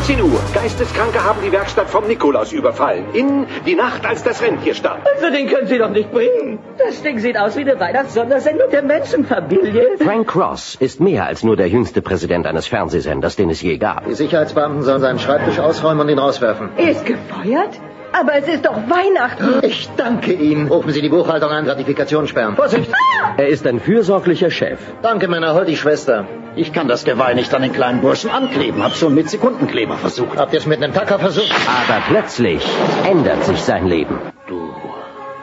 19 Uhr. Geisteskranke haben die Werkstatt vom Nikolaus überfallen. In die Nacht, als das Rentier starb. Also den können Sie doch nicht bringen. Das Ding sieht aus wie eine Weihnachtssondersendung der Menschenfamilie. Frank Cross ist mehr als nur der jüngste Präsident eines Fernsehsenders, den es je gab. Die Sicherheitsbeamten sollen seinen Schreibtisch ausräumen und ihn rauswerfen. Er ist gefeuert? Aber es ist doch Weihnachten. Ich danke Ihnen. Rufen Sie die Buchhaltung an, Gratifikation sperren. Vorsicht! Er ist ein fürsorglicher Chef. Danke, Männer, hol die Schwester. Ich kann das Geweih nicht an den kleinen Burschen ankleben. Hab schon mit Sekundenkleber versucht. Habt ihr es mit einem Tacker versucht? Aber plötzlich ändert sich sein Leben. Du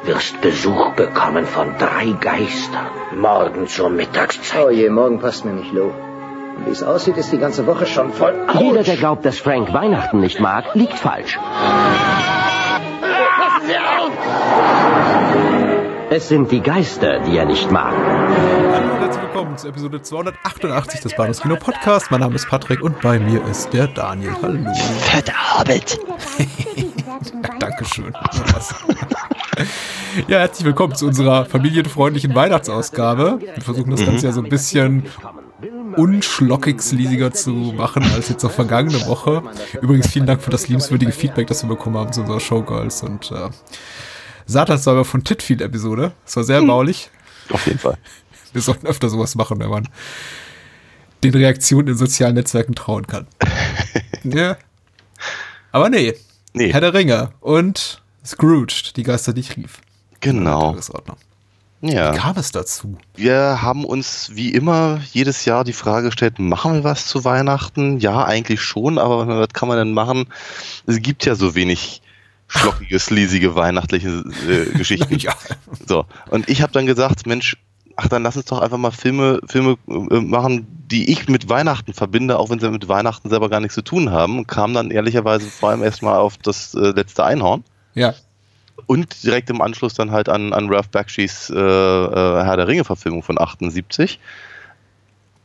wirst Besuch bekommen von drei Geistern. Morgen zur Mittagszeit. Oh je, morgen passt mir nicht, Lou. Wie es aussieht, ist die ganze Woche schon voll. Jeder, der glaubt, dass Frank Weihnachten nicht mag, liegt falsch. Auf! Es sind die Geister, die er nicht mag. Hallo und herzlich willkommen zu Episode 288 des Bahnhofskino Podcast. Mein Name ist Patrick und bei mir ist der Daniel. Hallo. Fetter Hobbit. Dankeschön. Ja, herzlich willkommen zu unserer familienfreundlichen Weihnachtsausgabe. Wir versuchen das Ganze ja so ein bisschen unschlockigsliesiger zu machen als jetzt noch vergangene Woche. Übrigens vielen Dank für das liebenswürdige Feedback, das wir bekommen haben zu unserer Showgirls und äh, Satanssäuber von Titfield-Episode. Es war sehr baulich. Auf jeden Fall. Wir sollten öfter sowas machen, wenn man den Reaktionen in sozialen Netzwerken trauen kann. ja. Aber nee. Nee. Herr der Ringe und Scrooge, die Geister, die ich rief. Genau. Tagesordnung. Ja. Wie kam es dazu? Wir haben uns wie immer jedes Jahr die Frage gestellt, machen wir was zu Weihnachten? Ja, eigentlich schon, aber was kann man denn machen? Es gibt ja so wenig schlockige, sleasige weihnachtliche äh, Geschichten. Ja. So. Und ich habe dann gesagt, Mensch, ach dann lass uns doch einfach mal Filme, Filme äh, machen, die ich mit Weihnachten verbinde, auch wenn sie mit Weihnachten selber gar nichts zu tun haben. Und kam dann ehrlicherweise vor allem erstmal auf das äh, letzte Einhorn. Ja. Und direkt im Anschluss dann halt an, an Ralph Bakshi's äh, äh, Herr der Ringe-Verfilmung von 78.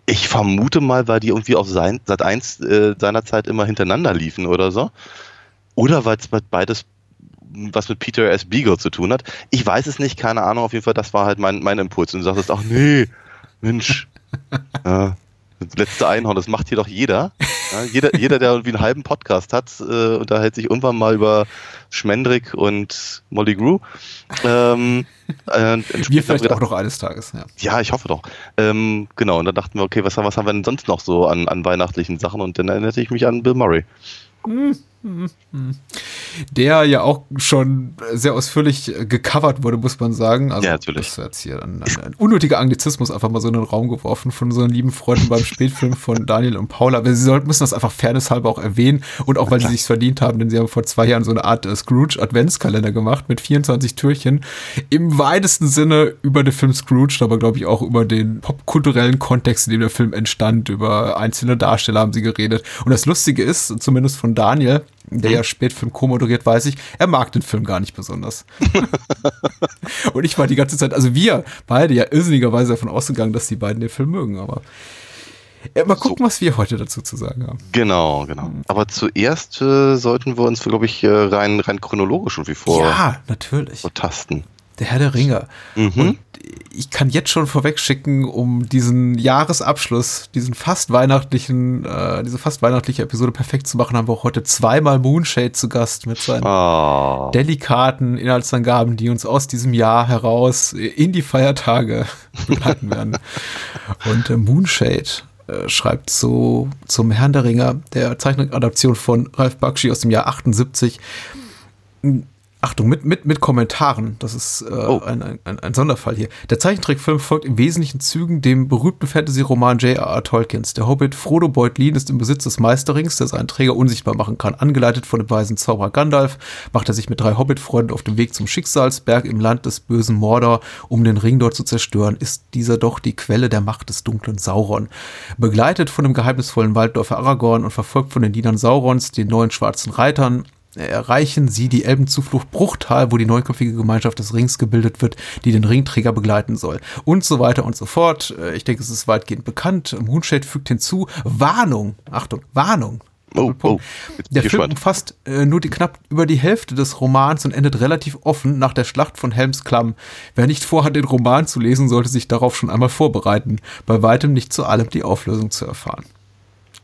Ich vermute mal, weil die irgendwie auf sein, Sat 1 äh, seinerzeit immer hintereinander liefen oder so. Oder weil es beides was mit Peter S. Beagle zu tun hat. Ich weiß es nicht, keine Ahnung. Auf jeden Fall, das war halt mein, mein Impuls. Und du sagtest, ach nee, Mensch, ja, das letzte Einhorn, das macht hier doch jeder. Ja, jeder, jeder, der irgendwie einen halben Podcast hat, äh, unterhält sich irgendwann mal über Schmendrick und Molly Grew. Ähm, äh, Wir vielleicht auch noch eines Tages, ja. Ja, ich hoffe doch. Ähm, genau, und dann dachten wir, okay, was, was haben wir denn sonst noch so an, an weihnachtlichen Sachen? Und dann erinnerte ich mich an Bill Murray. Mm-hmm. mm-hmm. Der ja auch schon sehr ausführlich äh, gecovert wurde, muss man sagen. Also, Ja, natürlich. Das ist jetzt hier ein, ein, ein unnötiger Anglizismus einfach mal so in den Raum geworfen von unseren lieben Freunden beim Spätfilm von Daniel und Paula. Aber sie sollten, müssen das einfach fairnesshalber auch erwähnen und auch, weil sie sich verdient haben, denn sie haben vor zwei Jahren so eine Art äh, Scrooge-Adventskalender gemacht mit 24 Türchen. Im weitesten Sinne über den Film Scrooge, aber glaube ich auch über den popkulturellen Kontext, in dem der Film entstand. Über einzelne Darsteller haben sie geredet. Und das Lustige ist, zumindest von Daniel, der ja Spätfilm co-moderiert, weiß ich, er mag den Film gar nicht besonders. und ich war die ganze Zeit, also wir beide ja irrsinnigerweise davon ausgegangen, dass die beiden den Film mögen, aber ja, mal gucken, was wir heute dazu zu sagen haben. Genau, genau. Aber zuerst äh, sollten wir uns, glaube ich, äh, rein, rein chronologisch irgendwie vor, Ja, natürlich. vortasten. Der Herr der Ringe. Mhm. Und ich kann jetzt schon vorweg schicken, um diesen Jahresabschluss, diesen fast weihnachtlichen, äh, diese fast weihnachtliche Episode perfekt zu machen, haben wir auch heute zweimal Moonshade zu Gast mit seinen Ah, delikaten Inhaltsangaben, die uns aus diesem Jahr heraus in die Feiertage begleiten werden. Und äh, Moonshade äh, schreibt so zum Herrn der Ringer, der Zeichenadaption von Ralph Bakshi aus dem Jahr 78. Achtung, mit, mit, mit Kommentaren. Das ist äh, Oh. ein, ein, ein, Sonderfall hier. Der Zeichentrickfilm folgt in wesentlichen Zügen dem berühmten Fantasy-Roman J.R.R. Tolkiens. Der Hobbit Frodo Beutlin ist im Besitz des Meisterrings, der seinen Träger unsichtbar machen kann. Angeleitet von dem weisen Zauberer Gandalf macht er sich mit drei Hobbit-Freunden auf den Weg zum Schicksalsberg im Land des bösen Mordor, um den Ring dort zu zerstören. Ist dieser doch die Quelle der Macht des dunklen Sauron. Begleitet von dem geheimnisvollen Walddorfer Aragorn und verfolgt von den Dienern Saurons, den neuen schwarzen Reitern, erreichen sie die Elbenzuflucht Bruchtal, wo die neuköpfige Gemeinschaft des Rings gebildet wird, die den Ringträger begleiten soll. Und so weiter und so fort. Äh, Ich denke, es ist weitgehend bekannt. Moonshade fügt hinzu, Warnung, Achtung, Warnung. Oh, oh, Der Film umfasst äh, nur die knapp über die Hälfte des Romans und endet relativ offen nach der Schlacht von Helms Klamm. Wer nicht vorhat, den Roman zu lesen, sollte sich darauf schon einmal vorbereiten. Bei weitem nicht zu allem die Auflösung zu erfahren.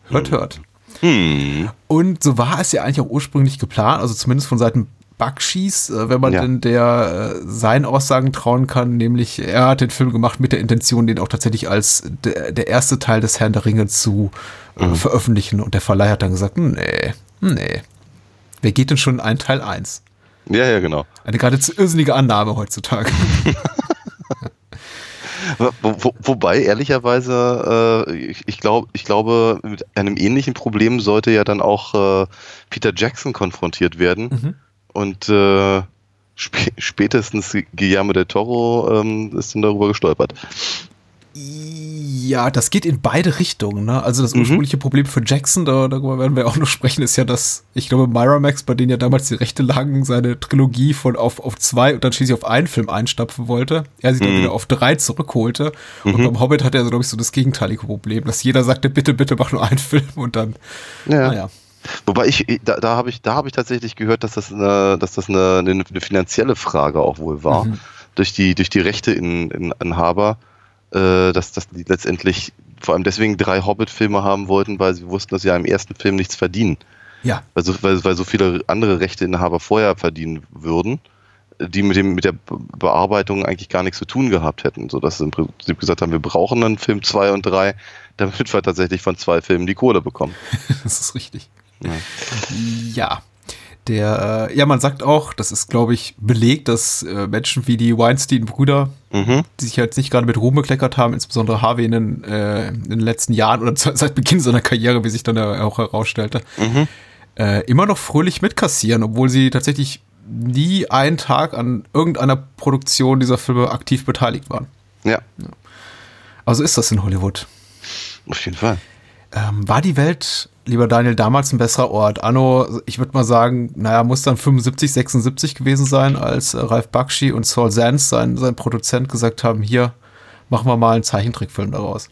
Hört, hört. Hm. Und so war es ja eigentlich auch ursprünglich geplant, also zumindest von Seiten Bakshis, äh, wenn man Ja. denn der äh, seinen Aussagen trauen kann, nämlich er hat den Film gemacht mit der Intention, den auch tatsächlich als der, der erste Teil des Herrn der Ringe zu äh, veröffentlichen. Und der Verleih hat dann gesagt, "Hm, nee, nee. Wer geht denn schon in einen Teil 1? Ja, ja, genau. Eine geradezu irrsinnige Annahme heutzutage. Wo, wo, wobei, ehrlicherweise, äh, ich, ich, glaub, ich glaube, mit einem ähnlichen Problem sollte ja dann auch äh, Peter Jackson konfrontiert werden. Und äh, sp spätestens Guillermo del Toro ähm, ist dann darüber gestolpert. Ja, das geht in beide Richtungen. Ne? Also das ursprüngliche Problem für Jackson, da, darüber werden wir auch noch sprechen, ist ja, dass ich glaube Miramax, bei denen ja damals die Rechte lagen, seine Trilogie von auf, auf zwei und dann schließlich auf einen Film einstapfen wollte. Er sie dann Mhm. wieder auf drei zurückholte. Und Mhm. beim Hobbit hat er, glaube ich, so das gegenteilige Problem, dass jeder sagte, bitte, bitte mach nur einen Film und dann, Ja. naja. Wobei ich, da, da habe ich, da habe ich tatsächlich gehört, dass das eine, dass das eine, eine, eine finanzielle Frage auch wohl war. Mhm. Durch die, durch die Rechte in, in Inhaber, äh, dass, dass die letztendlich vor allem deswegen drei Hobbit-Filme haben wollten, weil sie wussten, dass sie ja im ersten Film nichts verdienen. Ja. Weil so, weil, weil so viele andere Rechteinhaber vorher verdienen würden, die mit, dem, mit der Be- Bearbeitung eigentlich gar nichts zu tun gehabt hätten. Sodass sie im Prinzip gesagt haben, wir brauchen dann Film 2 und 3, damit wir tatsächlich von zwei Filmen die Kohle bekommen. das ist richtig. Ja. Ja. Der, äh, ja, man sagt auch, das ist, glaube ich, belegt, dass äh, Menschen wie die Weinstein-Brüder, Mhm. die sich jetzt nicht gerade mit Ruhm bekleckert haben, insbesondere Harvey in den, äh, in den letzten Jahren oder seit Beginn seiner Karriere, wie sich dann auch herausstellte, Mhm. äh, immer noch fröhlich mitkassieren, obwohl sie tatsächlich nie einen Tag an irgendeiner Produktion dieser Filme aktiv beteiligt waren. Ja, Also ist das in Hollywood. auf jeden Fall. Ähm, war die Welt, lieber Daniel, damals ein besserer Ort? Anno, ich würde mal sagen, naja, muss dann 75, 76 gewesen sein, als äh, Ralph Bakshi und Saul Sands, sein, sein Produzent, gesagt haben, hier, machen wir mal einen Zeichentrickfilm daraus.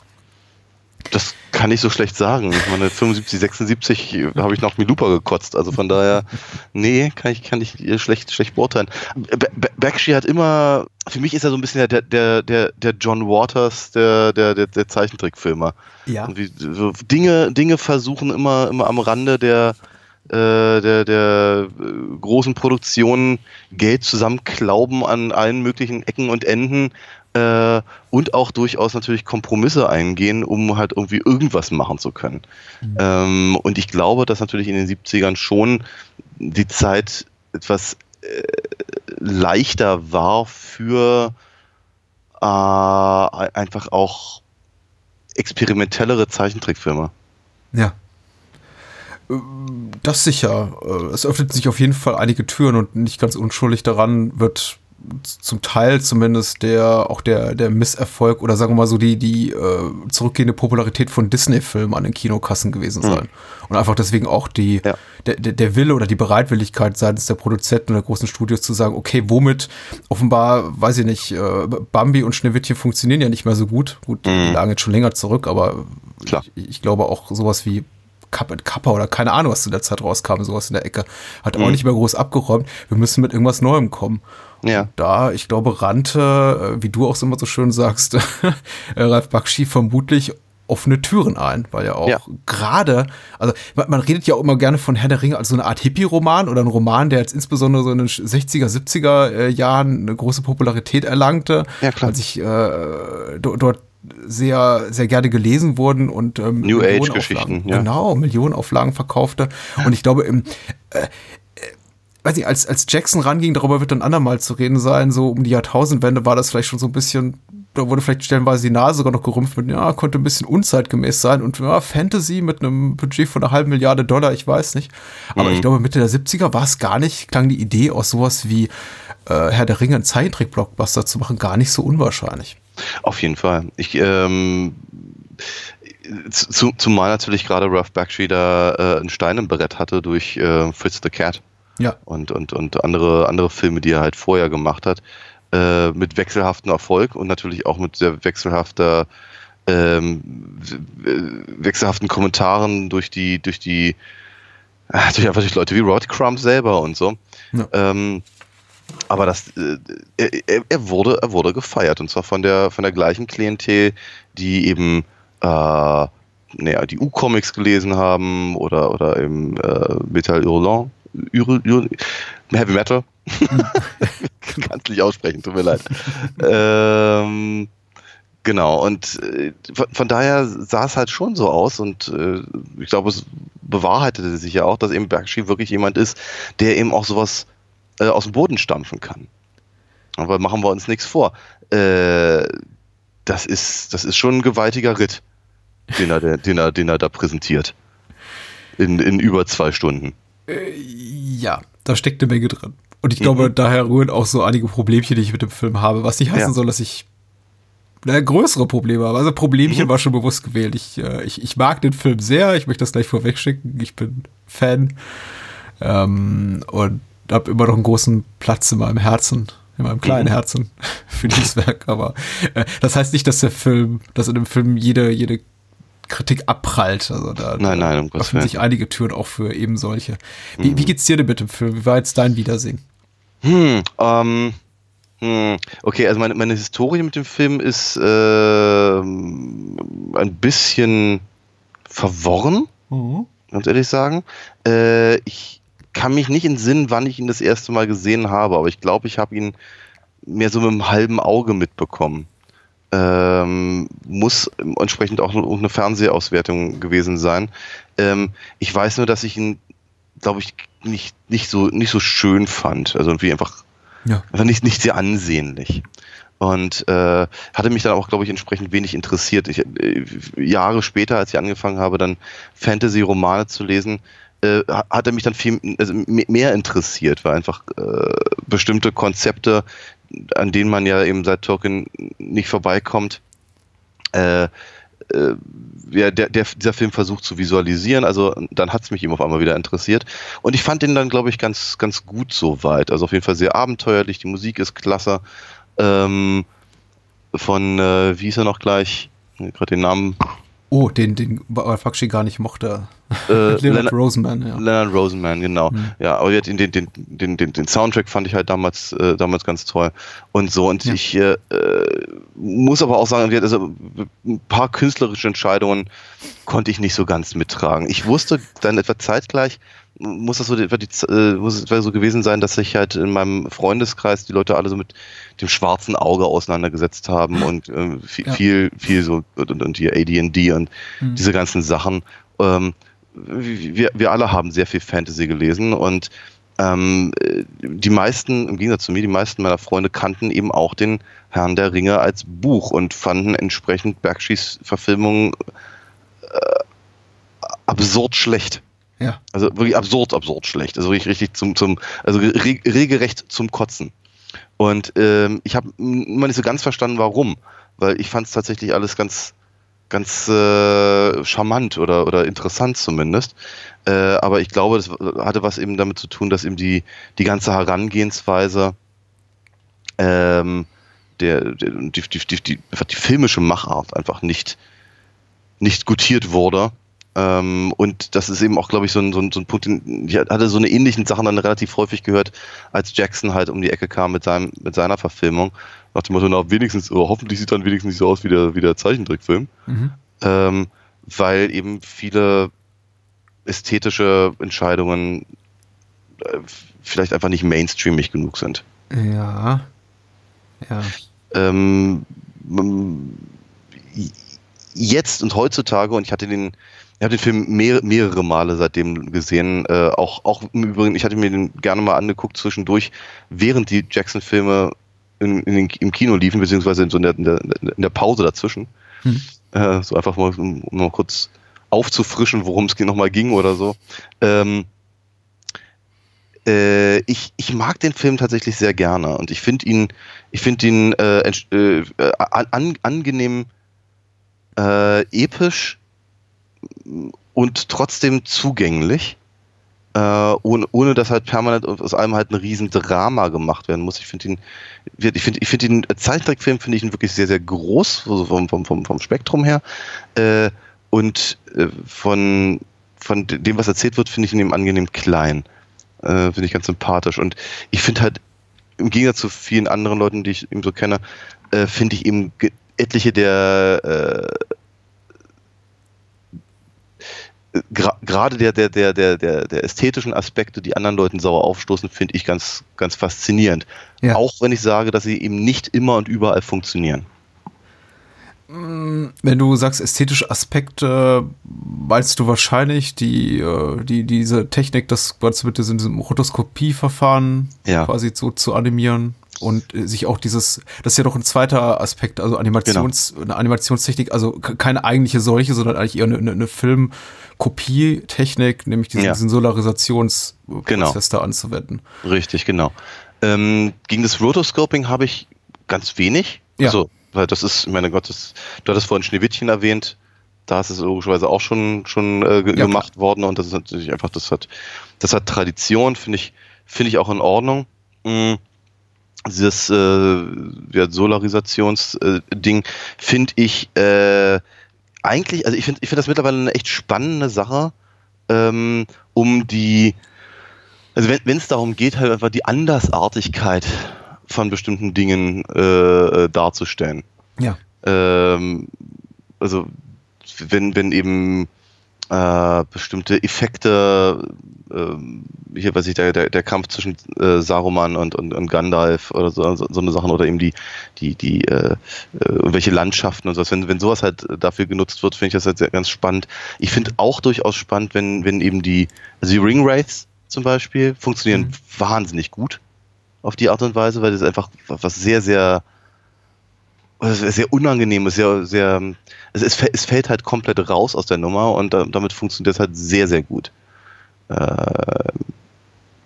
Das kann ich so schlecht sagen. Ich meine, 75, 76 habe ich noch Milupa gekotzt. Also von daher, nee, kann ich, kann ich schlecht, schlecht beurteilen. Bakshi hat immer, für mich ist er so ein bisschen der, der, der, der John Waters der, der, der, der Zeichentrickfilmer. Ja. Wie, so Dinge, Dinge versuchen immer, immer am Rande der, äh, der, der äh, großen Produktionen Geld zusammenklauben an allen möglichen Ecken und Enden äh, und auch durchaus natürlich Kompromisse eingehen, um halt irgendwie irgendwas machen zu können. Ähm, und ich glaube, dass natürlich in den 70ern schon die Zeit etwas äh, leichter war für äh, einfach auch experimentellere Zeichentrickfilme. Ja. Das sicher. Äh, Es öffnet sich auf jeden Fall einige Türen und nicht ganz unschuldig daran wird zum Teil zumindest der auch der der Misserfolg oder sagen wir mal so die die äh, zurückgehende Popularität von Disney-Filmen an den Kinokassen gewesen Mhm. sein und einfach deswegen auch die Ja. der, der der Wille oder die Bereitwilligkeit seitens der Produzenten der großen Studios zu sagen okay womit offenbar weiß ich nicht äh, Bambi und Schneewittchen funktionieren ja nicht mehr so gut gut die Mhm. lagen jetzt schon länger zurück aber Klar. ich, ich glaube auch sowas wie Cup and Kappa oder keine Ahnung, was zu der Zeit rauskam, sowas in der Ecke, hat auch Mhm. nicht mehr groß abgeräumt. Wir müssen mit irgendwas Neuem kommen. Ja. Da, ich glaube, rannte, äh, wie du auch immer so schön sagst, äh, Ralf Bakshi vermutlich offene Türen ein, weil ja auch Ja. gerade, also man, man redet ja auch immer gerne von Herr der Ringe als so eine Art Hippie-Roman oder ein Roman, der jetzt insbesondere so in den 60er, 70er äh, Jahren eine große Popularität erlangte, Ja, klar. weil sich äh, do, dort sehr, sehr gerne gelesen wurden und ähm, New Age-Geschichten, ja. Genau, Millionen Auflagen verkaufte. Und ich glaube, im äh, weiß ich, als, als Jackson ranging, darüber wird dann andermal zu reden sein, so um die Jahrtausendwende war das vielleicht schon so ein bisschen, da wurde vielleicht stellenweise die Nase sogar noch gerümpft mit, ja, konnte ein bisschen unzeitgemäß sein und ja, Fantasy mit einem Budget von einer halben Milliarde Dollar, ich weiß nicht. Aber Mhm. ich glaube, Mitte der 70er war es gar nicht, klang die Idee aus sowas wie äh, Herr der Ringe, einen Zeichentrick-Blockbuster zu machen, gar nicht so unwahrscheinlich. Auf jeden Fall. Ich, ähm, zu, zumal natürlich gerade Ralph Bakshi da äh, ein Stein im Brett hatte durch äh, Fritz the Cat. Ja. Und, und, und andere, andere Filme, die er halt vorher gemacht hat, äh, mit wechselhaftem Erfolg und natürlich auch mit sehr wechselhafter, ähm, wechselhaften Kommentaren durch die, durch die, äh, durch einfach durch Leute wie Rod Crumb selber und so. Ja. Ähm, aber das, äh, er, er, wurde, er wurde gefeiert und zwar von der, von der gleichen Klientel, die eben äh, naja, die U-Comics gelesen haben oder, oder im äh, Metal Hurlant, Heavy Metal. Kann es nicht aussprechen, tut mir leid. ähm, genau, und äh, von, von, daher sah es halt schon so aus und äh, ich glaube, es bewahrheitete sich ja auch, dass eben Bakshi wirklich jemand ist, der eben auch sowas äh, aus dem Boden stampfen kann. Aber machen wir uns nichts vor. Äh, das ist, das ist schon ein gewaltiger Ritt den er, den er, den er da präsentiert. In, in über zwei Stunden. Äh, ja, da steckt eine Menge drin. Und ich glaube, mhm. daher rühren auch so einige Problemchen, die ich mit dem Film habe. Was nicht heißen ja. soll, dass ich na, größere Probleme habe. Also Problemchen mhm. war schon bewusst gewählt. Ich, äh, ich, ich mag den Film sehr. Ich möchte das gleich vorweg schicken. Ich bin Fan. Ähm, und habe immer noch einen großen Platz in meinem Herzen in meinem kleinen mhm. Herzen für dieses Werk. Aber äh, das heißt nicht, dass der Film, dass in dem Film jede, jede Kritik abprallt. Also da, nein, nein, um öffnen sich einige Türen auch für eben solche. Wie, mhm. wie geht's dir denn dem Film? Wie war jetzt dein Wiedersehen? Hm, ähm, hm, okay, also meine, meine Historie mit dem Film ist äh, ein bisschen verworren, mhm. ganz ehrlich sagen. Äh, ich kann mich nicht entsinnen, wann ich ihn das erste Mal gesehen habe, aber ich glaube, ich habe ihn mehr so mit einem halben Auge mitbekommen ähm, muss entsprechend auch eine Fernsehauswertung gewesen sein. Ähm, ich weiß nur, dass ich ihn, glaube ich, nicht, nicht, so, nicht so schön fand. Also irgendwie einfach, ja. einfach nicht, nicht sehr ansehnlich. Und äh, hatte mich dann auch, glaube ich, entsprechend wenig interessiert. Ich, äh, Jahre später, als ich angefangen habe, dann Fantasy-Romane zu lesen, äh, hat er mich dann viel also mehr interessiert, weil einfach äh, bestimmte Konzepte, an denen man ja eben seit Tolkien nicht vorbeikommt, äh, äh, ja, der, der, dieser Film versucht zu visualisieren. Also dann hat es mich eben auf einmal wieder interessiert. Und ich fand den dann, glaube ich, ganz, ganz gut soweit. Also auf jeden Fall sehr abenteuerlich, die Musik ist klasse. Ähm, von, äh, wie ist er noch gleich? Gerade den Namen Oh, den, den Fakshi gar nicht mochte. Äh, Leonard Rosenman, ja. Leonard Rosenman, genau. Mhm. Ja, aber den, den, den, den, den, den Soundtrack fand ich halt damals, äh, damals ganz toll. Und so, und ja. ich äh, muss aber auch sagen, also ein paar künstlerische Entscheidungen konnte ich nicht so ganz mittragen. Ich wusste dann etwa zeitgleich, muss das so, die, äh, muss es so gewesen sein, dass sich halt in meinem Freundeskreis die Leute alle so mit dem schwarzen Auge auseinandergesetzt haben und äh, viel, ja. viel, viel so und, und hier AD&D und mhm. diese ganzen Sachen. Ähm, wir, wir alle haben sehr viel Fantasy gelesen und ähm, die meisten, im Gegensatz zu mir, die meisten meiner Freunde kannten eben auch den Herrn der Ringe als Buch und fanden entsprechend Bergschis Verfilmungen äh, absurd schlecht. Ja. Also wirklich absurd, absurd schlecht. Also wirklich richtig zum, zum, also re regelrecht zum Kotzen. Und ähm, ich habe immer nicht so ganz verstanden, warum. Weil ich fand es tatsächlich alles ganz, ganz äh, charmant oder, oder interessant zumindest. Äh, aber ich glaube, das hatte was eben damit zu tun, dass eben die, die ganze Herangehensweise ähm, der, der die, die, die, die, die filmische Machart einfach nicht, nicht gutiert wurde ähm, und das ist eben auch, glaube ich, so ein, so, ein, so ein Punkt, den, ich hatte so eine ähnlichen Sachen dann relativ häufig gehört, als Jackson halt um die Ecke kam mit, seinem, mit seiner Verfilmung. Nach dem Motto, na, wenigstens, oder hoffentlich sieht dann wenigstens nicht so aus wie der, wie der Zeichentrickfilm. Mhm. Ähm, weil eben viele ästhetische Entscheidungen äh, vielleicht einfach nicht mainstreamig genug sind. Ja. Ja. Ähm, jetzt und heutzutage, und ich hatte den, ich habe den Film mehr, mehrere Male seitdem gesehen. Äh, auch, auch im Übrigen, ich hatte mir den gerne mal angeguckt zwischendurch, während die Jackson-Filme in, in den, im Kino liefen, beziehungsweise in, so in, der, in, der, in der Pause dazwischen. Hm. Äh, so einfach mal, um, um mal kurz aufzufrischen, worum es nochmal ging oder so. Ähm, äh, ich, ich mag den Film tatsächlich sehr gerne und ich finde ihn, ich finde ihn äh, äh, an, angenehm äh, episch und trotzdem zugänglich. äh, ohne, ohne dass halt permanent aus allem halt ein Riesendrama gemacht werden muss. Ich finde ihn, ich finde, ich finde den Zeichentrickfilm finde ich ihn wirklich sehr, sehr groß, also vom, vom, vom, vom Spektrum her. Äh, und äh, von, von dem, was erzählt wird, finde ich ihn eben angenehm klein. Äh, finde ich ganz sympathisch. Und ich finde halt, im Gegensatz zu vielen anderen Leuten, die ich eben so kenne, äh, finde ich eben etliche der äh, gerade der, der, der, der, der, der ästhetischen Aspekte, die anderen Leuten sauer aufstoßen, finde ich ganz, ganz faszinierend. Ja. Auch wenn ich sage, dass sie eben nicht immer und überall funktionieren. Mm, wenn du sagst ästhetische Aspekte, meinst du wahrscheinlich die, äh, die, diese Technik, das mit diesem Rotoskopieverfahren ja. quasi so zu animieren? und äh, sich auch dieses, das ist ja doch ein zweiter Aspekt, also Animations, genau. eine Animationstechnik, also keine eigentliche solche, sondern eigentlich eher eine, eine Filmkopietechnik, nämlich diesen, ja. diesen Solarisationsprozess genau. da anzuwenden. Richtig, genau. Ähm, gegen das Rotoscoping habe ich ganz wenig. Ja. Also, weil das ist, meine Gott, das, du hattest vorhin Schneewittchen erwähnt, da ist es logischerweise auch schon, schon äh, ja, gemacht klar. worden und das ist natürlich einfach, das hat, das hat Tradition, finde ich, finde ich auch in Ordnung. Mhm dieses äh, ja, Solarisationsding äh, finde ich äh, eigentlich, also ich finde ich finde das mittlerweile eine echt spannende Sache, ähm, um die, also wenn es darum geht, halt einfach die Andersartigkeit von bestimmten Dingen äh, äh, darzustellen. Ja. Ähm, also wenn, wenn eben äh, bestimmte Effekte, äh, hier weiß ich, der, der, der Kampf zwischen äh, Saruman und, und, und Gandalf oder so, so, so eine Sachen oder eben die, die, die, äh, äh welche Landschaften und sowas. Wenn, wenn sowas halt dafür genutzt wird, finde ich das halt sehr, ganz spannend. Ich finde auch durchaus spannend, wenn, wenn eben die, also die Ringwraiths zum Beispiel funktionieren mhm. wahnsinnig gut auf die Art und Weise, weil das einfach was sehr, sehr sehr unangenehm ist, sehr, sehr, es, es, es, fällt halt komplett raus aus der Nummer und damit funktioniert es halt sehr, sehr gut. Äh,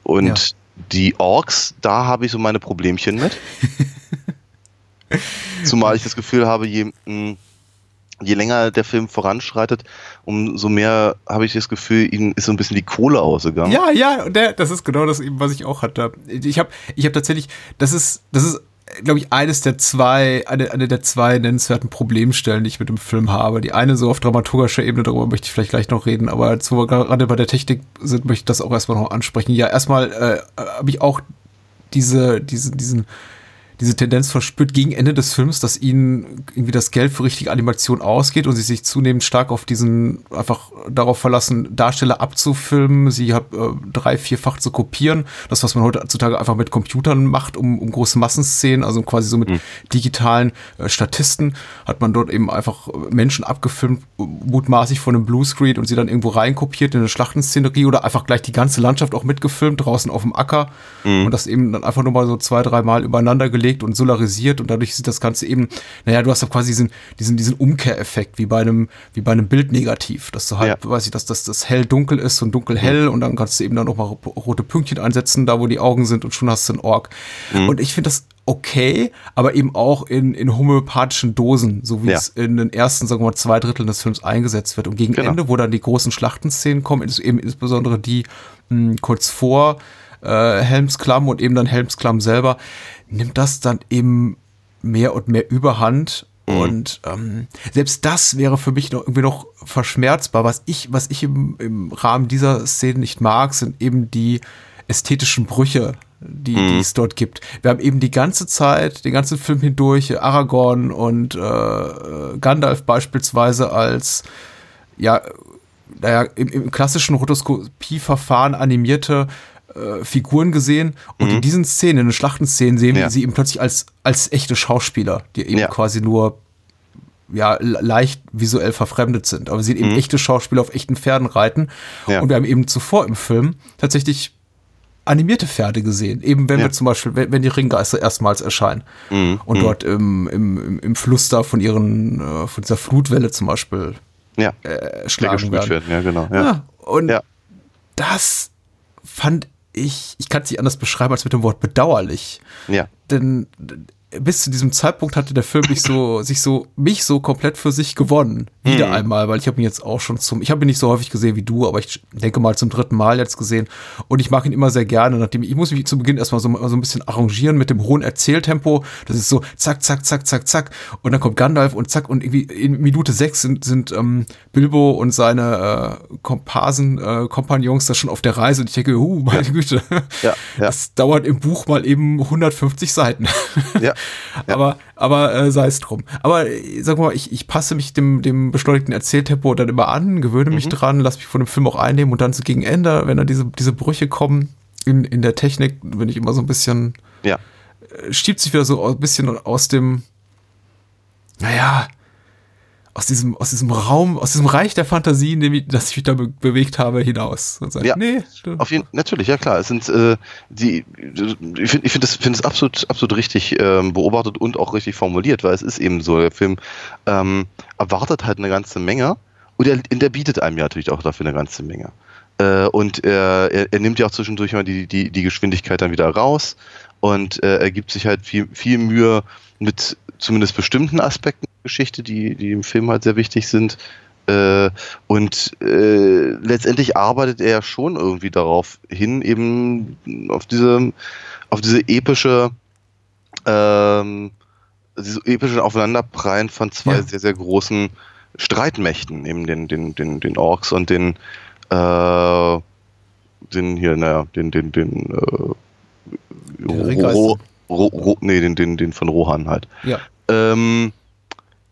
und ja. die Orks, da habe ich so meine Problemchen mit. Zumal ich das Gefühl habe, je, je länger der Film voranschreitet, umso mehr habe ich das Gefühl, ihnen ist so ein bisschen die Kohle ausgegangen. Ja, ja, der, das ist genau das eben, was ich auch hatte. Ich habe ich hab tatsächlich, das ist, das ist glaube ich, eines der zwei, eine, eine der zwei nennenswerten Problemstellen, die ich mit dem Film habe. Die eine so auf dramaturgischer Ebene, darüber möchte ich vielleicht gleich noch reden, aber als wir gerade bei der Technik sind, möchte ich das auch erstmal noch ansprechen. Ja, erstmal äh, habe ich auch diese, diese, diesen, diese Tendenz verspürt gegen Ende des Films, dass ihnen irgendwie das Geld für richtige Animation ausgeht und sie sich zunehmend stark auf diesen, einfach darauf verlassen, Darsteller abzufilmen, sie äh, drei, vierfach zu kopieren. Das, was man heutzutage einfach mit Computern macht, um, um große Massenszenen, also quasi so mit mhm. digitalen äh, Statisten, hat man dort eben einfach Menschen abgefilmt, mutmaßlich von einem Bluescreen und sie dann irgendwo reinkopiert in eine Schlachtenszenerie oder einfach gleich die ganze Landschaft auch mitgefilmt, draußen auf dem Acker mhm. und das eben dann einfach nur mal so zwei, dreimal übereinander gelegt gelegt und solarisiert und dadurch sieht das Ganze eben, naja, du hast doch quasi diesen, diesen, diesen Umkehreffekt, wie bei einem, wie bei einem Bildnegativ, dass du halt, ja. weiß ich, dass das, das hell-dunkel ist und dunkel-hell mhm. und dann kannst du eben dann nochmal rote Pünktchen einsetzen, da wo die Augen sind und schon hast du einen Org. Mhm. Und ich finde das okay, aber eben auch in, in homöopathischen Dosen, so wie ja. es in den ersten, sagen wir mal, zwei Dritteln des Films eingesetzt wird. Und gegen genau. Ende, wo dann die großen Schlachtenszenen kommen, ist eben insbesondere die mh, kurz vor äh, Helmsklamm und eben dann Helmsklamm selber, nimmt das dann eben mehr und mehr Überhand. Mhm. Und ähm, selbst das wäre für mich noch irgendwie noch verschmerzbar. Was ich, was ich im, im Rahmen dieser Szene nicht mag, sind eben die ästhetischen Brüche, die, mhm. die es dort gibt. Wir haben eben die ganze Zeit, den ganzen Film hindurch, Aragorn und äh, Gandalf beispielsweise als ja, naja, im, im klassischen Rotoskopieverfahren animierte äh, Figuren gesehen und mhm. in diesen Szenen, in den Schlachtenszenen sehen wir sie eben plötzlich als, als echte Schauspieler, die eben ja. quasi nur ja, leicht visuell verfremdet sind. Aber wir sehen eben mhm. echte Schauspieler auf echten Pferden reiten. Ja. Und wir haben eben zuvor im Film tatsächlich animierte Pferde gesehen. Eben wenn ja. wir zum Beispiel, wenn, wenn die Ringgeister erstmals erscheinen mhm. und mhm. dort im, im, im Fluss da von ihren, äh, von dieser Flutwelle zum Beispiel ja. äh, schlagen werden. werden. Ja, genau. Ja. ja und das fand ich, ich kann es nicht anders beschreiben als mit dem Wort bedauerlich. Ja. Denn bis zu diesem Zeitpunkt hatte der Film mich so, sich so, mich so komplett für sich gewonnen. Wieder Mhm. einmal, weil ich habe ihn jetzt auch schon zum, ich habe ihn nicht so häufig gesehen wie du, aber ich denke mal zum dritten Mal jetzt gesehen. Und ich mag ihn immer sehr gerne, nachdem ich muss mich zu Beginn erstmal so, so ein bisschen arrangieren mit dem hohen Erzähltempo. Das ist so zack, zack, zack, zack, zack. Und dann kommt Gandalf und zack, und irgendwie in Minute sechs sind, sind ähm, Bilbo und seine äh, Komparsen, äh, Kompagnons da schon auf der Reise. Und ich denke, huh, meine Güte. Ja, ja. Das dauert im Buch mal eben 150 Seiten. Ja. Aber, aber äh, sei es drum. Aber äh, sag mal, ich, ich passe mich dem, dem beschleunigten Erzähltempo dann immer an, gewöhne mich Mhm. dran, lass mich von dem Film auch einnehmen und dann so gegen Ende, wenn dann diese, diese Brüche kommen in, in der Technik, bin ich immer so ein bisschen, Ja. äh, schiebt sich wieder so ein bisschen aus dem, naja, aus diesem, aus diesem Raum, aus diesem Reich der Fantasie, in dem ich, das ich mich da be bewegt habe, hinaus. Und sagt, Ja. nee, Auf jeden natürlich, ja klar. Es sind äh, die, ich finde ich find das, find das absolut, absolut richtig ähm, beobachtet und auch richtig formuliert, weil es ist eben so, der Film ähm, erwartet halt eine ganze Menge und er, und er bietet einem ja natürlich auch dafür eine ganze Menge. Äh, und er, er, er nimmt ja auch zwischendurch mal die, die, die Geschwindigkeit dann wieder raus und äh, er gibt sich halt viel, viel Mühe mit zumindest bestimmten Aspekten der Geschichte, die, die im Film halt sehr wichtig sind, äh, und äh, letztendlich arbeitet er schon irgendwie darauf hin, eben auf diese, auf diese epische, ähm, diese epische Aufeinanderprallen von zwei Ja. sehr, sehr großen Streitmächten, eben den, den, den, den Orks und den, äh, den hier, naja, den, den, den, äh. Ro, Ro, Ro, nee, den, den, den von Rohan halt. Ja. Ähm,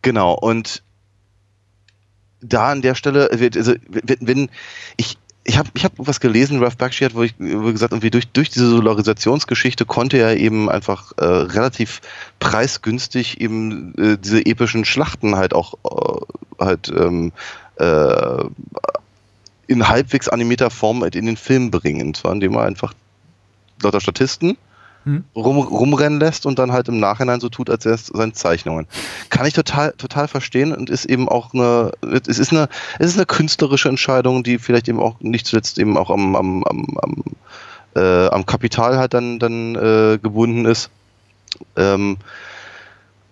genau, und da an der Stelle, also wenn, wenn ich ich habe ich hab was gelesen, Ralph Bakshi hat, wo ich wo gesagt, irgendwie durch, durch diese Solarisationsgeschichte konnte er eben einfach äh, relativ preisgünstig eben äh, diese epischen Schlachten halt auch äh, halt ähm, äh, in halbwegs animierter Form halt in den Film bringen. Und zwar indem er einfach lauter Statisten Hm. rum, rumrennen lässt und dann halt im Nachhinein so tut, als wäre es seine Zeichnungen. Kann ich total, total verstehen und ist eben auch eine, es ist eine, es ist eine künstlerische Entscheidung, die vielleicht eben auch nicht zuletzt eben auch am, am, am, am, äh, am Kapital halt dann, dann äh, gebunden ist. Ähm,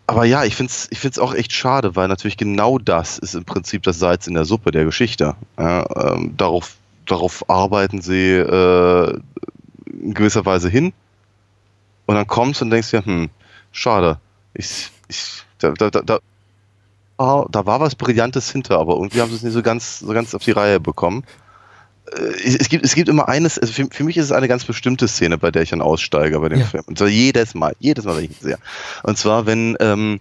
aber ja, ich finde es ich find's auch echt schade, weil natürlich genau das ist im Prinzip das Salz in der Suppe der Geschichte. Ja, ähm, darauf, darauf arbeiten sie äh, in gewisser Weise hin. Und dann kommst du und denkst dir, hm, schade. Ich, ich, da, da, da, da, ah, da war was Brillantes hinter, aber irgendwie haben sie es nicht so ganz, so ganz auf die Reihe bekommen. Äh, Es, gibt, es gibt immer eines, also für, für mich ist es eine ganz bestimmte Szene, bei der ich dann aussteige bei dem Ja. Film. Und zwar jedes Mal, jedes Mal, wenn ich ihn sehe. Und zwar, wenn, ähm,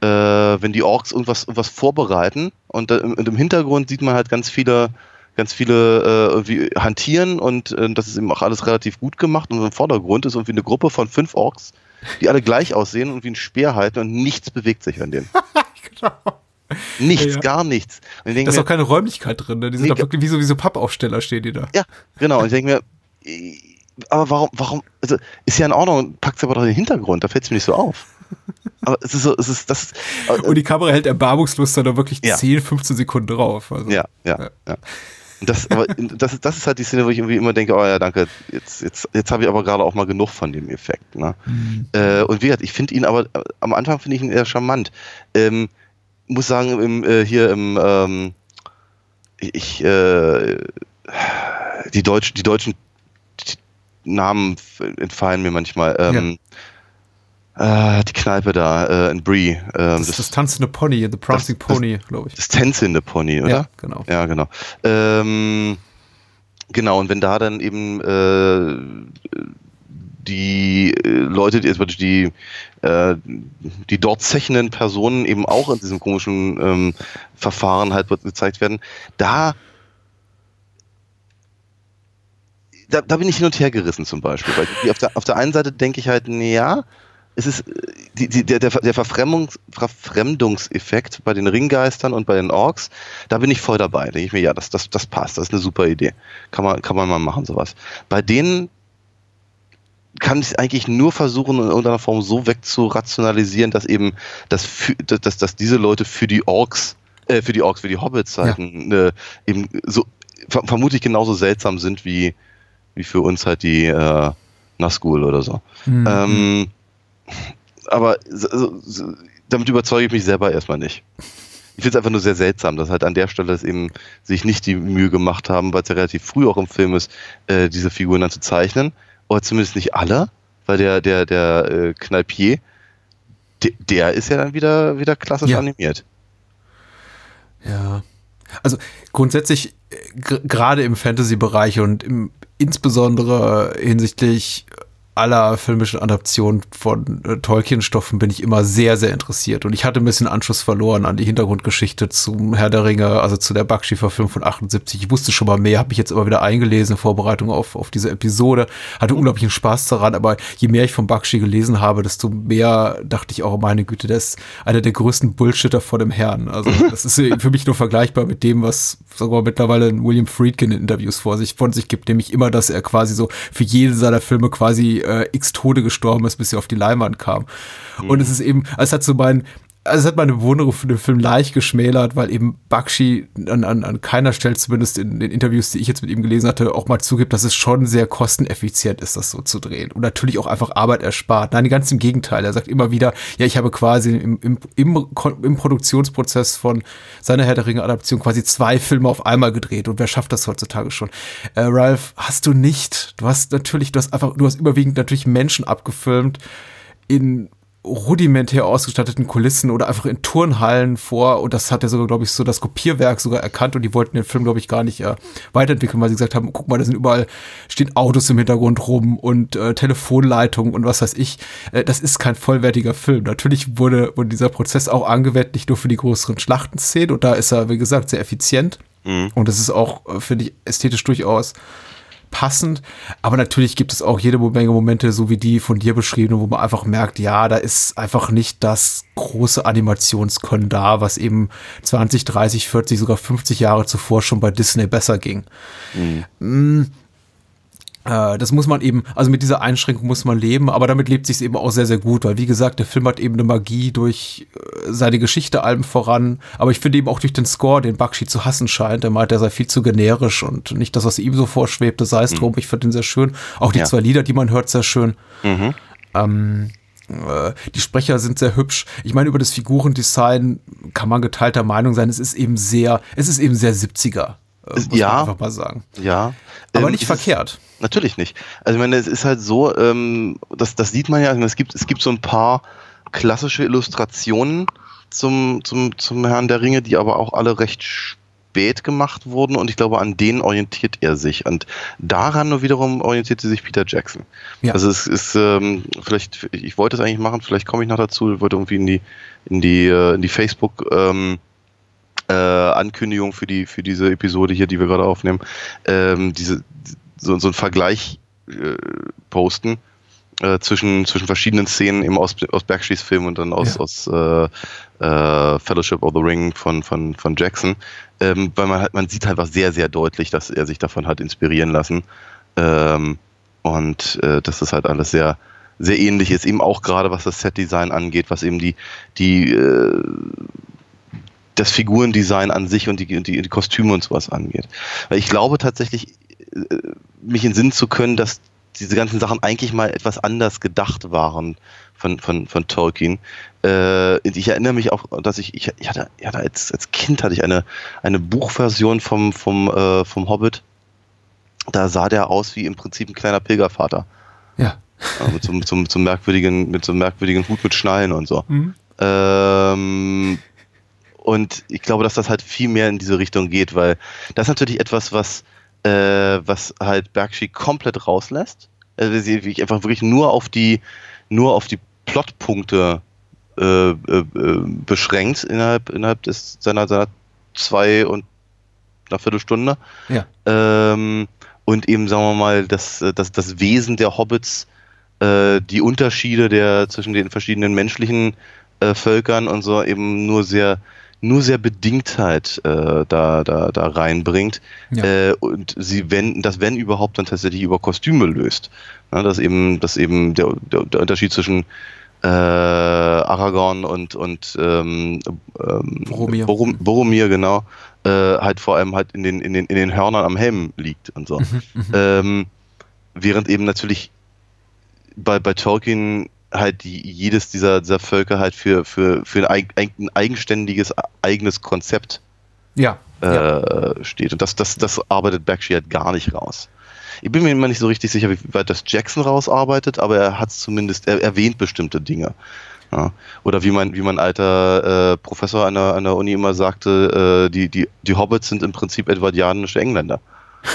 äh, wenn die Orks irgendwas, irgendwas vorbereiten und, da, und im Hintergrund sieht man halt ganz viele, ganz viele äh, irgendwie hantieren und äh, das ist eben auch alles relativ gut gemacht und im Vordergrund ist irgendwie eine Gruppe von fünf Orks, die alle gleich aussehen und wie ein Speer halten und nichts bewegt sich an denen. Nichts, Ja, ja. gar nichts. Und ich denke Da ist mir, auch keine Räumlichkeit drin, ne? Die sind Nee, da wirklich wie so, wie so Pappaufsteller stehen die da. ja, genau. Und ich denke mir, äh, aber warum, warum, also ist ja in Ordnung, packt aber doch in den Hintergrund, da fällt es mir nicht so auf. Aber es ist so, es ist das. Und die Kamera hält erbarmungslos da wirklich Ja. 10, 15 Sekunden drauf. Also, Ja, ja, ja. Und das, aber das, ist- das ist halt die Szene, wo ich irgendwie immer denke, oh ja, danke, jetzt, jetzt, jetzt habe ich aber gerade auch mal genug von dem Effekt. Ne? Äh, und wie gesagt, ich finde ihn aber, am Anfang finde ich ihn eher charmant. Ähm, muss sagen, im, äh, hier im, ähm, ich, äh, die, Deutsch, die deutschen Namen entfallen mir manchmal. Ähm, äh, die Kneipe da äh, in Brie. Ähm, Das ist das tanzende Pony, The Prancing das- Pony, glaube ich. das tänzelnde Pony, oder? Ja, genau. Ja, genau. Ähm, genau, und wenn da dann eben äh, die äh, Leute, die, also die, äh, die dort zechenden Personen eben auch in diesem komischen ähm, Verfahren halt gezeigt werden, da da, da bin ich hin und her gerissen zum Beispiel. Weil auf, der, auf der einen Seite denke ich halt, ja, es ist äh, die, die, der, der, der Verfremdungs, Verfremdungseffekt bei den Ringgeistern und bei den Orks, da bin ich voll dabei. Da denke ich mir, ja, das, das, das passt, das ist eine super Idee. Kann man, kann man mal machen, sowas. Bei denen kann ich eigentlich nur versuchen, in irgendeiner Form so wegzurationalisieren, dass eben für, dass, dass, dass diese Leute für die Orks, äh, für die Orks, für die Hobbits halt äh, eben so ver vermutlich genauso seltsam sind wie, wie für uns halt die äh, Nazgul oder so. Mhm. Ähm, aber so, so, damit überzeuge ich mich selber erstmal nicht. Ich finde es einfach nur sehr seltsam, dass halt an der Stelle es eben sich nicht die Mühe gemacht haben, weil es ja relativ früh auch im Film ist, äh, diese Figuren dann zu zeichnen. Oder zumindest nicht alle, weil der, der, der äh, Kneipier, der, der ist ja dann wieder, wieder klassisch Ja. animiert. Ja. Also grundsätzlich, äh, gerade im Fantasy-Bereich und im, insbesondere hinsichtlich aller filmischen Adaptionen von äh, Tolkien-Stoffen bin ich immer sehr, sehr interessiert. Und ich hatte ein bisschen Anschluss verloren an die Hintergrundgeschichte zum Herr der Ringe, also zu der Bakshi-Verfilmung von 78. Ich wusste schon mal mehr, habe mich jetzt aber wieder eingelesen in Vorbereitung auf, auf diese Episode. Hatte unglaublichen Spaß daran, aber je mehr ich von Bakshi gelesen habe, desto mehr dachte ich auch, oh meine Güte, der ist einer der größten Bullshitter vor dem Herrn. Also das ist für mich nur vergleichbar mit dem, was sogar mittlerweile William Friedkin in Interviews vor sich, von sich gibt, nämlich immer, dass er quasi so für jeden seiner Filme quasi äh, x Tode gestorben ist, bis er auf die Leinwand kam. Und es ist eben, es hat so mein, also es hat meine Bewunderung für den Film leicht geschmälert, weil eben Bakshi an, an, an keiner Stelle, zumindest in den Interviews, die ich jetzt mit ihm gelesen hatte, auch mal zugibt, dass es schon sehr kosteneffizient ist, das so zu drehen. Und natürlich auch einfach Arbeit erspart. Nein, ganz im Gegenteil. Er sagt immer wieder, ja, ich habe quasi im, im, im, im Produktionsprozess von seiner Herr der Ringe-Adaption quasi zwei Filme auf einmal gedreht. Und wer schafft das heutzutage schon? Äh, Ralph, hast du nicht. Du hast natürlich, du hast einfach, du hast überwiegend natürlich Menschen abgefilmt in rudimentär ausgestatteten Kulissen oder einfach in Turnhallen vor. Und das hat ja sogar, glaube ich, so das Kopierwerk sogar erkannt. Und die wollten den Film, glaube ich, gar nicht äh, weiterentwickeln, weil sie gesagt haben, guck mal, da sind überall, stehen Autos im Hintergrund rum und äh, Telefonleitungen und was weiß ich. Äh, das ist kein vollwertiger Film. Natürlich wurde, wurde dieser Prozess auch angewendet, nicht nur für die größeren Schlachtenszenen. Und da ist er, wie gesagt, sehr effizient. Und das ist auch, äh, finde ich, ästhetisch durchaus passend. Aber natürlich gibt es auch jede Menge Momente, so wie die von dir beschriebene, wo man einfach merkt, ja, da ist einfach nicht das große Animationskönnen da, was eben 20, 30, 40, sogar 50 Jahre zuvor schon bei Disney besser ging. Mm, äh, das muss man eben, also mit dieser Einschränkung muss man leben, aber damit lebt sich eben auch sehr, sehr gut, weil wie gesagt, der Film hat eben eine Magie durch äh, seine Geschichte allem voran, aber ich finde eben auch durch den Score, den Bakshi zu hassen scheint, er meint, er sei viel zu generisch und nicht das, was ihm so vorschwebte, sei es drum, ich finde ihn sehr schön. Auch die Ja. zwei Lieder, die man hört, sehr schön. Mhm. Ähm, äh, die Sprecher sind sehr hübsch. Ich meine, über das Figurendesign kann man geteilter Meinung sein. Es ist eben sehr, es ist eben sehr 70er. Äh, muss Ja. man einfach mal sagen. Ja. Aber Ähm, nicht es ist- verkehrt. Natürlich nicht. Also ich meine, es ist halt so, ähm, das, das sieht man ja, meine, es gibt, es gibt so ein paar klassische Illustrationen zum, zum, zum Herrn der Ringe, die aber auch alle recht spät gemacht wurden und ich glaube, an denen orientiert er sich. Und daran nur wiederum orientierte sich Peter Jackson. Ja. Also es ist, ähm, vielleicht, ich wollte es eigentlich machen, vielleicht komme ich noch dazu, ich wollte irgendwie in die, in die, äh, in die Facebook ähm, äh, Ankündigung für die für diese Episode hier, die wir gerade aufnehmen, ähm, diese so, so ein Vergleich äh, posten äh, zwischen zwischen verschiedenen Szenen eben aus aus Backstreets Film und dann aus Ja. aus äh, äh, Fellowship of the Ring von von von Jackson, ähm, weil man halt man sieht halt was sehr sehr deutlich, dass er sich davon hat inspirieren lassen. Ähm, und äh, dass das halt alles sehr sehr ähnlich. Ist, eben auch gerade was das Setdesign angeht, was eben die die äh, das Figurendesign an sich und die, die, die Kostüme und sowas angeht. Weil ich glaube tatsächlich, äh, mich in Sinn zu können, dass diese ganzen Sachen eigentlich mal etwas anders gedacht waren von, von, von Tolkien. Äh, ich erinnere mich auch, dass ich, ich, ich hatte, ich hatte als, als Kind hatte ich eine, eine Buchversion vom, vom, äh, vom Hobbit. Da sah der aus wie im Prinzip ein kleiner Pilgervater. Ja. Äh, mit, so, mit, so, mit so merkwürdigen, mit so einem merkwürdigen Hut mit Schnallen und so. Mhm. Ähm, und ich glaube, dass das halt viel mehr in diese Richtung geht, weil das ist natürlich etwas, was, äh, was halt Berkshi komplett rauslässt. Also sie sich einfach wirklich nur auf die, nur auf die Plotpunkte äh, äh, äh, beschränkt innerhalb, innerhalb des, seiner, seiner zwei und einer Viertelstunde. Ja. Ähm, und eben, sagen wir mal, das, das, das Wesen der Hobbits, äh, die Unterschiede der, zwischen den verschiedenen menschlichen äh, Völkern und so eben nur sehr, nur sehr bedingt halt äh, da, da, da reinbringt. Ja. Äh, und sie wenn, das wenn überhaupt dann tatsächlich über Kostüme löst. Ja, dass eben, dass eben der, der, der Unterschied zwischen äh, Aragorn und, und ähm, ähm, Boromir. Borom, Boromir, genau, äh, halt vor allem halt in den, in, den, in den Hörnern am Helm liegt und so. Mhm, Ähm, während eben natürlich bei, bei Tolkien halt die, jedes dieser, dieser Völker halt für, für, für ein, ein eigenständiges, eigenes Konzept ja, äh, ja. steht. Und das, das, das arbeitet Bakshi halt gar nicht raus. Ich bin mir immer nicht so richtig sicher, wie weit das Jackson rausarbeitet, aber er hat zumindest, er erwähnt bestimmte Dinge. Ja. Oder wie mein, wie mein alter äh, Professor an der, an der Uni immer sagte, äh, die, die, die Hobbits sind im Prinzip edwardianische Engländer.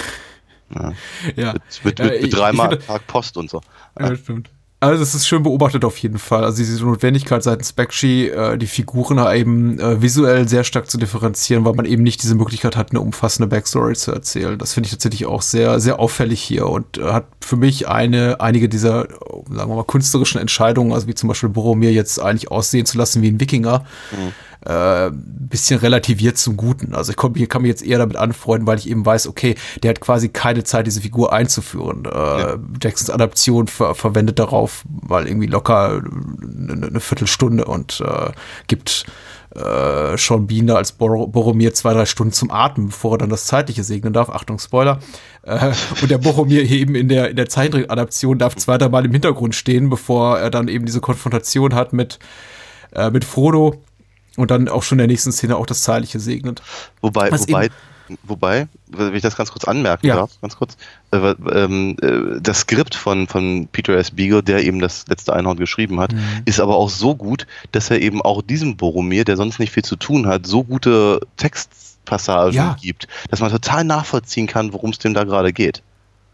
Ja. ja. Mit, mit, mit, mit dreimal Tag Post und so. Ja, stimmt. Also es ist schön beobachtet auf jeden Fall. Also diese Notwendigkeit seitens Bakshi, äh, die Figuren eben äh, visuell sehr stark zu differenzieren, weil man eben nicht diese Möglichkeit hat, eine umfassende Backstory zu erzählen. Das finde ich tatsächlich auch sehr, sehr auffällig hier und äh, hat für mich eine, einige dieser, sagen wir mal, künstlerischen Entscheidungen, also wie zum Beispiel Boromir jetzt eigentlich aussehen zu lassen wie ein Wikinger, mhm äh, bisschen relativiert zum Guten. Also ich komm, hier kann mich jetzt eher damit anfreunden, weil ich eben weiß, okay, der hat quasi keine Zeit, diese Figur einzuführen. Äh, ja. Jacksons Adaption ver verwendet darauf mal irgendwie locker eine, eine Viertelstunde und äh, gibt äh, Sean Bean da als Bor Boromir zwei, drei Stunden zum Atmen, bevor er dann das Zeitliche segnen darf. Achtung, Spoiler. Äh, und der Boromir eben in der, in der Zeitadaption darf zwei, drei Mal im Hintergrund stehen, bevor er dann eben diese Konfrontation hat mit, äh, mit Frodo und dann auch schon in der nächsten Szene auch das Zeitliche segnet. Wobei, Was wobei, wobei, wenn ich das ganz kurz anmerken ja. darf, ganz kurz, äh, ähm, äh, das Skript von, von Peter S. Beagle, der eben das letzte Einhorn geschrieben hat, mhm. ist aber auch so gut, dass er eben auch diesem Boromir, der sonst nicht viel zu tun hat, so gute Textpassagen ja. gibt, dass man total nachvollziehen kann, worum es dem da gerade geht.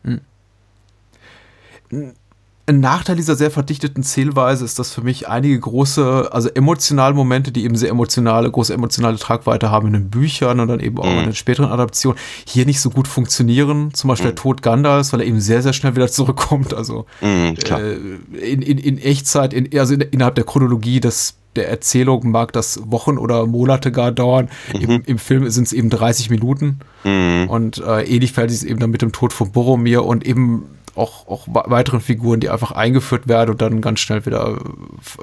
Mhm ein Nachteil dieser sehr verdichteten Zählweise ist, dass für mich einige große, also emotionale Momente, die eben sehr emotionale, große emotionale Tragweite haben in den Büchern und dann eben auch mhm. in den späteren Adaptionen, hier nicht so gut funktionieren. Zum Beispiel mhm. der Tod Gandalfs, weil er eben sehr, sehr schnell wieder zurückkommt. Also mhm, äh, in, in, in Echtzeit, in, also in, innerhalb der Chronologie des der Erzählung mag das Wochen oder Monate gar dauern. Mhm. Im, Im, Film sind es eben 30 Minuten. Mhm. Und äh, ähnlich fällt es eben dann mit dem Tod von Boromir und eben auch, auch weiteren Figuren, die einfach eingeführt werden und dann ganz schnell wieder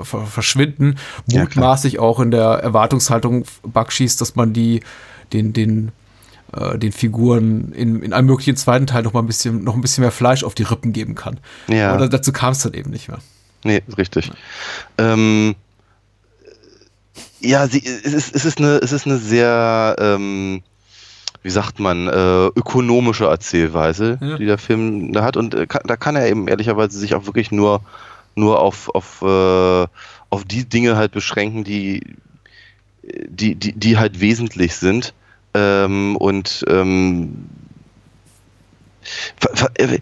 verschwinden. Mutmaßlich ja, auch in der Erwartungshaltung Bakshis, dass man die, den, den, äh, den Figuren in, in einem möglichen zweiten Teil noch mal ein bisschen, noch ein bisschen mehr Fleisch auf die Rippen geben kann. Ja. Aber dazu kam es dann eben nicht mehr. Nee, richtig. Ähm, ja, sie, es, ist, es, ist eine, es ist eine sehr ähm, wie sagt man, äh, ökonomische Erzählweise, ja. die der Film da hat. Und äh, da kann er eben ehrlicherweise sich auch wirklich nur, nur auf, auf, äh, auf die Dinge halt beschränken, die, die, die, die halt wesentlich sind. Ähm, und ähm, er,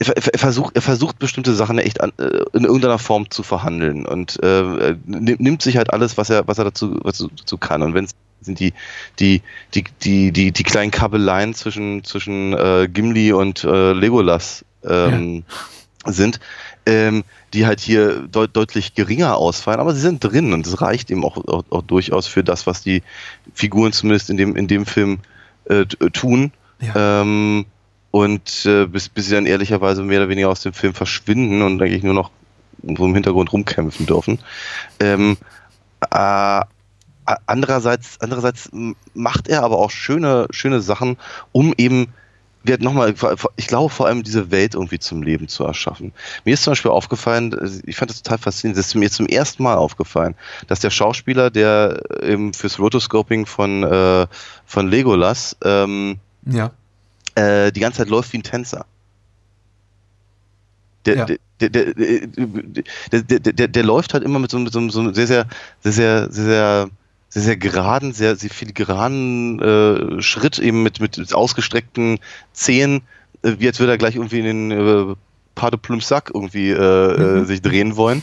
er, versucht, er versucht bestimmte Sachen echt an, äh, in irgendeiner Form zu verhandeln und äh, nimmt sich halt alles, was er, was er dazu, was dazu kann. Und wenn es sind die, die, die, die, die, die kleinen Kabeleien zwischen, zwischen äh, Gimli und äh, Legolas ähm, ja. sind, ähm, die halt hier deut deutlich geringer ausfallen, aber sie sind drin und es reicht eben auch, auch, auch, durchaus für das, was die Figuren zumindest in dem, in dem Film äh, tun. Ja. Ähm, und äh, bis, bis sie dann ehrlicherweise mehr oder weniger aus dem Film verschwinden und eigentlich nur noch so im Hintergrund rumkämpfen dürfen. Ähm, äh, andererseits, andererseits macht er aber auch schöne, schöne Sachen, um eben wird nochmal, ich glaube vor allem diese Welt irgendwie zum Leben zu erschaffen. Mir ist zum Beispiel aufgefallen, ich fand das total faszinierend, das ist mir zum ersten Mal aufgefallen, dass der Schauspieler, der eben fürs Rotoscoping von, äh, von Legolas ähm, ja. äh, die ganze Zeit läuft wie ein Tänzer. Der, ja. der, der, der, der, der, der, läuft halt immer mit so, mit so, so einem sehr, sehr, sehr, sehr, sehr sehr, sehr geraden, sehr, sehr filigranen äh, Schritt, eben mit, mit ausgestreckten Zehen, äh, wie als würde er gleich irgendwie in den äh, Pas de Plume Sack irgendwie äh, äh, mhm. sich drehen wollen.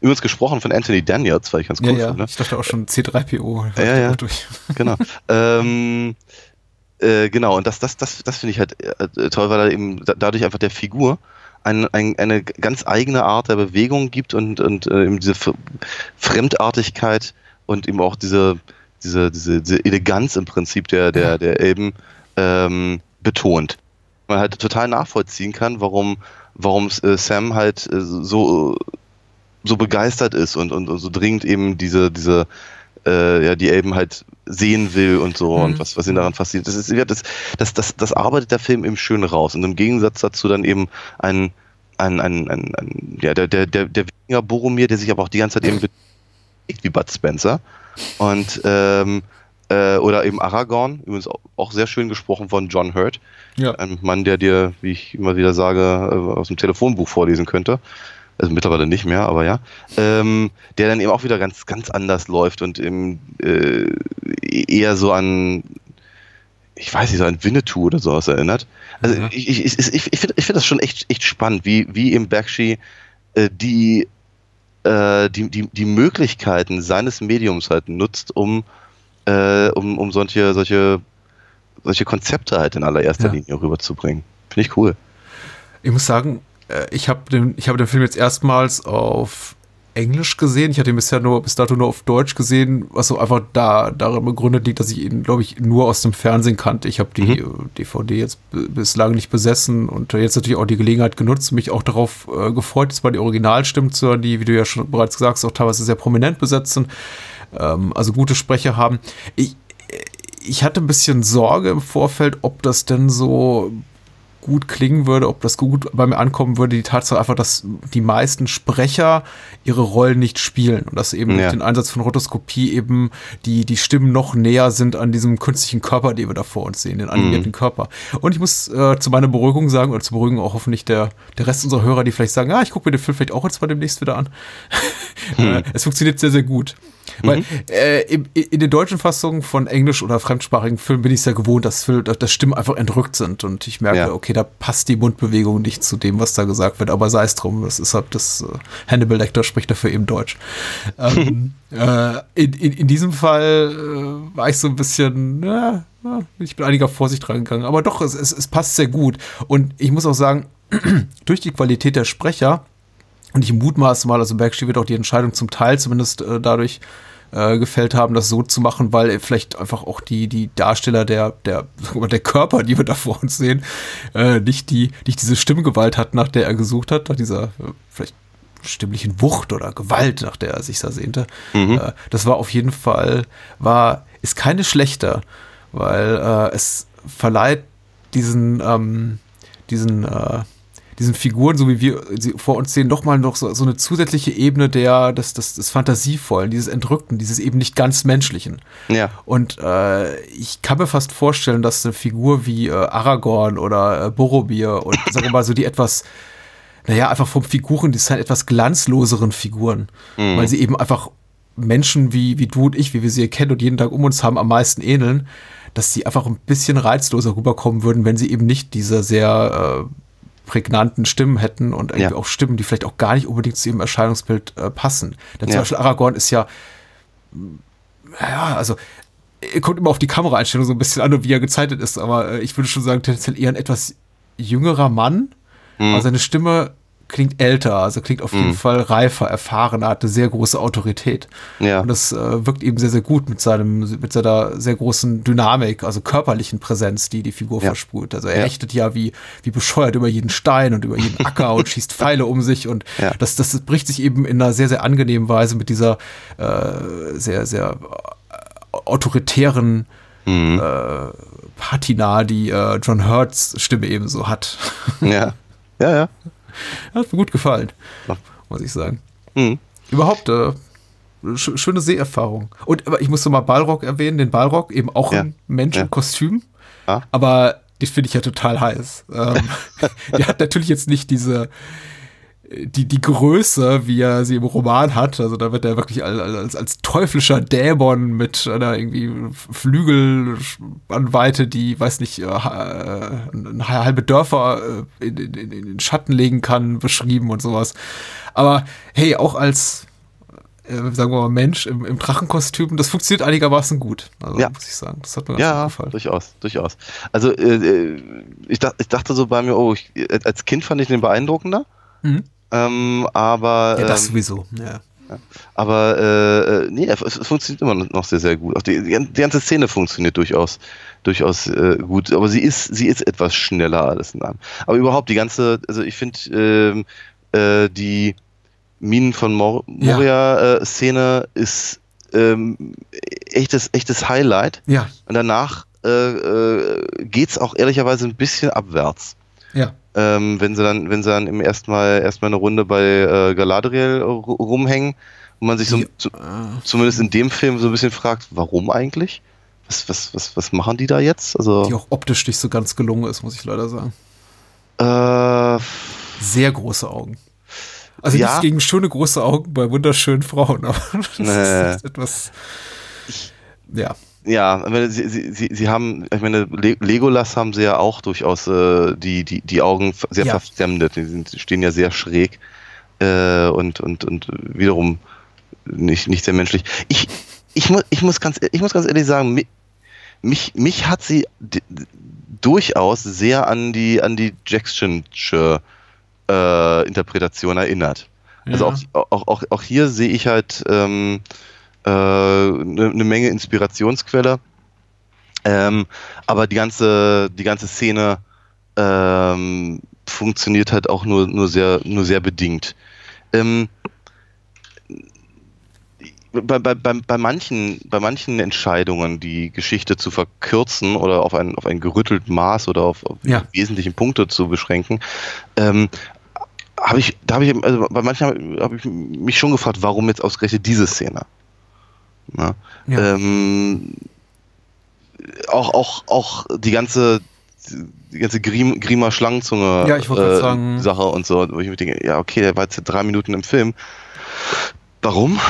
Übrigens gesprochen von Anthony Daniels, weil ich ganz cool ja, ja. finde. Ich dachte auch schon C3PO. Ja, ja. Durch. Genau. ähm, äh, genau, und das, das, das, das finde ich halt äh, toll, weil er eben dadurch einfach der Figur ein, ein, eine ganz eigene Art der Bewegung gibt und, und äh, eben diese Fremdartigkeit und eben auch diese, diese, diese, diese Eleganz im Prinzip der, der, der Elben ähm, betont. Man halt total nachvollziehen kann, warum, warum äh, Sam halt äh, so, so begeistert ist und, und, und so dringend eben diese, diese äh, ja, die Elben halt sehen will und so mhm. und was, was ihn daran fasziniert. Das, ist, das, das, das, das arbeitet der Film eben schön raus. Und im Gegensatz dazu dann eben ein ein, ein, ein, ein ja, der, der, der, der Wikinger Boromir, der sich aber auch die ganze Zeit eben bewegt wie Bud Spencer. Und ähm, äh, oder eben Aragorn, übrigens auch, sehr schön gesprochen von John Hurt. Ja. Ein Mann, der dir, wie ich immer wieder sage, äh, aus dem Telefonbuch vorlesen könnte. Also mittlerweile nicht mehr, aber ja. Ähm, der dann eben auch wieder ganz, ganz anders läuft und eben äh, eher so an, ich weiß nicht, so an Winnetou oder sowas erinnert. Also Ja. ich, ich, ich, ich, finde ich find das schon echt, echt spannend, wie, wie im Bakshi äh, die, äh, die, die, die Möglichkeiten seines Mediums halt nutzt, um, äh, um, um solche, solche, solche Konzepte halt in allererster Ja. Linie rüberzubringen. Finde ich cool. Ich muss sagen, äh, ich habe den, ich habe den Film jetzt erstmals auf Englisch gesehen. Ich hatte ihn bisher nur bis dato nur auf Deutsch gesehen, was so einfach da darin begründet liegt, dass ich ihn, glaube ich, nur aus dem Fernsehen kannte. Ich habe die äh, DVD jetzt bislang nicht besessen und jetzt natürlich auch die Gelegenheit genutzt, mich auch darauf äh, gefreut, jetzt mal die Originalstimmen zu hören, die, wie du ja schon bereits gesagt hast, auch teilweise sehr prominent besetzt sind. Ähm, also gute Sprecher haben. Ich, ich hatte ein bisschen Sorge im Vorfeld, ob das denn so gut klingen würde, ob das gut bei mir ankommen würde, die Tatsache einfach, dass die meisten Sprecher ihre Rollen nicht spielen und dass eben Ja. durch den Einsatz von Rotoskopie eben die, die Stimmen noch näher sind an diesem künstlichen Körper, den wir da vor uns sehen, den animierten Körper. Und ich muss äh, zu meiner Beruhigung sagen, oder zu beruhigen auch hoffentlich der, der Rest unserer Hörer, die vielleicht sagen, ah, ich gucke mir den Film vielleicht auch jetzt mal demnächst wieder an. äh, es funktioniert sehr, sehr gut. Weil äh, in, in den deutschen Fassungen von englisch- oder fremdsprachigen Filmen bin ich sehr gewohnt, dass, Film- dass Stimmen einfach entrückt sind. Und ich merke, Ja. okay, da passt die Mundbewegung nicht zu dem, was da gesagt wird, aber sei es drum, das ist halt das äh, Hannibal Lecter spricht dafür eben Deutsch. ähm, äh, in, in, in diesem Fall äh, war ich so ein bisschen, ja, ja, ich bin einiger Vorsicht reingegangen, aber doch, es, es, es passt sehr gut. Und ich muss auch sagen, durch die Qualität der Sprecher und ich mutmaße mal, also Bergstee wird auch die Entscheidung zum Teil zumindest äh, dadurch äh, gefällt haben, das so zu machen, weil vielleicht einfach auch die, die Darsteller der, der, der Körper, die wir da vor uns sehen, äh, nicht die, nicht diese Stimmgewalt hat, nach der er gesucht hat, nach dieser äh, vielleicht stimmlichen Wucht oder Gewalt, nach der er sich da sehnte. Äh, das war auf jeden Fall, war, ist keine schlechter, weil äh, es verleiht diesen, ähm, diesen, äh, diesen Figuren, so wie wir sie vor uns sehen, nochmal noch so, so eine zusätzliche Ebene der, des, des, des Fantasievollen, dieses Entrückten, dieses eben nicht ganz Menschlichen. Ja. Und äh, ich kann mir fast vorstellen, dass eine Figur wie äh, Aragorn oder äh, Boromir und sagen wir mal so die etwas, naja, einfach vom Figurendesign etwas glanzloseren Figuren, weil sie eben einfach Menschen wie, wie du und ich, wie wir sie kennen und jeden Tag um uns haben, am meisten ähneln, dass sie einfach ein bisschen reizloser rüberkommen würden, wenn sie eben nicht diese sehr äh, prägnanten Stimmen hätten und irgendwie Ja. auch Stimmen, die vielleicht auch gar nicht unbedingt zu ihrem Erscheinungsbild äh, passen. Denn zum Ja. Beispiel Aragorn ist ja, ja, also er kommt immer auf die Kameraeinstellung so ein bisschen an und wie er gezeichnet ist, aber äh, ich würde schon sagen, tendenziell eher ein etwas jüngerer Mann. Aber seine Stimme klingt älter, also klingt auf jeden Fall reifer, erfahrener, hat eine sehr große Autorität. Ja. Und das äh, wirkt eben sehr, sehr gut mit seinem, mit seiner sehr großen Dynamik, also körperlichen Präsenz, die die Figur Ja. versprüht. Also er Ja. ächtet ja wie, wie bescheuert über jeden Stein und über jeden Acker und schießt Pfeile um sich und Ja. das, das bricht sich eben in einer sehr, sehr angenehmen Weise mit dieser äh, sehr, sehr äh, autoritären Mhm. äh, Patina, die äh, John Hurts Stimme eben so hat. Ja. Ja, ja. Hat mir gut gefallen, muss ich sagen. Mhm. Überhaupt äh, sch schöne Seherfahrung. Und aber ich muss noch mal Balrog erwähnen, den Balrog, eben auch Ja. ein Mensch Ja. im Kostüm. Ja. Aber den finde ich ja total heiß. Ähm, der hat natürlich jetzt nicht diese die, die Größe, wie er sie im Roman hat. Also da wird er wirklich als, als, teuflischer Dämon mit einer irgendwie Flügelspannweite, die, weiß nicht, äh, äh, halbe Dörfer äh, in, in, in den Schatten legen kann, beschrieben und sowas. Aber hey, auch als äh, sagen wir mal, Mensch im, im Drachenkostüm, das funktioniert einigermaßen gut. Also Ja. muss ich sagen. Das hat mir ganz Ja, gut gefallen. durchaus, durchaus. Also äh, ich, dacht, ich dachte so bei mir, oh, ich, als Kind fand ich den beeindruckender. Mhm. Ähm, aber Ja, das ähm, sowieso. Ja. aber äh, äh, nee, es, es funktioniert immer noch sehr, sehr gut. Auch die, die gan- die ganze Szene funktioniert durchaus, durchaus äh, gut. Aber sie ist, sie ist etwas schneller alles in allem. Aber überhaupt die ganze, also ich finde ähm, äh, die Minen von Mor Ja. Moria-Szene ist ähm, echtes, echtes Highlight. Ja, Und danach äh, äh, geht's auch ehrlicherweise ein bisschen abwärts. ja. Ähm, wenn sie dann, wenn sie dann im ersten Mal erstmal eine Runde bei äh, Galadriel rumhängen und man sich so, zu, zumindest in dem Film so ein bisschen fragt, warum eigentlich? Was, was, was, was machen die da jetzt? Also, die auch optisch nicht so ganz gelungen ist, muss ich leider sagen. Äh, Sehr große Augen. Also Ja. nichts gegen schöne große Augen bei wunderschönen Frauen, aber das Nee. ist etwas. Ja. Ja, sie, sie, sie, sie haben, ich meine, Le Legolas haben sie ja auch durchaus äh, die, die, die Augen sehr Ja. verfremdet. Die, sind, stehen ja sehr schräg äh, und, und, und wiederum nicht, nicht sehr menschlich. Ich, ich, mu ich, muss ganz, ich muss ganz ehrlich sagen, mi- mich, mich hat sie durchaus sehr an die, an die Jacksonsche äh, Interpretation erinnert. Also Ja. auch, auch, auch, auch hier sehe ich halt ähm, äh, eine ne Menge Inspirationsquelle. Ähm, aber die ganze, die ganze Szene ähm, funktioniert halt auch nur, nur, sehr, nur sehr bedingt. Ähm, bei, bei, bei, bei, manchen, bei manchen Entscheidungen, die Geschichte zu verkürzen oder auf ein, auf ein gerüttelt Maß oder auf, auf Ja. wesentlichen Punkte zu beschränken, ähm, habe ich, da habe ich, also bei manchen habe hab ich mich schon gefragt, warum jetzt ausgerechnet diese Szene? Na? Ja. Ähm, auch, auch, auch die ganze, die ganze Grim, Grima Schlangenzunge Ja, sagen- Sache und so, wo ich mir denke, ja, okay, der war jetzt drei Minuten im Film. Warum?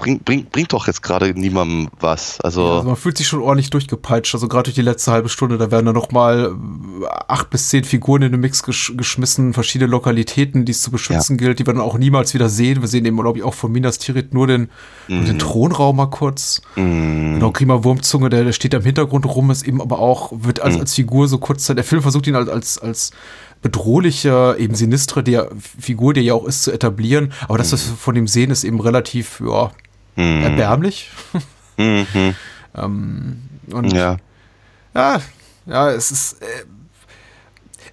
Bringt, bringt, bringt doch jetzt gerade niemandem was. Also, Also man fühlt sich schon ordentlich durchgepeitscht. Also gerade durch die letzte halbe Stunde, da werden dann noch mal äh, acht bis zehn Figuren in den Mix gesch geschmissen, verschiedene Lokalitäten, die es zu beschützen gilt, die wir dann auch niemals wieder sehen. Wir sehen eben, glaube ich, auch von Minas Tirith nur den, nur den Thronraum mal kurz. mh, Genau, Grima Wurmzunge, der, der steht da im Hintergrund rum, ist eben aber auch, wird als, als Figur so kurz Der Film versucht ihn als, als, als bedrohlicher, eben sinistre der Figur, der ja auch ist, zu etablieren. Aber das, was wir von ihm sehen, ist eben relativ, ja, mh, erbärmlich. mh, mh, ähm, und ja. ja, ja, es ist. Äh,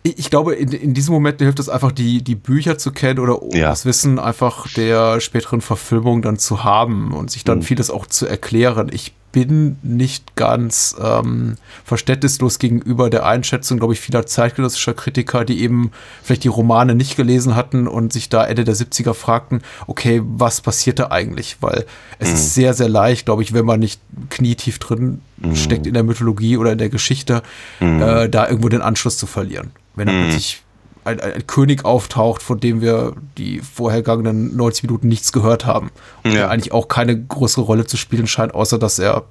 ich, ich glaube, in, in diesem Moment hilft es einfach, die, die Bücher zu kennen oder Ja. das Wissen einfach der späteren Verfilmung dann zu haben und sich dann Mhm. vieles auch zu erklären. Ich bin nicht ganz ähm, verständnislos gegenüber der Einschätzung, glaube ich, vieler zeitgenössischer Kritiker, die eben vielleicht die Romane nicht gelesen hatten und sich da Ende der 70er fragten, okay, was passiert da eigentlich? Weil es ist sehr, sehr leicht, glaube ich, wenn man nicht knietief drin steckt in der Mythologie oder in der Geschichte, äh, da irgendwo den Anschluss zu verlieren. Wenn dann plötzlich ein, ein, König auftaucht, von dem wir die vorhergegangenen 90 Minuten nichts gehört haben. Und Ja. der eigentlich auch keine größere Rolle zu spielen scheint, außer dass er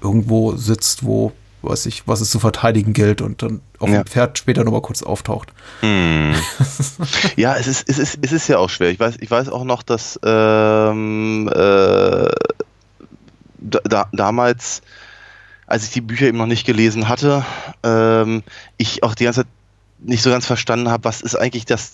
irgendwo sitzt, wo, weiß ich, was es zu verteidigen gilt und dann auf Ja. dem Pferd später nochmal kurz auftaucht. Hm. ja, es ist, es, ist, es ist ja auch schwer. Ich weiß, ich weiß auch noch, dass ähm, äh, da, da, damals, als ich die Bücher eben noch nicht gelesen hatte, ähm, ich auch die ganze Zeit nicht so ganz verstanden habe, was ist eigentlich das,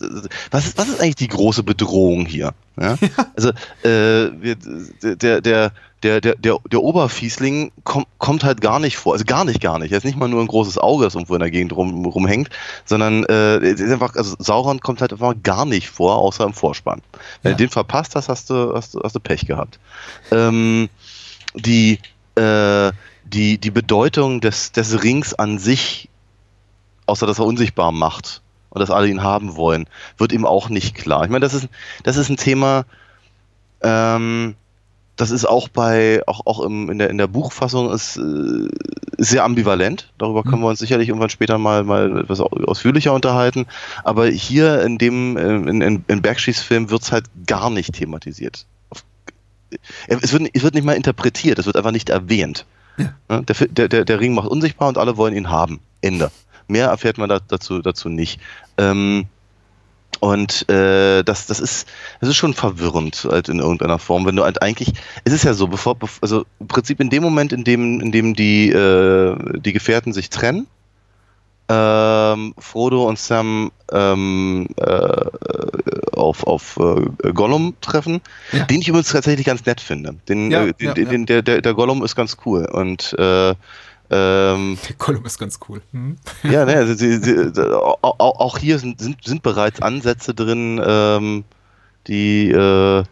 was ist, was ist eigentlich die große Bedrohung hier? Ja? Also äh, der, der, der, der, der, der Oberfiesling kommt, kommt halt gar nicht vor, also gar nicht, gar nicht. Er ist nicht mal nur ein großes Auge, das irgendwo in der Gegend rum, rumhängt, sondern äh, es ist einfach, also Sauron kommt halt einfach gar nicht vor, außer im Vorspann. Wenn Ja. du den verpasst hast, hast du, hast hast du Pech gehabt. Ähm, die, äh, die, die Bedeutung des, des Rings an sich, außer dass er unsichtbar macht und dass alle ihn haben wollen, wird ihm auch nicht klar. Ich meine, das ist, das ist ein Thema, ähm, das ist auch bei, auch, auch im, in, der, in der Buchfassung ist, äh, sehr ambivalent. Darüber können wir uns sicherlich irgendwann später mal, mal etwas au- ausführlicher unterhalten. Aber hier in dem, äh, in, in, in Bergschis Film wird es halt gar nicht thematisiert. Auf- Es wird, es wird nicht mal interpretiert, es wird einfach nicht erwähnt. Ne? Der, Fi- der, der, der Ring macht unsichtbar und alle wollen ihn haben. Ende. Mehr erfährt man da, dazu, dazu nicht. Ähm, und äh, das, das, ist, das ist schon verwirrend halt in irgendeiner Form, wenn du halt eigentlich, es ist ja so, bevor, bev- also im Prinzip in dem Moment, in dem, in dem die, äh, die Gefährten sich trennen, ähm, Frodo und Sam ähm, äh, auf, auf äh, Gollum treffen, Ja. den ich übrigens tatsächlich ganz nett finde. Den, Ja, äh, den, ja. den, der, der, der Gollum ist ganz cool und äh, ähm, Der Gollum ist ganz cool. Hm? ja, ne, also sie, sie, auch, auch hier sind, sind, sind bereits Ansätze drin, ähm, die, äh,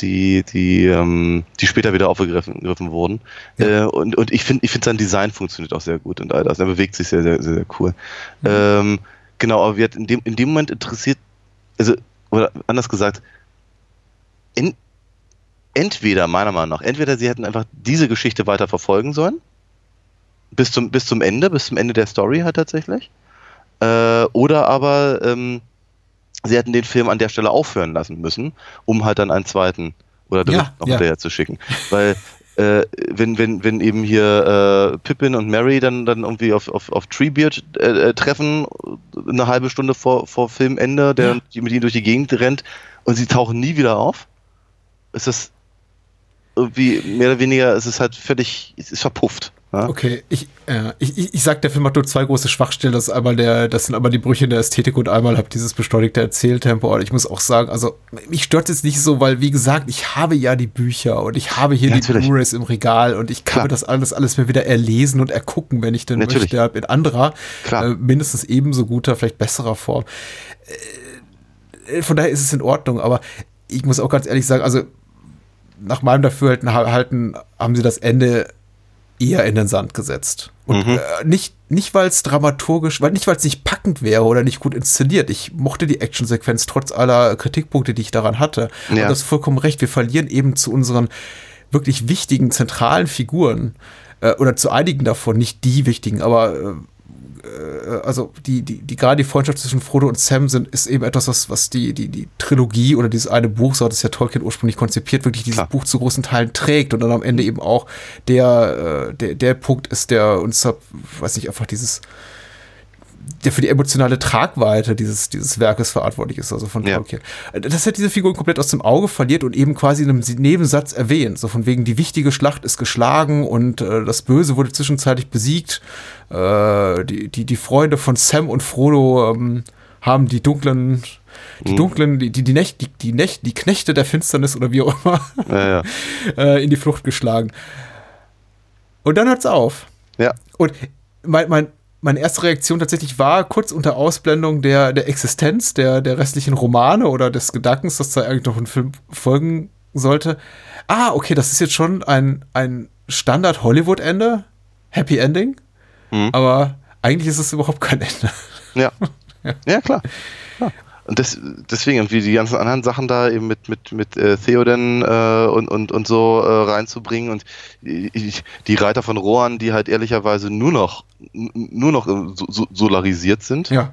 die, die, ähm, die später wieder aufgegriffen gegriffen wurden. Ja. Äh, und, und ich finde, ich finde sein Design funktioniert auch sehr gut und all das. Er bewegt sich sehr, sehr, sehr, sehr cool. Mhm. Ähm, genau, aber in dem, in dem Moment interessiert, also, oder anders gesagt, in, entweder, meiner Meinung nach, entweder sie hätten einfach diese Geschichte weiter verfolgen sollen, bis zum, bis zum Ende, bis zum Ende der Story halt tatsächlich, äh, oder aber ähm, sie hätten den Film an der Stelle aufhören lassen müssen, um halt dann einen zweiten oder dritten ja, noch ja. hinterher zu schicken. Weil äh, wenn, wenn, wenn eben hier äh, Pippin und Mary dann, dann irgendwie auf, auf, auf Treebeard äh, äh treffen, eine halbe Stunde vor, vor Filmende, der ja. mit ihnen durch die Gegend rennt und sie tauchen nie wieder auf, ist das irgendwie mehr oder weniger, ist es halt völlig, es ist verpufft. Ja? Okay, ich, äh, ich, ich, sag, der Film hat nur zwei große Schwachstellen. Das, ist einmal der, das sind aber die Brüche in der Ästhetik und einmal habe dieses beschleunigte Erzähltempo. Und ich muss auch sagen, also mich stört es nicht so, weil, wie gesagt, ich habe ja die Bücher und ich habe hier ja, die Blu-rays im Regal und ich kann mir das alles, alles mir wieder erlesen und ergucken, wenn ich denn natürlich. möchte, in anderer, äh, mindestens ebenso guter, vielleicht besserer Form. Äh, von daher ist es in Ordnung, aber ich muss auch ganz ehrlich sagen, also nach meinem Dafürhalten halten, haben sie das Ende eher in den Sand gesetzt. Und mhm. äh, nicht, nicht weil es dramaturgisch, weil nicht weil es nicht packend wäre oder nicht gut inszeniert. Ich mochte die Actionsequenz trotz aller Kritikpunkte, die ich daran hatte. Ja. Und das ist vollkommen recht. Wir verlieren eben zu unseren wirklich wichtigen, zentralen Figuren äh, oder zu einigen davon, nicht die wichtigen, aber äh, also die, die, die gerade die Freundschaft zwischen Frodo und Sam sind, ist eben etwas, was, was die, die, die Trilogie oder dieses eine Buch, so hat es ja Tolkien ursprünglich konzipiert, wirklich dieses Klar. Buch zu großen Teilen trägt und dann am Ende eben auch der, äh, der, der Punkt ist, der uns, weiß nicht, einfach dieses der für die emotionale Tragweite dieses, dieses Werkes verantwortlich ist, also von Tolkien. Ja. Das hat diese Figur komplett aus dem Auge verliert und eben quasi in einem Nebensatz erwähnt. So von wegen, die wichtige Schlacht ist geschlagen und äh, das Böse wurde zwischenzeitlich besiegt. Äh, die, die, die Freunde von Sam und Frodo ähm, haben die dunklen, die mhm. dunklen, die, die, die, Nächt, die, die, Nächt, die Knechte der Finsternis oder wie auch immer ja, ja. äh, in die Flucht geschlagen. Und dann hört's auf. Ja. Und mein, mein, meine erste Reaktion tatsächlich war, kurz unter Ausblendung der, der Existenz der, der restlichen Romane oder des Gedankens, dass da eigentlich noch ein Film folgen sollte. Ah, okay, das ist jetzt schon ein, ein Standard-Hollywood-Ende. Happy Ending. Mhm. Aber eigentlich ist es überhaupt kein Ende. Ja. ja. ja, klar. Und das, deswegen, wie die ganzen anderen Sachen da eben mit, mit, mit äh, Theoden äh, und, und, und so äh, reinzubringen und die, die Reiter von Rohan, die halt ehrlicherweise nur noch, nur noch so, so solarisiert sind. Ja.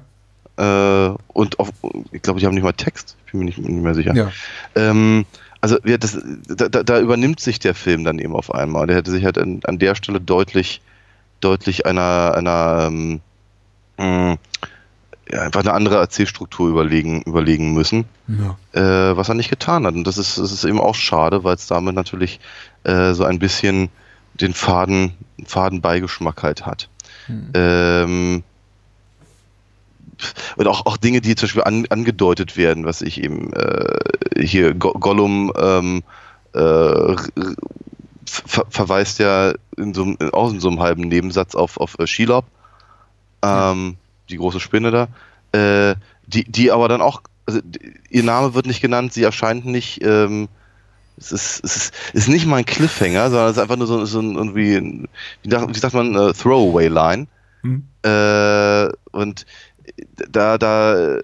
Äh, und auf, ich glaube, die haben nicht mal Text. Ich bin mir nicht, nicht mehr sicher. Ja. Ähm, also ja, das, da, da, übernimmt sich der Film dann eben auf einmal. Der hätte sich halt an, an der Stelle deutlich, deutlich einer, einer ähm, mh, ja, einfach eine andere Erzählstruktur überlegen, überlegen müssen, ja. äh, was er nicht getan hat. Und das ist, das ist eben auch schade, weil es damit natürlich äh, so ein bisschen den Faden, Fadenbeigeschmack halt hat. Hm. Ähm, und auch, auch Dinge, die zum Beispiel an, angedeutet werden, was ich eben äh, hier Go Gollum ähm, äh, ver verweist ja in so, auch in so einem halben Nebensatz auf, auf äh, Shelob. Ähm, ja die große Spinne da, äh, die, die aber dann auch, also ihr Name wird nicht genannt, sie erscheint nicht, ähm, es ist, es ist, ist nicht mal ein Cliffhanger, sondern es ist einfach nur so, so ein irgendwie, wie, wie sagt man, äh, Throwaway-Line. Mhm. Äh, und da, da,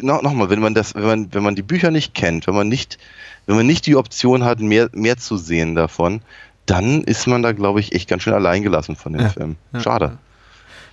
noch, noch mal, wenn man das, wenn man, wenn man die Bücher nicht kennt, wenn man nicht, wenn man nicht die Option hat, mehr, mehr zu sehen davon, dann ist man da, glaube ich, echt ganz schön alleingelassen von dem ja, Film. Schade. Ja.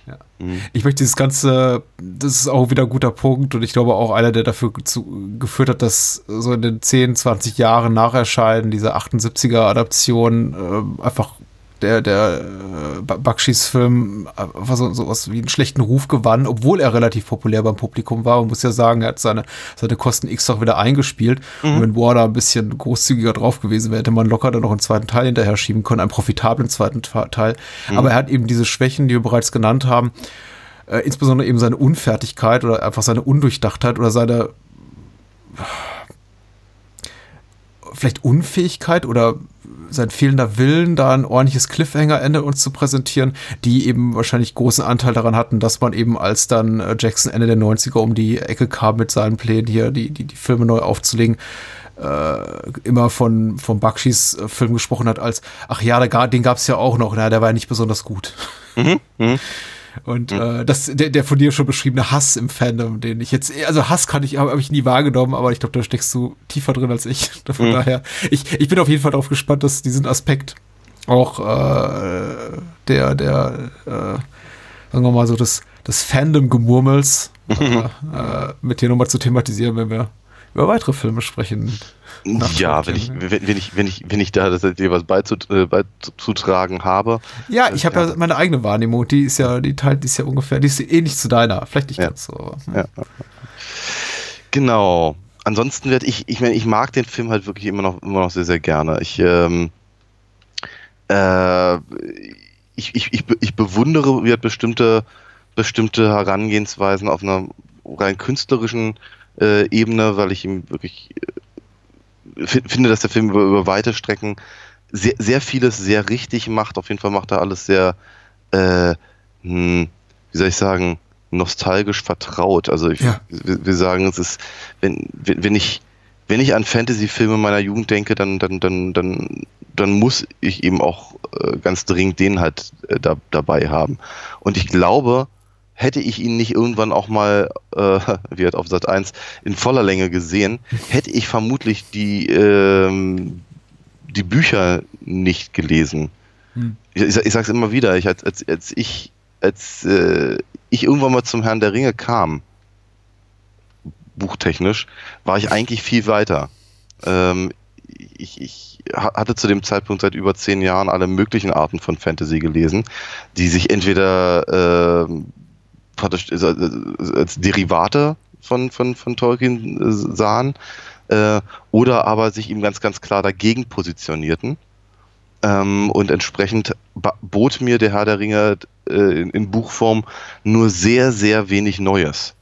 Ja. Mhm. Ich möchte dieses Ganze, das ist auch wieder ein guter Punkt und ich glaube auch einer, der dafür zu, geführt hat, dass so in den 10, 20 Jahren nach Erscheinen dieser 78er Adaption äh, einfach der, der äh, Bakshis Film einfach so, so was wie einen schlechten Ruf gewann, obwohl er relativ populär beim Publikum war. Man muss ja sagen, er hat seine, seine Kosten X auch wieder eingespielt. Mhm. Und wenn Warner ein bisschen großzügiger drauf gewesen wäre, hätte man locker dann noch einen zweiten Teil hinterher schieben können, einen profitablen zweiten Teil. Mhm. Aber er hat eben diese Schwächen, die wir bereits genannt haben, äh, insbesondere eben seine Unfertigkeit oder einfach seine Undurchdachtheit oder seine vielleicht Unfähigkeit oder sein fehlender Willen, da ein ordentliches Cliffhanger-Ende uns zu präsentieren, die eben wahrscheinlich großen Anteil daran hatten, dass man eben als dann äh, Jackson Ende der 90er um die Ecke kam mit seinen Plänen hier, die, die, die Filme neu aufzulegen, äh, immer von, von Bakshis äh, Film gesprochen hat als, ach ja, den gab es ja auch noch, na, der war ja nicht besonders gut. Mhm. Mhm. Und mhm. äh, das, der, der von dir schon beschriebene Hass im Fandom, den ich jetzt, also Hass kann ich, habe hab ich nie wahrgenommen, aber ich glaube, da steckst du tiefer drin als ich. Von mhm. daher, ich, ich bin auf jeden Fall darauf gespannt, dass diesen Aspekt auch äh, der, der, äh, sagen wir mal so, des, des Fandom-Gemurmels äh, äh, mit dir nochmal zu thematisieren, wenn wir über weitere Filme sprechen. Ja, wenn ich, wenn, wenn, ich, wenn, ich, wenn ich da dir was beizut, äh, beizutragen habe. Ja, ich habe ja. ja. meine eigene Wahrnehmung, die ist ja, die teilt, die ist ja ungefähr, die ist ähnlich zu deiner. Vielleicht nicht ja. ganz so. Aber, hm. ja. Genau. Ansonsten werde ich, ich meine, ich mag den Film halt wirklich immer noch, immer noch sehr, sehr gerne. Ich, ähm, äh, ich, ich, ich, ich bewundere wie bestimmte, bestimmte Herangehensweisen auf einer rein künstlerischen äh, Ebene, weil ich ihm wirklich äh, finde, dass der Film über, über weite Strecken sehr, sehr vieles sehr richtig macht. Auf jeden Fall macht er alles sehr, äh, hm, wie soll ich sagen, nostalgisch vertraut. Also ich, ja. wir, wir, sagen, es ist, wenn, wenn ich, wenn ich an Fantasy-Filme meiner Jugend denke, dann, dann, dann, dann, dann muss ich eben auch äh, ganz dringend den halt äh, da, dabei haben. Und ich glaube, hätte ich ihn nicht irgendwann auch mal, äh, wie hat auf Sat 1, in voller Länge gesehen, hätte ich vermutlich die, ähm, die Bücher nicht gelesen. Hm. Ich, ich, ich sag's immer wieder, ich, als, als, als ich, als äh, ich irgendwann mal zum Herrn der Ringe kam, buchtechnisch, war ich eigentlich viel weiter. Ähm, ich, ich hatte zu dem Zeitpunkt seit über zehn Jahren alle möglichen Arten von Fantasy gelesen, die sich entweder äh, praktisch äh, als Derivate von, von, von Tolkien äh, sahen äh, oder aber sich ihm ganz, ganz klar dagegen positionierten. Ähm, und entsprechend bot mir der Herr der Ringe äh, in, in, Buchform nur sehr, sehr wenig Neues.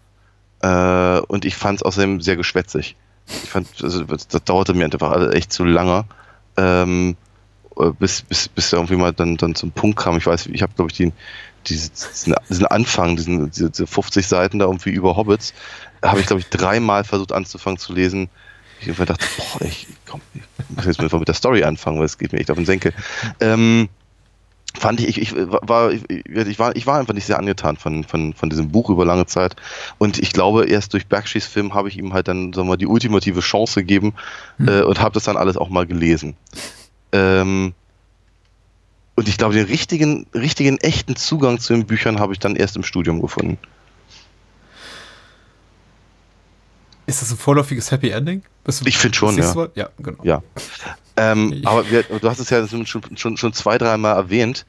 Äh, und ich fand es außerdem sehr geschwätzig. Ich fand, also, das, dauerte mir einfach echt zu lange. Ähm, bis, bis, bis er irgendwie mal dann, dann zum Punkt kam. Ich weiß, ich habe, glaube ich, die, diesen, diesen Anfang, diesen, diese 50 Seiten da irgendwie über Hobbits, habe ich, glaube ich, dreimal versucht anzufangen zu lesen. Ich einfach dachte, boah, ich, komm, ich muss jetzt mal mit der Story anfangen, weil es geht mir echt auf den Senkel. Ähm, fand ich, ich, ich war, ich, ich, war, ich war einfach nicht sehr angetan von, von, von diesem Buch über lange Zeit. Und ich glaube, erst durch Backshis Film habe ich ihm halt dann, sagen wir mal, die ultimative Chance gegeben hm. äh, und habe das dann alles auch mal gelesen. Ähm, und ich glaube, den richtigen, richtigen, echten Zugang zu den Büchern habe ich dann erst im Studium gefunden. Ist das ein vorläufiges Happy Ending? ich finde schon, ja. Ja, genau. Ja. Ähm, aber wir, du hast es ja schon, schon, schon zwei, dreimal erwähnt.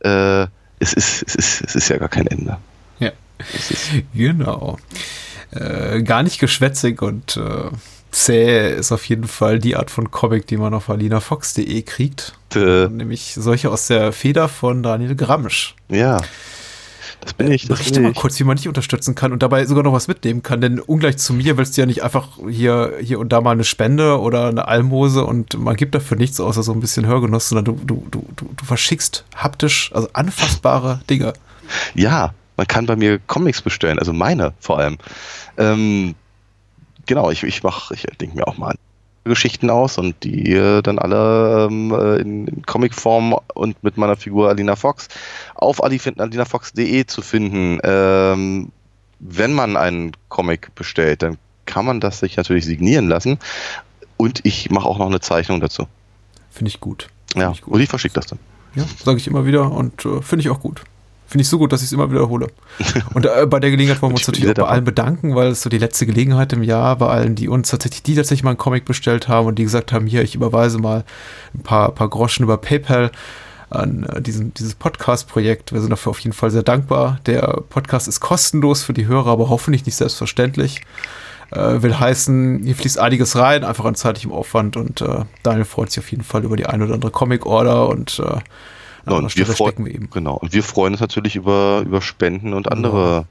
Äh, es, ist, es, ist, es ist ja gar kein Ende. Ja. Genau. Äh, gar nicht geschwätzig und äh, zäh ist auf jeden Fall die Art von Comic, die man auf alinafox.de kriegt. Äh. Nämlich solche aus der Feder von Daniel Gramsch. Ja. Das bin ich. Das Berichte mal kurz, wie man dich unterstützen kann und dabei sogar noch was mitnehmen kann. Denn ungleich zu mir willst du ja nicht einfach hier, hier und da mal eine Spende oder eine Almose und man gibt dafür nichts außer so ein bisschen Hörgenuss, sondern du, du, du, du, du verschickst haptisch, also anfassbare Dinge. Ja, man kann bei mir Comics bestellen, also meine vor allem. Ähm, genau, ich, ich mach, ich denke mir auch mal Geschichten aus und die äh, dann alle ähm, äh, in, in Comicform und mit meiner Figur Alina Fox auf alinafox.de zu finden. Ähm, wenn man einen Comic bestellt, dann kann man das sich natürlich signieren lassen und ich mache auch noch eine Zeichnung dazu. Finde ich gut. Find ja, ich gut. und ich verschicke das dann. Ja, sage ich immer wieder und äh, finde ich auch gut. Finde ich so gut, dass ich es immer wiederhole. Und äh, bei der Gelegenheit wollen wir uns natürlich auch bei allen bedanken, weil es so die letzte Gelegenheit im Jahr bei allen, die uns tatsächlich, die tatsächlich mal einen Comic bestellt haben und die gesagt haben, hier, ich überweise mal ein paar, paar Groschen über PayPal an äh, diesen, dieses Podcast-Projekt. Wir sind dafür auf jeden Fall sehr dankbar. Der Podcast ist kostenlos für die Hörer, aber hoffentlich nicht selbstverständlich. Äh, will heißen, hier fließt einiges rein, einfach an zeitlichem Aufwand und äh, Daniel freut sich auf jeden Fall über die ein oder andere Comic-Order und äh, Ja, und wir, freu wir eben. Genau. Und wir freuen uns natürlich über, über Spenden und andere.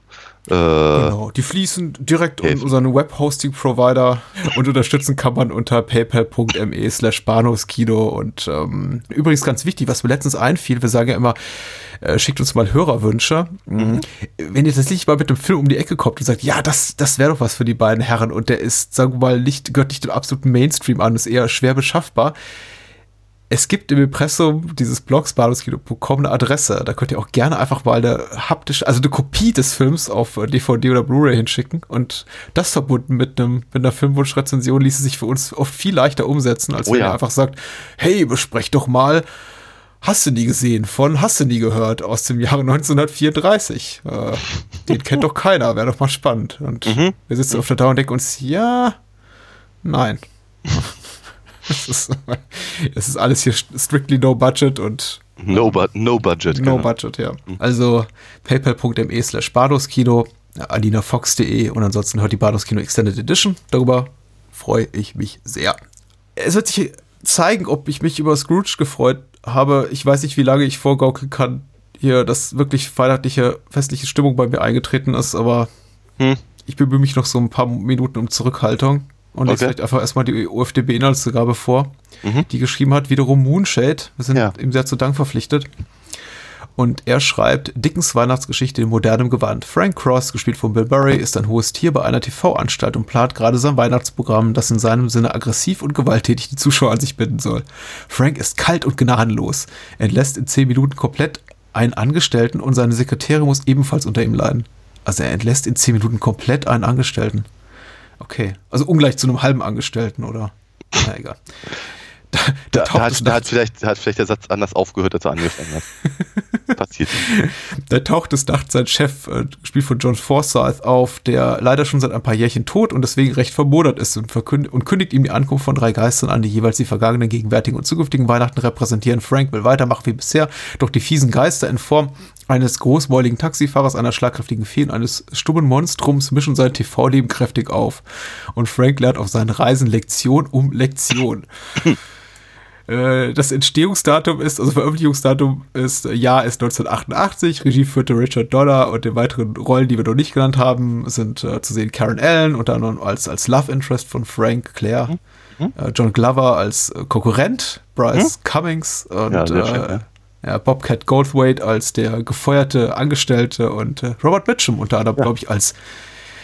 Äh, genau. Die fließen direkt in unseren Web-Hosting-Provider und unterstützen kann man unter paypal.me slash Bahnhofskino. Und ähm, übrigens ganz wichtig, was mir letztens einfiel, wir sagen ja immer, äh, schickt uns mal Hörerwünsche. Mhm. Wenn ihr tatsächlich mal mit dem Film um die Ecke kommt und sagt, ja, das, das wäre doch was für die beiden Herren und der ist, sagen wir mal, nicht, gehört nicht dem absoluten Mainstream an, ist eher schwer beschaffbar es gibt im Impressum dieses Blogs baluskino.com eine Adresse. Da könnt ihr auch gerne einfach mal eine haptische, also eine Kopie des Films auf DVD oder Blu-ray hinschicken. Und das verbunden mit einem, mit einer Filmwunschrezension ließe sich für uns oft viel leichter umsetzen, als oh, wenn ja. ihr einfach sagt, hey, besprecht doch mal Hast du nie gesehen von Hast du nie gehört aus dem Jahre 1934. Äh, den kennt doch keiner, wäre doch mal spannend. Und mhm. wir sitzen auf der Dauer und denken uns, ja, nein. Es ist, es ist alles hier strictly no budget und No, bu no budget. No genau. budget, ja. Also paypal.me slash badoskino, alinafox.de und ansonsten hört die Badoskino Extended Edition. Darüber freue ich mich sehr. Es wird sich zeigen, ob ich mich über Scrooge gefreut habe. Ich weiß nicht, wie lange ich vorgaukeln kann, hier, dass wirklich weihnachtliche, festliche Stimmung bei mir eingetreten ist, aber hm. ich bemühe mich noch so ein paar Minuten um Zurückhaltung. Und jetzt vielleicht einfach erstmal die UFDB-Inhaltsangabe vor, mhm. die geschrieben hat, wiederum Moonshade. Wir sind ja. ihm sehr zu Dank verpflichtet. Und er schreibt Dickens Weihnachtsgeschichte in modernem Gewand. Frank Cross, gespielt von Bill Murray, ist ein hohes Tier bei einer TV-Anstalt und plant gerade sein Weihnachtsprogramm, das in seinem Sinne aggressiv und gewalttätig die Zuschauer an sich binden soll. Frank ist kalt und gnadenlos. Er entlässt in zehn Minuten komplett einen Angestellten und seine Sekretärin muss ebenfalls unter ihm leiden. Also er entlässt in zehn Minuten komplett einen Angestellten. Okay. Also ungleich zu einem halben Angestellten, oder? Na egal. Da, da, da, hat, da hat, vielleicht, hat vielleicht der Satz anders aufgehört, als er angefangen hat. Passiert. Da taucht es nachts sein Chef, äh, gespielt von John Forsyth, auf, der leider schon seit ein paar Jährchen tot und deswegen recht vermodert ist und, und kündigt ihm die Ankunft von drei Geistern an, die jeweils die vergangenen, gegenwärtigen und zukünftigen Weihnachten repräsentieren. Frank will weitermachen wie bisher, doch die fiesen Geister in Form eines großmäuligen Taxifahrers, einer schlagkräftigen Fee und eines stummen Monstrums mischen sein TV-Leben kräftig auf. Und Frank lernt auf seinen Reisen Lektion um Lektion. Äh, das Entstehungsdatum ist, also Veröffentlichungsdatum ist, ja, ist 1988. Regie führte Richard Donner und die weiteren Rollen, die wir noch nicht genannt haben, sind äh, zu sehen Karen Allen, unter anderem als, als Love Interest von Frank Claire, mhm. äh, John Glover als äh, Konkurrent, Bryce mhm. Cummings und ja, ja. Bobcat Goldthwait als der gefeuerte Angestellte und äh, Robert Mitchum unter anderem, ja. glaube ich, als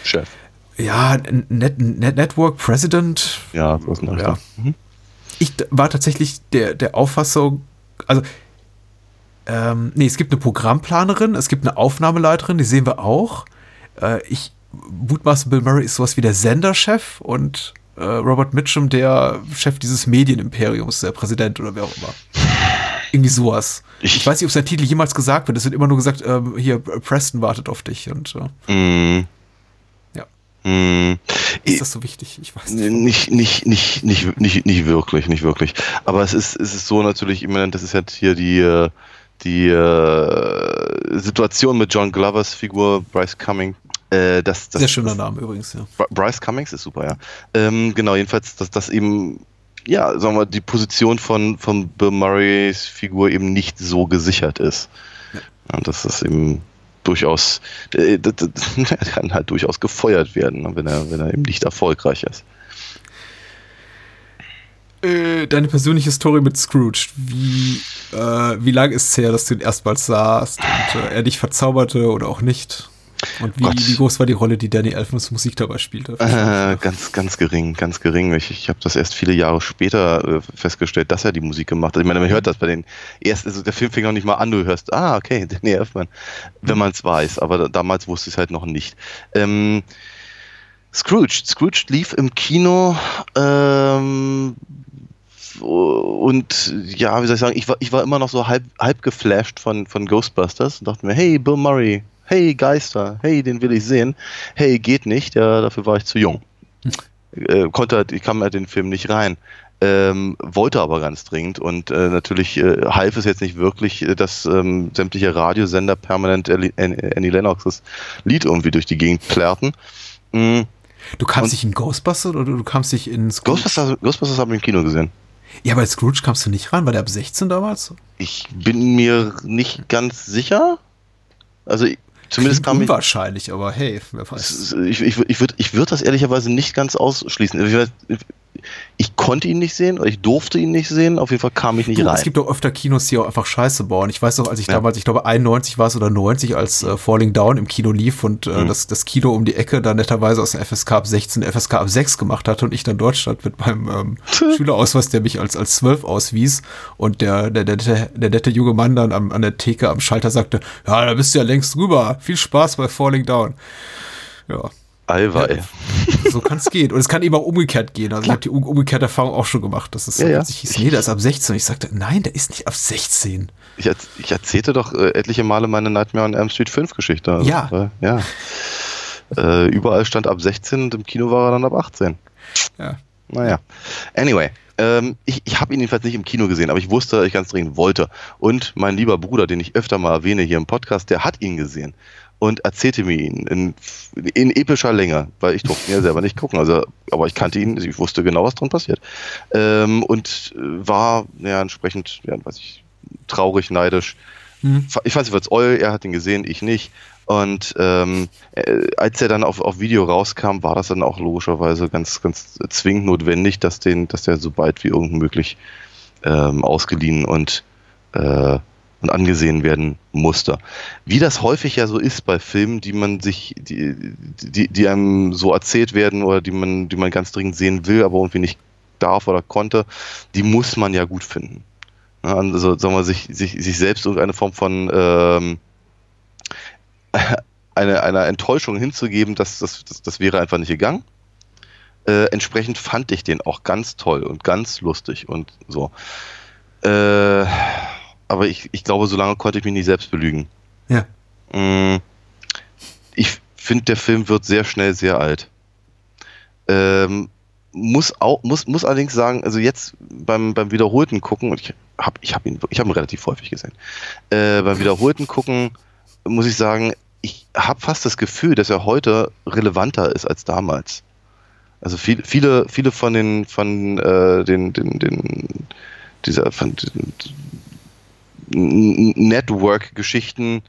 Chef. Ja, Net Net Network President. Ja, so ist ja. Mhm ich war tatsächlich der, der Auffassung, also, ähm, nee, es gibt eine Programmplanerin, es gibt eine Aufnahmeleiterin, die sehen wir auch. Äh, ich mutmaße, Bill Murray ist sowas wie der Senderchef und äh, Robert Mitchum der Chef dieses Medienimperiums, der Präsident oder wer auch immer. Irgendwie sowas. Ich, ich weiß nicht, ob sein Titel jemals gesagt wird. Es wird immer nur gesagt, ähm, hier, Preston wartet auf dich und äh. mm. Hm, ist das so wichtig? Ich weiß nicht. Nicht, nicht, nicht, nicht, nicht, wirklich, nicht wirklich. Aber es ist, es ist so natürlich immanent, das ist halt hier die, äh, die äh, Situation mit John Glovers Figur Bryce Cumming. Äh, das, das, Sehr schöner Name übrigens, ja. Bryce Cummings ist super, ja. Ähm, genau, jedenfalls, dass das eben, ja, sagen wir, die Position von, von Bill Murrays Figur eben nicht so gesichert ist. Ja. Und das ist eben durchaus, äh, er kann halt durchaus gefeuert werden, wenn er, wenn er eben nicht erfolgreich ist. Äh, deine persönliche Story mit Scrooge, wie, äh, wie lange ist es her, dass du ihn erstmals sahst und äh, er dich verzauberte oder auch nicht? Und wie, wie, groß war die Rolle, die Danny Elfmans Musik dabei spielte? Äh, ganz, ganz gering, ganz gering. Ich, ich habe das erst viele Jahre später äh, festgestellt, dass er die Musik gemacht hat. Ich meine, man hört das bei den ersten, also der Film fing noch nicht mal an, du hörst, ah, okay, Danny Elfman, wenn man es weiß. Aber damals wusste ich es halt noch nicht. Ähm, Scrooge. Scrooge lief im Kino ähm, und ja, wie soll ich sagen, ich war, ich war immer noch so halb, halb geflasht von, von Ghostbusters und dachte mir, hey, Bill Murray, hey Geister, hey, den will ich sehen, hey, geht nicht, ja, dafür war ich zu jung. Äh, konnte halt, ich kam halt den Film nicht rein. Ähm, wollte aber ganz dringend und äh, natürlich äh, half es jetzt nicht wirklich, äh, dass ähm, sämtliche Radiosender permanent Annie Lennoxes Lied irgendwie durch die Gegend plärrten. Mhm. Du kamst und dich in Ghostbusters oder du kamst dich ins Ghostbusters, Ghostbusters haben wir im Kino gesehen. Ja, bei Scrooge kamst du nicht ran, war der ab 16 damals? Ich bin mir nicht ganz sicher. Also zumindest kam ich. Unwahrscheinlich, aber hey, wer weiß. Ich, ich, ich würde ich würd das ehrlicherweise nicht ganz ausschließen. Ich, ich konnte ihn nicht sehen oder ich durfte ihn nicht sehen. Auf jeden Fall kam ich nicht Du, rein. Es gibt doch öfter Kinos, die auch einfach Scheiße bauen. Ich weiß noch, als ich Ja. damals, ich glaube 91 war es oder 90, als äh, Falling Down im Kino lief und äh, Mhm. das, das Kino um die Ecke dann netterweise aus der FSK ab 16 FSK ab 6 gemacht hatte und ich dann dort stand mit meinem ähm, Schülerausweis, der mich als, als 12 auswies und der, der, der, der, der nette junge Mann dann am, an der Theke am Schalter sagte, ja, da bist du ja längst drüber. Viel Spaß bei Falling Down. Ja. Eiwei. So kann es gehen. Und es kann eben auch umgekehrt gehen. Also ich habe die um, umgekehrte Erfahrung auch schon gemacht. Das ist Ja, ja. hieß, nee, der ist ab 16. Ich sagte, nein, der ist nicht ab 16. Ich, ich erzählte doch äh, etliche Male meine Nightmare on Elm Street 5 Geschichte. Also, Ja. Äh, ja. Äh, überall stand ab 16 und im Kino war er dann ab 18. Ja. Naja. Anyway. Ähm, ich ich habe ihn jedenfalls nicht im Kino gesehen, aber ich wusste, dass ich ganz dringend wollte. Und mein lieber Bruder, den ich öfter mal erwähne hier im Podcast, der hat ihn gesehen und erzählte mir ihn in, in epischer Länge, weil ich durfte ihn ja selber nicht gucken. Also, aber ich kannte ihn, ich wusste genau, was drin passiert. Ähm, und war ja, entsprechend, ja, weiß ich, traurig, neidisch. Mhm. Ich weiß nicht, was Eul, er hat ihn gesehen, ich nicht. Und ähm, äh, als er dann auf, auf Video rauskam, war das dann auch logischerweise ganz, ganz zwingend notwendig, dass, den, dass der so bald wie irgend möglich ähm, ausgeliehen und, äh, und angesehen werden musste. Wie das häufig ja so ist bei Filmen, die man sich, die, die, die einem so erzählt werden oder die man, die man ganz dringend sehen will, aber irgendwie nicht darf oder konnte, die muss man ja gut finden. Also sagen wir sich, sich, sich selbst irgendeine Form von ähm, eine, einer Enttäuschung hinzugeben, das, das, das, das wäre einfach nicht gegangen. Äh, entsprechend fand ich den auch ganz toll und ganz lustig und so. Äh, aber ich, ich glaube, so lange konnte ich mich nicht selbst belügen. Ja. Mm, Ich finde, der Film wird sehr schnell sehr alt. Ähm, muss auch, muss, muss allerdings sagen, also jetzt beim, beim wiederholten Gucken, und ich habe ich hab ihn, ich hab ihn relativ häufig gesehen, äh, beim wiederholten Gucken muss ich sagen, ich habe fast das Gefühl, dass er heute relevanter ist als damals. Also viel, viele, viele von den, von äh, den, den, den, dieser, von den Network-Geschichten,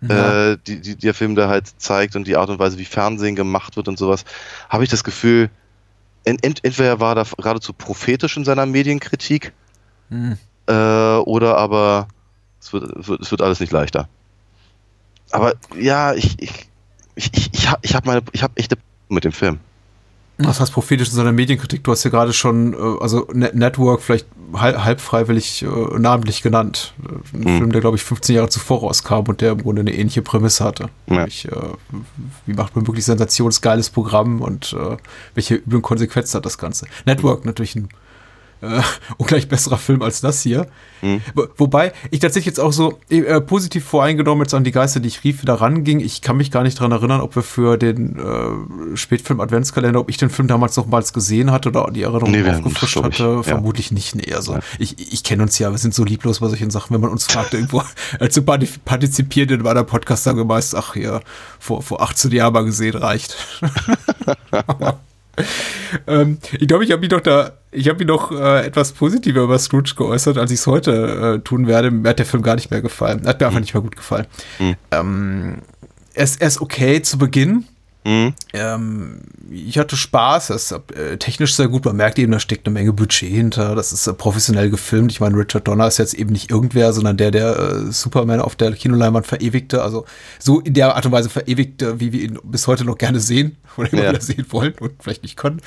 Ja. äh, die, die der Film da halt zeigt und die Art und Weise, wie Fernsehen gemacht wird und sowas, habe ich das Gefühl, ent, ent, entweder war er geradezu prophetisch in seiner Medienkritik, Hm. äh, oder aber es wird, wird, es wird alles nicht leichter. Aber ja, ich, ich, ich, ich, ich habe ich hab meine, ich habe echte mit dem Film. Was heißt prophetisch in seiner Medienkritik? Du hast ja gerade schon, äh, also Net Network vielleicht halb, halb freiwillig äh, namentlich genannt. Äh, Ein Mhm. Film, der glaube ich 15 Jahre zuvor rauskam und der im Grunde eine ähnliche Prämisse hatte. Ja. Nämlich, äh, wie macht man wirklich sensationsgeiles Programm und äh, welche üblen Konsequenzen hat das Ganze? Network natürlich ein äh, ungleich besserer Film als das hier. Mhm. Wo- Wobei ich tatsächlich jetzt auch so äh, positiv voreingenommen jetzt an die Geister, die ich rief, wieder ranging. Ich kann mich gar nicht dran erinnern, ob wir für den äh, Spätfilm Adventskalender, ob ich den Film damals nochmals gesehen hatte oder die Erinnerung Nee, das, aufgefrischt ich, hatte. ja. Vermutlich nicht. Nee, also ich, ich kenne uns ja, wir sind so lieblos bei solchen Sachen, wenn man uns fragt, irgendwo zu parti- partizipieren in meiner Podcast, sagen wir meist, ach ja, vor, vor 18 Jahren mal gesehen, reicht. ähm, ich glaube, ich habe mich doch da, ich habe mich noch äh, etwas positiver über Scrooge geäußert, als ich es heute äh, tun werde. Mir hat der Film gar nicht mehr gefallen. Hat mir einfach nicht mehr gut gefallen. Mhm. Ähm, ist, er ist okay zu Beginn. Mhm. Ähm, ich hatte Spaß, er ist äh, technisch sehr gut. Man merkt eben, da steckt eine Menge Budget hinter. Das ist äh, professionell gefilmt. Ich meine, Richard Donner ist jetzt eben nicht irgendwer, sondern der, der äh, Superman auf der Kinoleinwand verewigte. Also so in der Art und Weise verewigte, wie wir ihn bis heute noch gerne sehen oder immer Ja. wieder sehen wollen und vielleicht nicht können.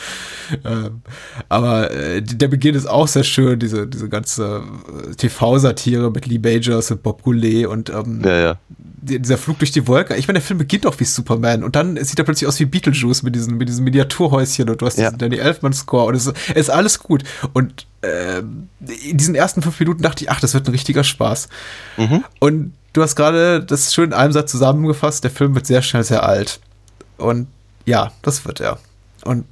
Ähm, aber äh, der Beginn ist auch sehr schön. Diese, diese ganze äh, TV-Satire mit Lee Majors und Bob Goulet und ähm, Ja, ja. Die- dieser Flug durch die Wolke. Ich meine, der Film beginnt auch wie Superman und dann sieht er plötzlich aus wie Beetlejuice mit diesen, mit diesen Miniaturhäuschen und du hast Ja. diesen Danny Elfman-Score und es ist, es ist alles gut. Und ähm, in diesen ersten fünf Minuten dachte ich, ach, das wird ein richtiger Spaß. Mhm. Und du hast gerade das schön in einem Satz zusammengefasst, der Film wird sehr schnell sehr alt. Und ja, das wird er. Und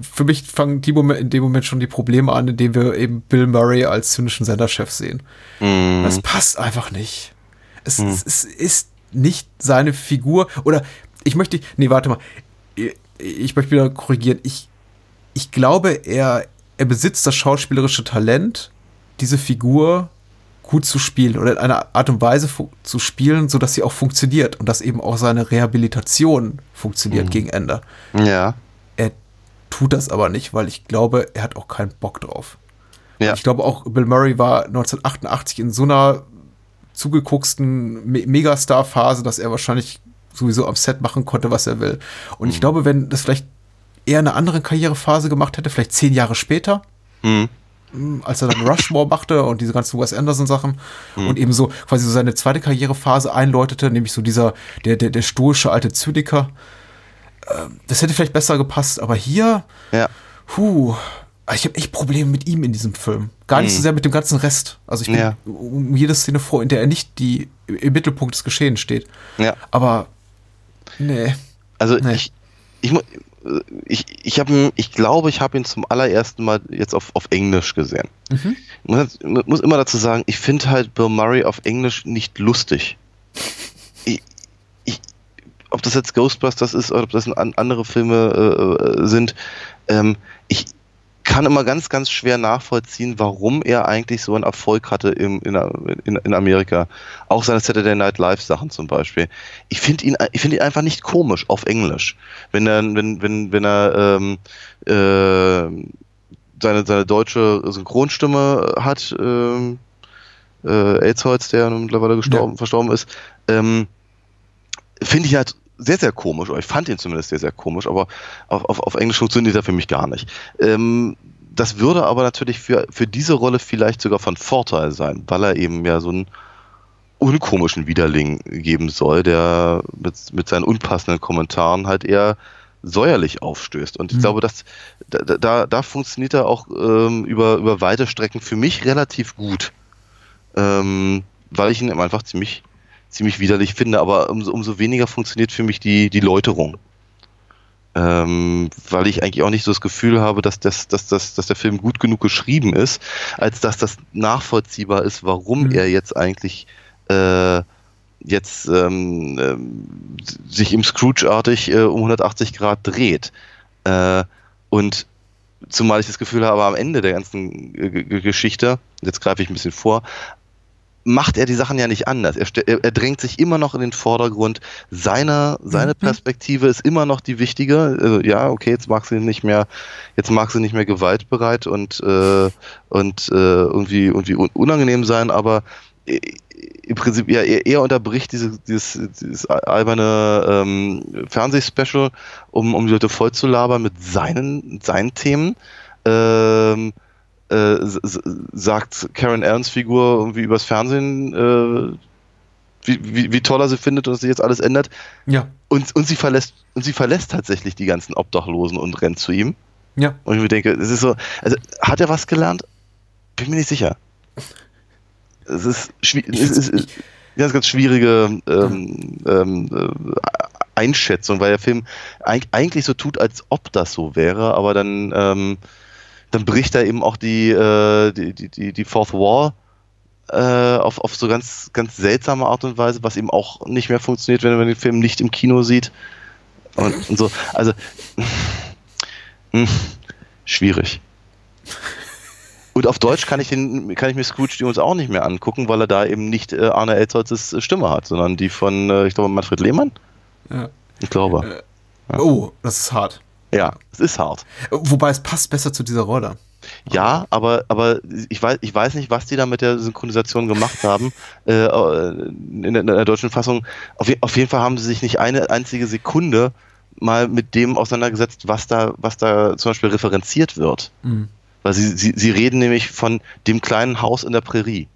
für mich fangen die Momente, in dem Moment schon die Probleme an, indem wir eben Bill Murray als zynischen Senderchef sehen. Mhm. Das passt einfach nicht. Es, es, es ist nicht seine Figur. Oder ich möchte, nee, warte mal. Ich, ich möchte wieder korrigieren. Ich, ich glaube, er er besitzt das schauspielerische Talent, diese Figur gut zu spielen oder in einer Art und Weise zu spielen, sodass sie auch funktioniert und dass eben auch seine Rehabilitation funktioniert mhm. gegen Ende. Ja. Er tut das aber nicht, weil ich glaube, er hat auch keinen Bock drauf. Ja. Ich glaube auch, Bill Murray war 1988 in so einer zugegucksten Me Megastar-Phase, dass er wahrscheinlich sowieso am Set machen konnte, was er will. Und mhm. ich glaube, wenn das vielleicht eher eine andere Karrierephase gemacht hätte, vielleicht zehn Jahre später, mhm. als er dann Rushmore machte und diese ganzen Wes Anderson-Sachen mhm. und eben so quasi so seine zweite Karrierephase einläutete, nämlich so dieser, der, der, der stoische alte Zyniker. Ähm, das hätte vielleicht besser gepasst, aber hier, ja. puh, ich habe echt Probleme mit ihm in diesem Film. Gar nicht so sehr mit dem ganzen Rest. Also ich bin ja. um jede Szene vor, in der er nicht die, im Mittelpunkt des Geschehens steht. Ja. Aber nee. Also nee. ich, ich, ich, ich, hab, ich glaube, ich habe ihn zum allerersten Mal jetzt auf, auf Englisch gesehen. Mhm. Ich muss, muss immer dazu sagen, ich finde halt Bill Murray auf Englisch nicht lustig. Ich, ich, ob das jetzt Ghostbusters ist oder ob das andere Filme äh, sind, ähm, ich, kann immer ganz, ganz schwer nachvollziehen, warum er eigentlich so einen Erfolg hatte im, in, in, in Amerika. Auch seine Saturday Night Live Sachen zum Beispiel. Ich finde ihn, ich finde ihn einfach nicht komisch auf Englisch. Wenn er, wenn, wenn, wenn er ähm, äh, seine, seine deutsche Synchronstimme hat, ähm, äh, Aidsholz, der mittlerweile gestorben, ja. verstorben ist, ähm, finde ich halt sehr, sehr komisch, oder ich fand ihn zumindest sehr, sehr komisch, aber auf, auf, auf Englisch funktioniert er für mich gar nicht. Ähm, das würde aber natürlich für, für diese Rolle vielleicht sogar von Vorteil sein, weil er eben ja so einen unkomischen Widerling geben soll, der mit, mit seinen unpassenden Kommentaren halt eher säuerlich aufstößt. Und ich mhm. glaube, dass da, da, da funktioniert er auch ähm, über, über weite Strecken für mich relativ gut. Ähm, weil ich ihn einfach ziemlich ziemlich widerlich finde, aber umso, umso weniger funktioniert für mich die, die Läuterung. Ähm, weil ich eigentlich auch nicht so das Gefühl habe, dass, das, dass, dass, dass der Film gut genug geschrieben ist, als dass das nachvollziehbar ist, warum mhm. er jetzt eigentlich äh, jetzt ähm, äh, sich im Scrooge-artig äh, um 180 Grad dreht. Äh, und zumal ich das Gefühl habe, am Ende der ganzen Geschichte, jetzt greife ich ein bisschen vor, macht er die Sachen ja nicht anders. Er, er, drängt sich immer noch in den Vordergrund. Seine, seine mhm. Perspektive ist immer noch die wichtige. Also, ja, okay, jetzt mag sie nicht mehr, jetzt mag sie nicht mehr gewaltbereit und, äh, und äh, irgendwie, irgendwie unangenehm sein, aber äh, im Prinzip ja, er, er unterbricht diese, dieses, dieses alberne ähm, Fernsehspecial, um, um die Leute voll zu labern mit seinen, seinen Themen. Ähm, äh, sagt Karen Ernst Figur irgendwie übers Fernsehen, äh, wie, wie, wie, toll er sie findet und dass sich jetzt alles ändert. Ja. Und, und sie verlässt und sie verlässt tatsächlich die ganzen Obdachlosen und rennt zu ihm. Ja. Und ich mir denke, es ist so, also hat er was gelernt? Bin mir nicht sicher. Es ist, es ist, ist ganz, ganz schwierige ähm, ähm, äh, Einschätzung, weil der Film eigentlich so tut, als ob das so wäre, aber dann ähm, dann bricht er eben auch die, äh, die, die, die Fourth Wall äh, auf, auf so ganz, ganz seltsame Art und Weise, was eben auch nicht mehr funktioniert, wenn man den Film nicht im Kino sieht. Und, und so, also mh, hm, schwierig. Und auf Deutsch kann ich, den, kann ich mir Scrooge die uns auch nicht mehr angucken, weil er da eben nicht äh, Arne Elsholzes Stimme hat, sondern die von, äh, ich glaube, Manfred Lehmann? Ja. Ich glaube. Äh, ja. Oh, das ist hart. Ja, es ist hart. Wobei es passt besser zu dieser Rolle. Ja, aber, aber ich, weiß, ich weiß nicht, was die da mit der Synchronisation gemacht haben. Äh, in, der, in, der, deutschen Fassung. Auf, auf, jeden Fall haben sie sich nicht eine einzige Sekunde mal mit dem auseinandergesetzt, was da, was da zum Beispiel referenziert wird. Mhm. Weil sie, sie, sie reden nämlich von dem kleinen Haus in der Prärie.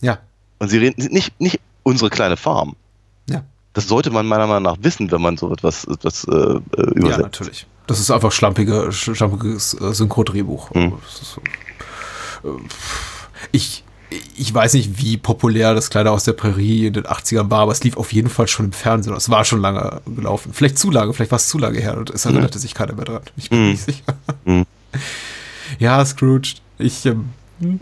Ja. Und sie reden nicht, nicht unsere kleine Farm. Ja. Das sollte man meiner Meinung nach wissen, wenn man so etwas, etwas äh, äh übersetzt. Ja, natürlich. Das ist einfach schlampige, schlampiges äh, Synchrodrehbuch. Mhm. Äh, ich, ich weiß nicht, wie populär das Kleider aus der Prärie in den 80ern war, aber es lief auf jeden Fall schon im Fernsehen. Es war schon lange gelaufen. Vielleicht zu lange, vielleicht war es zu lange her und es erinnerte mhm. sich keiner mehr dran. Ich bin mhm. nicht sicher. Mhm. Ja, Scrooge. Ich, ähm, hm.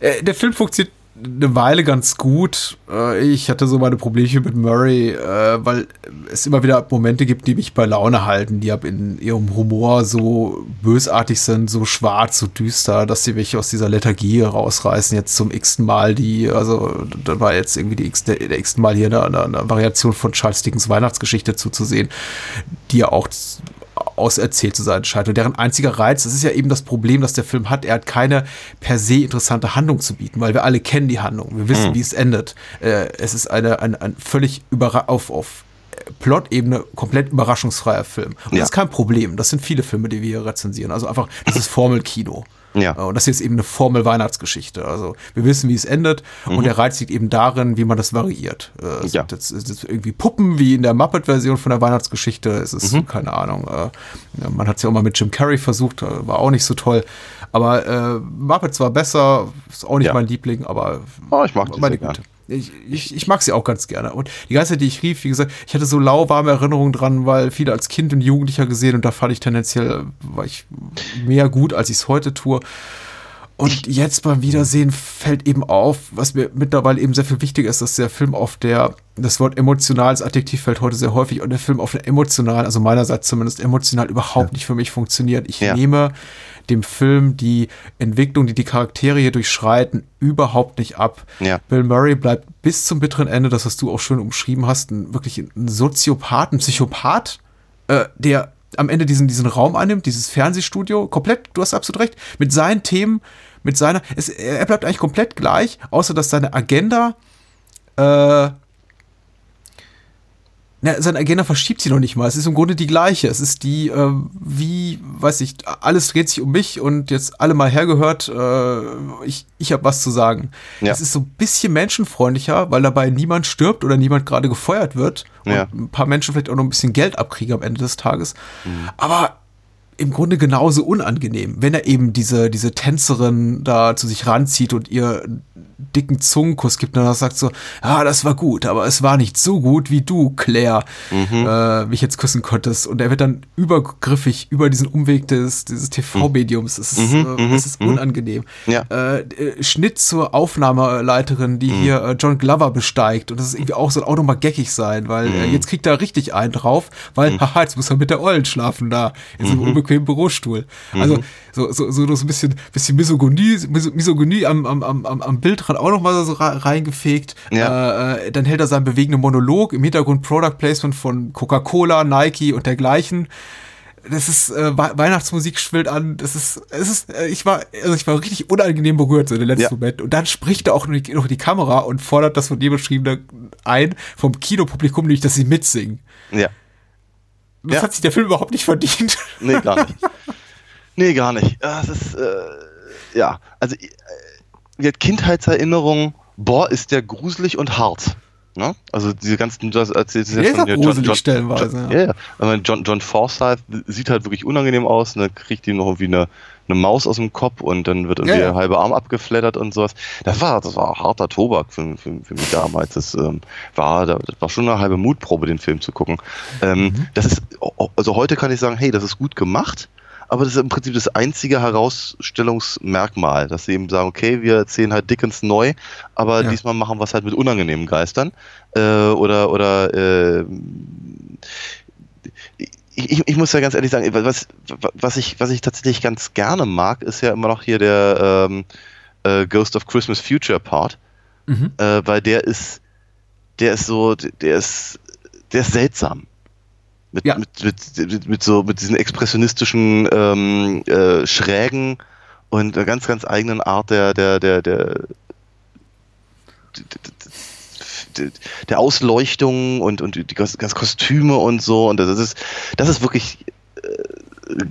Äh, der Film funktioniert eine Weile ganz gut. Äh, ich hatte so meine Probleme mit Murray, äh, weil es immer wieder Momente gibt, die mich bei Laune halten, die ab in ihrem Humor so bösartig sind, so schwarz, so düster, dass sie mich aus dieser Lethargie rausreißen. Jetzt zum x-ten Mal die, also da war jetzt irgendwie die x, der, der x Mal hier eine, eine Variation von Charles Dickens Weihnachtsgeschichte zuzusehen, die ja auch auserzählt zu sein scheint. Und deren einziger Reiz, das ist ja eben das Problem, das der Film hat, er hat keine per se interessante Handlung zu bieten, weil wir alle kennen die Handlung, wir wissen, mhm. wie es endet. Äh, es ist eine, ein, ein völlig über auf, auf Plot-Ebene komplett überraschungsfreier Film. Und ja. das ist kein Problem. Das sind viele Filme, die wir hier rezensieren. Also einfach, das ist Formelkino. Ja. Äh, und das ist jetzt eben eine Formel-Weihnachtsgeschichte. Also wir wissen, wie es endet mhm. und der Reiz liegt eben darin, wie man das variiert. Äh, es ja. sind jetzt, irgendwie Puppen wie in der Muppet-Version von der Weihnachtsgeschichte. Es ist, mhm. keine Ahnung, äh, man hat es ja auch mal mit Jim Carrey versucht, äh, war auch nicht so toll. Aber äh, Muppets war besser, ist auch nicht ja. mein Liebling, aber oh, ich mag meine Güte. Ich, ich, ich mag sie auch ganz gerne. Und die ganze Zeit, die ich rief, wie gesagt, ich hatte so lauwarme Erinnerungen dran, weil viele als Kind und Jugendlicher gesehen und da fand ich tendenziell, war ich mehr gut, als ich es heute tue. Und jetzt beim Wiedersehen fällt eben auf, was mir mittlerweile eben sehr viel wichtiger ist, dass der Film auf der, das Wort emotional als Adjektiv fällt heute sehr häufig, und der Film auf der emotional, also meinerseits zumindest emotional überhaupt ja. nicht für mich funktioniert. Ich ja. nehme dem Film die Entwicklung, die die Charaktere hier durchschreiten, überhaupt nicht ab. Ja. Bill Murray bleibt bis zum bitteren Ende, das was du auch schön umschrieben hast, ein, wirklich ein Soziopath, ein Psychopath, äh, der am Ende diesen, diesen Raum einnimmt, dieses Fernsehstudio, komplett, du hast absolut recht, mit seinen Themen, mit seiner, es, er bleibt eigentlich komplett gleich, außer dass seine Agenda äh, na, seine Agenda verschiebt sie noch nicht mal. Es ist im Grunde die gleiche. Es ist die, äh, wie, weiß ich, alles dreht sich um mich und jetzt alle mal hergehört, äh, ich, ich habe was zu sagen. Ja. Es ist so ein bisschen menschenfreundlicher, weil dabei niemand stirbt oder niemand gerade gefeuert wird und ja. ein paar Menschen vielleicht auch noch ein bisschen Geld abkriegen am Ende des Tages. Mhm. Aber im Grunde genauso unangenehm, wenn er eben diese, diese Tänzerin da zu sich ranzieht und ihr dicken Zungenkuss gibt und er sagt so, ja, das war gut, aber es war nicht so gut wie du, Claire, mhm. äh, mich jetzt küssen konntest. Und er wird dann übergriffig über diesen Umweg des, dieses TV-Mediums. Es ist, mhm. äh, es ist mhm. unangenehm. Ja. Äh, äh, Schnitt zur Aufnahmeleiterin, die mhm. hier äh, John Glover besteigt. Und das ist irgendwie auch so auch nochmal geckig sein, weil äh, mhm. jetzt kriegt er richtig einen drauf, weil, mhm. haha, jetzt muss er mit der Ollen schlafen da, in so einem unbequemen Bürostuhl. Also so, so, so, so ein bisschen, bisschen Misogynie, Misogynie am, am, am, am Bildrand auch noch mal so reingefegt. Ja. Äh, dann hält er seinen bewegenden Monolog, im Hintergrund Product Placement von Coca-Cola, Nike und dergleichen. Das ist äh, Weihnachtsmusik schwillt an. Das ist, es ist, äh, ich war, also ich war richtig unangenehm berührt so in den letzten ja. Moment. Und dann spricht er auch noch die, die Kamera und fordert das von dir beschriebene ein vom Kinopublikum, nämlich, dass sie mitsingen. Ja. Das ja. hat sich der Film überhaupt nicht verdient. Nee, gar nicht. Nee, gar nicht. Das ist, äh, ja, also äh, Kindheitserinnerung, boah, ist der gruselig und hart. Ne? Also diese ganzen, das erzählt ja ja, John, John, stellenweise. John, ja. Ja, ja. John, John Forsyth sieht halt wirklich unangenehm aus und dann kriegt ihm noch irgendwie eine, eine Maus aus dem Kopf und dann wird irgendwie ja, ja. der halbe Arm abgeflattert und sowas. Das war, das war harter Tobak für, für, für mich damals. Das, ähm, war, das war schon eine halbe Mutprobe, den Film zu gucken. Ähm, mhm. Das ist, also heute kann ich sagen, hey, das ist gut gemacht aber das ist im Prinzip das einzige Herausstellungsmerkmal, dass sie eben sagen, okay, wir erzählen halt Dickens neu, aber ja. diesmal machen wir es halt mit unangenehmen Geistern. Äh, oder oder äh, ich, ich muss ja ganz ehrlich sagen, was, was, ich, was ich tatsächlich ganz gerne mag, ist ja immer noch hier der ähm, äh, Ghost of Christmas Future Part, mhm. äh, weil der ist, der ist so, der ist, der ist seltsam. Mit, ja. mit, mit, mit, so, mit diesen expressionistischen ähm, äh, Schrägen und einer ganz, ganz eigenen Art der, der, der, der, der Ausleuchtung und, und die ganzen Kostüme und so. Und das ist, das ist wirklich äh,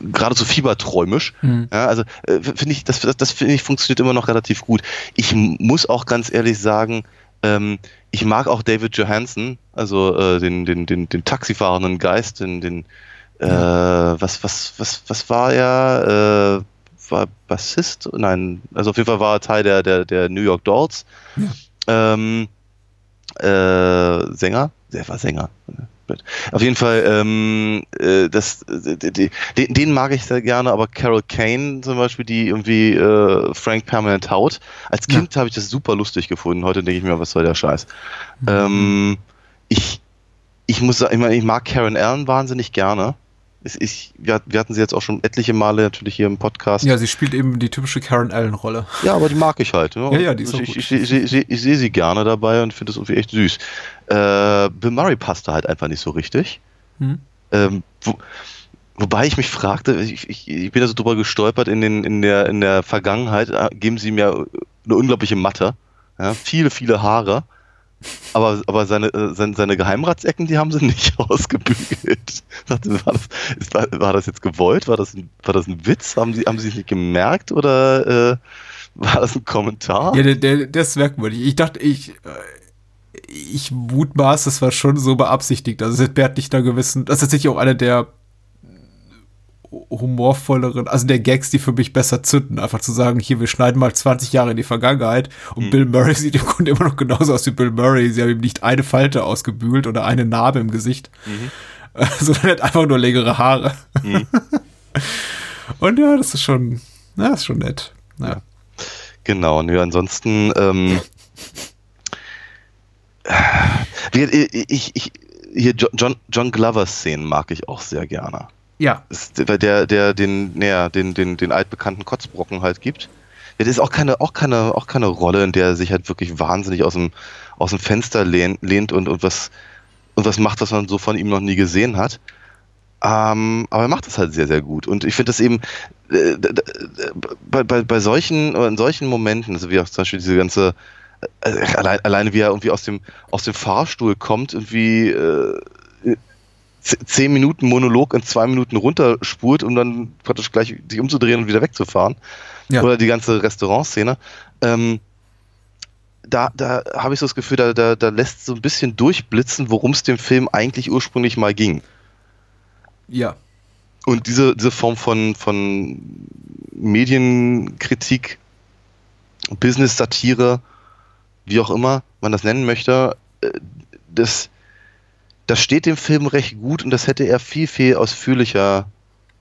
geradezu fieberträumisch. Mhm. Ja, also äh, finde ich, das, das, das finde ich funktioniert immer noch relativ gut. Ich muss auch ganz ehrlich sagen, ähm, ich mag auch David Johansen, also äh, den, den, den, den taxifahrenden Geist, den, den äh, was, was, was, was war er? Äh, war Bassist? Nein, also auf jeden Fall war er Teil der, der, der New York Dolls. Ja. Ähm, äh, Sänger? Der war Sänger. Pitt. Auf jeden Fall, ähm, äh, das, äh, die, den, den mag ich sehr gerne, aber Carol Kane zum Beispiel, die irgendwie äh, Frank permanent haut. Als Kind ja. habe ich das super lustig gefunden. Heute denke ich mir, was soll der Scheiß? Mhm. Ähm, ich, ich muss sagen, ich, meine, ich mag Karen Allen wahnsinnig gerne. Ich, wir, wir hatten sie jetzt auch schon etliche Male natürlich hier im Podcast. Ja, sie spielt eben die typische Karen Allen-Rolle. Ja, aber die mag ich halt. Ne? Ja, ja, die ist ich, auch gut. Ich, ich, ich, ich sehe sie gerne dabei und finde das irgendwie echt süß. Äh, Bill Murray passte halt einfach nicht so richtig. Hm. Ähm, wo, wobei ich mich fragte, ich bin da so drüber gestolpert in, den, in, der, in der Vergangenheit, äh, geben sie mir eine unglaubliche Matte. Ja, viele, viele Haare. Aber, aber seine, äh, seine, seine Geheimratsecken, die haben sie nicht ausgebügelt. War das, war, war das jetzt gewollt? War das, ein, war das ein Witz? Haben sie, haben sie sich nicht gemerkt oder äh, war das ein Kommentar? Ja, der, der, ist merkwürdig. Ich dachte, ich, äh, ich mutmaß, das war schon so beabsichtigt. Also Bert nicht da gewissen, das ist tatsächlich auch einer der humorvolleren, also der Gags, die für mich besser zünden. Einfach zu sagen, hier, wir schneiden mal 20 Jahre in die Vergangenheit und mhm. Bill Murray sieht im Grunde immer noch genauso aus wie Bill Murray. Sie haben ihm nicht eine Falte ausgebügelt oder eine Narbe im Gesicht, mhm. sondern er hat einfach nur längere Haare. Mhm. und ja, das ist schon, ja, ist schon nett. Ja. Genau, ja, ansonsten, ähm, ich, ich, hier John, John Glover-Szenen mag ich auch sehr gerne. Ja. Der, der den, naja, den, den, den altbekannten Kotzbrocken halt gibt. Das ist auch keine, auch keine, auch keine Rolle, in der er sich halt wirklich wahnsinnig aus dem, aus dem Fenster lehnt, lehnt und, und was, und was macht, was man so von ihm noch nie gesehen hat. Ähm, aber er macht das halt sehr, sehr gut. Und ich finde das eben äh, bei, bei, bei solchen, in solchen Momenten, also wie auch zum Beispiel diese ganze, äh, allein, alleine wie er irgendwie aus dem, aus dem Fahrstuhl kommt, irgendwie äh, zehn Minuten Monolog in zwei Minuten runterspult, um dann praktisch gleich sich umzudrehen und wieder wegzufahren. Ja. Oder die ganze Restaurantszene. Ähm, da, da habe ich so das Gefühl, da, da, da lässt so ein bisschen durchblitzen, worum es dem Film eigentlich ursprünglich mal ging. Ja. Und diese, diese Form von, von Medienkritik, Business-Satire, wie auch immer man das nennen möchte, äh, das, das steht dem Film recht gut und das hätte er viel, viel ausführlicher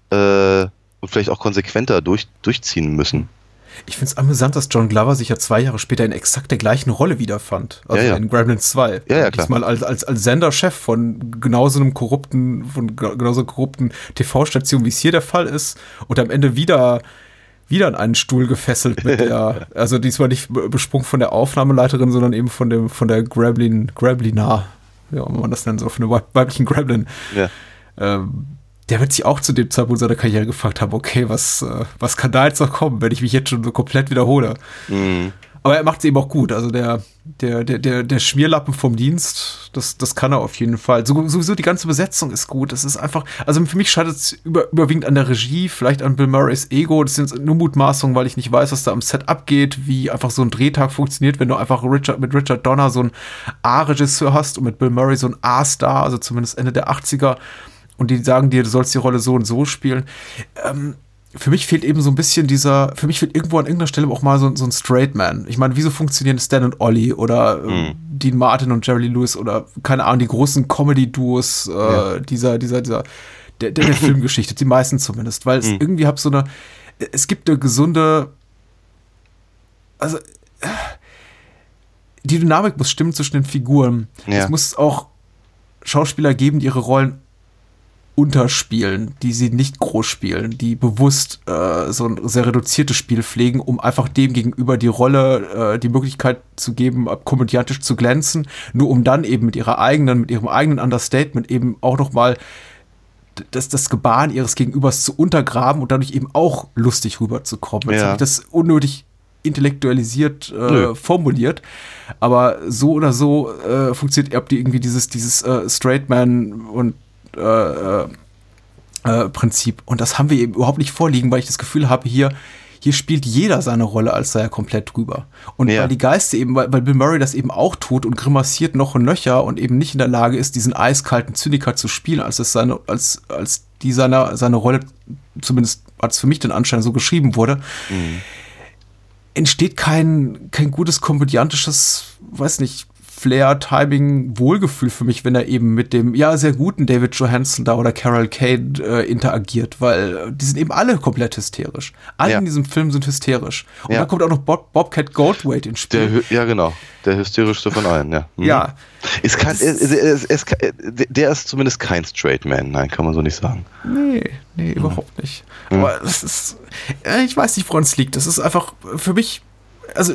äh, und vielleicht auch konsequenter durch, durchziehen müssen. Ich finde es amüsant, dass John Glover sich ja zwei Jahre später in exakt der gleichen Rolle wiederfand. Also ja, ja. in Gremlins 2. Ja, ja, klar. Diesmal als, als, als Senderchef von genauso einem korrupten, von genauso korrupten TV-Station, wie es hier der Fall ist. Und am Ende wieder wieder an einen Stuhl gefesselt mit der, also diesmal nicht besprungen von der Aufnahmeleiterin, sondern eben von dem, von der Grablin, Ja, wenn man das nennt, so von einem weiblichen Gremlin. Ja. Ähm, der wird sich auch zu dem Zeitpunkt seiner Karriere gefragt haben, okay, was, äh, was kann da jetzt noch kommen, wenn ich mich jetzt schon so komplett wiederhole? Mhm. Aber er macht es eben auch gut. Also der, der, der, der, der Schmierlappen vom Dienst, das, das kann er auf jeden Fall. So, sowieso die ganze Besetzung ist gut. Es ist einfach, also für mich scheitert es über, überwiegend an der Regie, vielleicht an Bill Murrays Ego. Das sind nur Mutmaßungen, weil ich nicht weiß, was da am Set abgeht, wie einfach so ein Drehtag funktioniert, wenn du einfach Richard, mit Richard Donner so einen A-Regisseur hast und mit Bill Murray so einen A-Star, also zumindest Ende der 80er. Und die sagen dir, du sollst die Rolle so und so spielen. Ähm, für mich fehlt eben so ein bisschen dieser, für mich fehlt irgendwo an irgendeiner Stelle auch mal so, so ein Straight Man. Ich meine, wieso funktionieren Stan und Ollie oder mhm. Dean Martin und Jerry Lee Lewis oder keine Ahnung, die großen Comedy-Duos äh, ja. dieser, dieser, dieser, der, der, der Filmgeschichte, die meisten zumindest, weil es mhm. irgendwie hab so eine, es gibt eine gesunde, also die Dynamik muss stimmen zwischen den Figuren. Ja. Es muss auch Schauspieler geben, die ihre Rollen unterspielen, die sie nicht groß spielen, die bewusst äh, so ein sehr reduziertes Spiel pflegen, um einfach dem gegenüber die Rolle, äh, die Möglichkeit zu geben, komödiantisch zu glänzen, nur um dann eben mit ihrer eigenen, mit ihrem eigenen Understatement eben auch noch mal das, das Gebaren ihres Gegenübers zu untergraben und dadurch eben auch lustig rüberzukommen. Jetzt ja. habe ich das unnötig intellektualisiert äh, formuliert, aber so oder so äh, funktioniert irgendwie dieses, dieses äh, Straight Man und äh, äh, äh, Prinzip. Und das haben wir eben überhaupt nicht vorliegen, weil ich das Gefühl habe, hier, hier spielt jeder seine Rolle, als sei er komplett drüber. Und ja. weil die Geister eben, weil, weil, Bill Murray das eben auch tut und grimassiert noch und nöcher und eben nicht in der Lage ist, diesen eiskalten Zyniker zu spielen, als es seine, als, als die seine, seine Rolle, zumindest als für mich den Anschein so geschrieben wurde, mhm. entsteht kein, kein gutes komödiantisches, weiß nicht, Flair, Timing, Wohlgefühl für mich, wenn er eben mit dem, ja, sehr guten David Johansen da oder Carol Kane äh, interagiert, weil äh, die sind eben alle komplett hysterisch. Alle Ja. in diesem Film sind hysterisch. Und Ja. dann kommt auch noch Bob, Bobcat Goldthwait ins Der, Spiel. hy- ja, genau. Der hysterischste von allen, ja. Mhm. Ja. Ist kein, ist- ist, ke- der ist zumindest kein Straight Man, nein, kann man so nicht sagen. Nee, nee, überhaupt nicht. Aber es ist, äh, ich weiß nicht, woran es liegt. Das ist einfach für mich, also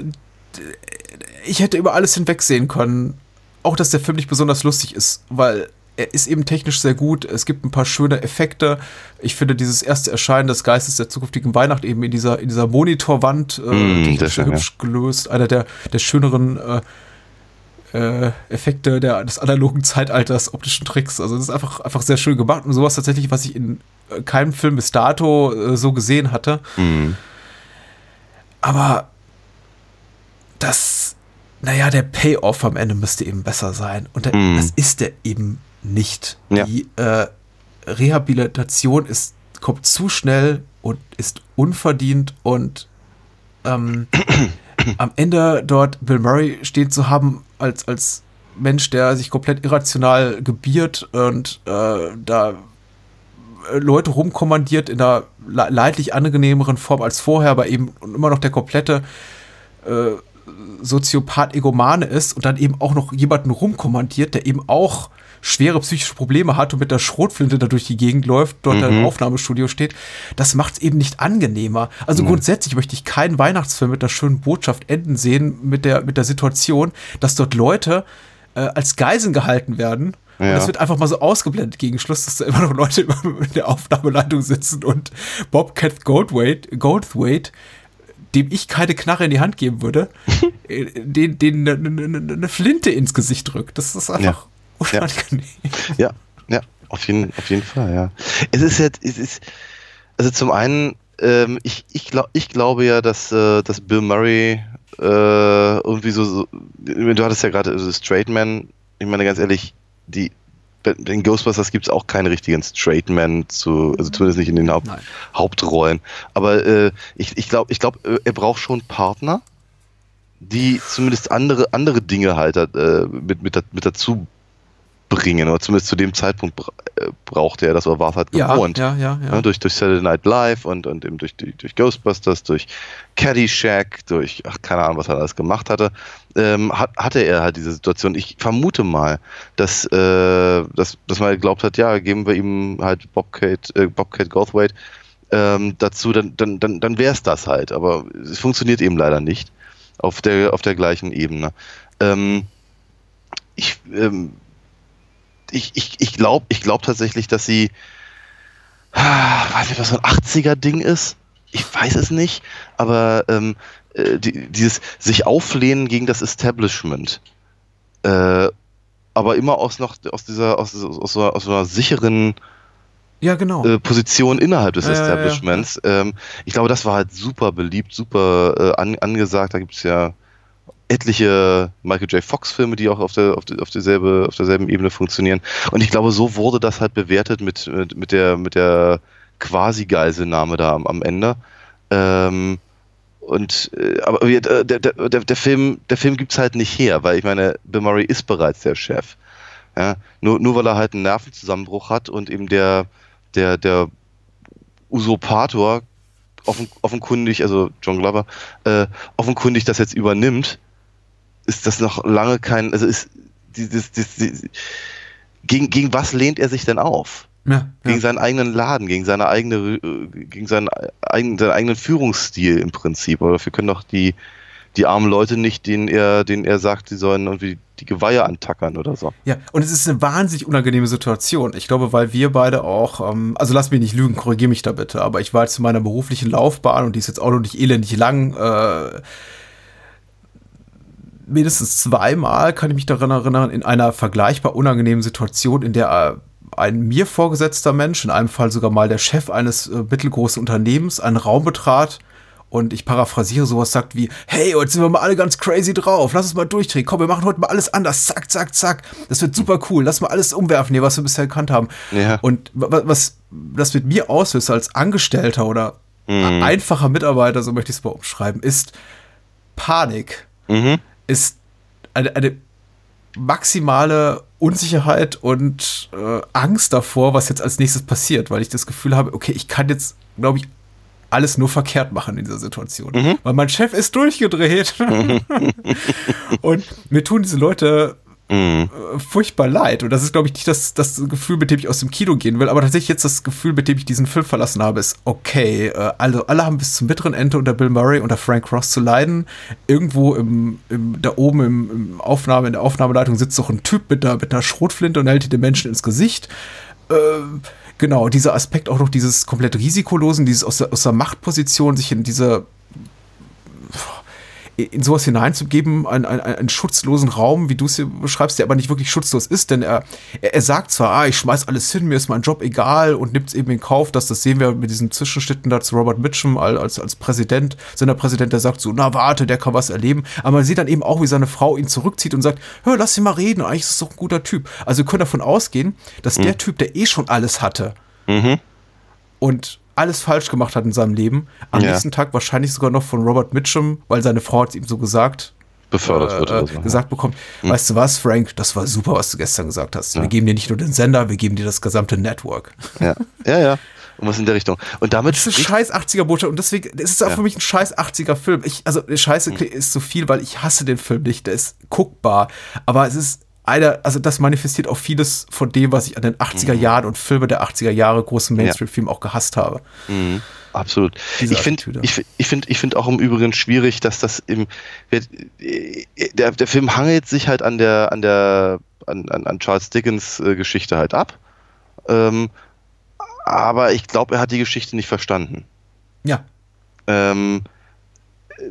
ich hätte über alles hinwegsehen können. Auch, dass der Film nicht besonders lustig ist, weil er ist eben technisch sehr gut. Es gibt ein paar schöne Effekte. Ich finde dieses erste Erscheinen des Geistes der zukünftigen Weihnacht eben in dieser, in dieser Monitorwand äh, Mm, sehr schön, hübsch gelöst. Einer der, der schöneren äh, äh, Effekte der, des analogen Zeitalters, optischen Tricks. Also das ist einfach, einfach sehr schön gemacht und sowas tatsächlich, was ich in äh, keinem Film bis dato äh, so gesehen hatte. Mhm. Aber das, naja, der Payoff am Ende müsste eben besser sein. Und der, Mhm. das ist der eben nicht. Ja. Die äh, Rehabilitation ist, kommt zu schnell und ist unverdient und ähm, am Ende dort Bill Murray stehen zu haben als, als Mensch, der sich komplett irrational gebiert und äh, da äh, Leute rumkommandiert in einer le- leidlich angenehmeren Form als vorher, aber eben immer noch der komplette äh, Soziopath-Egomane ist und dann eben auch noch jemanden rumkommandiert, der eben auch schwere psychische Probleme hat und mit der Schrotflinte da durch die Gegend läuft, dort im Aufnahmestudio steht, das macht es eben nicht angenehmer. Also grundsätzlich möchte ich keinen Weihnachtsfilm mit einer schönen Botschaft enden sehen, mit der, mit der Situation, dass dort Leute äh, als Geiseln gehalten werden. Und Ja. das wird einfach mal so ausgeblendet gegen Schluss, dass da immer noch Leute in der Aufnahmeleitung sitzen und Bobcat Goldthwait, Goldthwait dem ich keine Knarre in die Hand geben würde, äh, den, den eine ne, ne, ne Flinte ins Gesicht drückt. Das ist einfach Ja. unangenehm. Ja, ja, auf jeden, auf jeden Fall, ja. Es ist ja, es ist, also zum einen, ähm, ich, ich, glaub, ich glaube ja, dass, äh, dass Bill Murray äh, irgendwie so, so, du hattest ja gerade also Straight Man, ich meine ganz ehrlich, die, in Ghostbusters gibt es auch keinen richtigen Straight Man zu, also zumindest nicht in den Haupt, Nein. Hauptrollen. Aber äh, ich, ich glaube, ich glaub, äh, er braucht schon Partner, die zumindest andere, andere Dinge halt äh, mit, mit, mit dazu bringen. Oder zumindest zu dem Zeitpunkt äh, brauchte er das oder war es halt Ja, gewohnt. ja, ja, ja. Ne, durch, durch Saturday Night Live und, und eben durch, durch Ghostbusters, durch Caddyshack, durch, ach, keine Ahnung, was er alles gemacht hatte, ähm, hat, hatte er halt diese Situation. Ich vermute mal, dass, äh, dass, dass man geglaubt hat, ja, geben wir ihm halt Bobcat, äh, Bobcat Goldthwait ähm, dazu, dann, dann, dann, dann wäre es das halt. Aber es funktioniert eben leider nicht auf der, auf der gleichen Ebene. Ähm, ich, ähm, ich, ich, ich glaube ich glaub tatsächlich, dass sie, ah, weiß nicht, was so ein 80er-Ding ist. Ich weiß es nicht, aber ähm, äh, die, dieses sich auflehnen gegen das Establishment, äh, aber immer aus noch aus dieser aus, aus, so, aus einer sicheren Ja, genau. äh, Position innerhalb des Ja, ja, ja, Establishments. Ähm, ich glaube, das war halt super beliebt, super äh, an, angesagt. Da gibt es ja etliche Michael J. Fox-Filme, die auch auf, der, auf, die, auf, dieselbe, auf derselben Ebene funktionieren. Und ich glaube, so wurde das halt bewertet mit, mit, mit der, mit der Quasi-Geiselnahme da am, am Ende. Ähm, und äh, aber äh, der, der, der, der Film, der Film gibt's halt nicht her, weil ich meine, Bill Murray ist bereits der Chef. Ja, nur, nur weil er halt einen Nervenzusammenbruch hat und eben der, der, der Usurpator offen, offenkundig, also John Glover, äh, offenkundig das jetzt übernimmt, ist das noch lange kein, also ist dieses, dieses, dieses gegen, gegen was lehnt er sich denn auf? ja, Gegen ja. seinen eigenen Laden, gegen seine eigene, äh, gegen seinen eigenen, seinen eigenen Führungsstil im Prinzip. Aber dafür können doch die, die armen Leute nicht, denen er, denen er sagt, sie sollen irgendwie die Geweihe antackern oder so. Ja, und es ist eine wahnsinnig unangenehme Situation. Ich glaube, weil wir beide auch, ähm, also lass mich nicht lügen, korrigier mich da bitte, aber ich war jetzt in meiner beruflichen Laufbahn und die ist jetzt auch noch nicht elendig lang. Äh, mindestens zweimal kann ich mich daran erinnern, in einer vergleichbar unangenehmen Situation, in der äh, ein mir vorgesetzter Mensch, in einem Fall sogar mal der Chef eines äh, mittelgroßen Unternehmens, einen Raum betrat und ich paraphrasiere sowas sagt wie, hey, heute sind wir mal alle ganz crazy drauf, lass uns mal durchdrehen, komm, wir machen heute mal alles anders, zack, zack, zack, das wird super cool, lass mal alles umwerfen hier, was wir bisher gekannt haben. Ja. Und wa- was das mit mir auslöst als Angestellter oder einfacher Mitarbeiter, so möchte ich es mal umschreiben, ist Panik, Mhm. Ist eine, eine maximale Unsicherheit und äh, Angst davor, was jetzt als nächstes passiert, weil ich das Gefühl habe, okay, ich kann jetzt, glaube ich, alles nur verkehrt machen in dieser Situation. Mhm. Weil mein Chef ist durchgedreht. und mir tun diese Leute Mhm. furchtbar leid. Und das ist, glaube ich, nicht das, das Gefühl, mit dem ich aus dem Kino gehen will, aber tatsächlich jetzt das Gefühl, mit dem ich diesen Film verlassen habe, ist okay. Also alle haben bis zum bitteren Ende unter Bill Murray und Frank Cross zu leiden. Irgendwo im, im da oben im, im, Aufnahme, in der Aufnahmeleitung sitzt doch ein Typ mit einer, mit einer Schrotflinte und hält den Menschen ins Gesicht. Äh, genau, dieser Aspekt auch noch dieses komplett risikolosen, dieses aus der, aus der Machtposition sich in diese in sowas hineinzugeben, einen, einen, einen schutzlosen Raum, wie du es hier beschreibst, der aber nicht wirklich schutzlos ist, denn er, er, sagt zwar, ah, ich schmeiß alles hin, mir ist mein Job egal und nimmt es eben in Kauf, dass das sehen wir mit diesen Zwischenschnitten da zu Robert Mitchum als, als Präsident, Senderpräsident, der sagt so, na warte, der kann was erleben, aber man sieht dann eben auch, wie seine Frau ihn zurückzieht und sagt, hör, lass ihn mal reden, eigentlich ist es doch ein guter Typ. Also wir können davon ausgehen, dass mhm. der Typ, der eh schon alles hatte mhm. und alles falsch gemacht hat in seinem Leben, am ja. nächsten Tag wahrscheinlich sogar noch von Robert Mitchum, weil seine Frau hat ihm so gesagt, befördert äh, wird oder so. gesagt bekommt, hm. weißt du was, Frank, das war super, was du gestern gesagt hast. Ja. Wir geben dir nicht nur den Sender, wir geben dir das gesamte Network. Ja, ja, ja. Und was in der Richtung. Und damit. Das ist ein scheiß 80er Botschaft und deswegen, es ist auch ja. für mich ein scheiß 80er Film. Ich, also, Scheiße hm. ist zu viel, weil ich hasse den Film nicht. Der ist guckbar. Aber es ist einer, also das manifestiert auch vieles von dem, was ich an den 80er mhm. Jahren und Filme der 80er Jahre, großen Mainstream-Film auch gehasst habe. Mhm. Absolut. Diese ich finde ich, ich find, ich find auch im Übrigen schwierig, dass das im der, der Film hangelt sich halt an der an der an, an Charles Dickens äh, Geschichte halt ab. Ähm, aber ich glaube, er hat die Geschichte nicht verstanden. Ja. Ähm,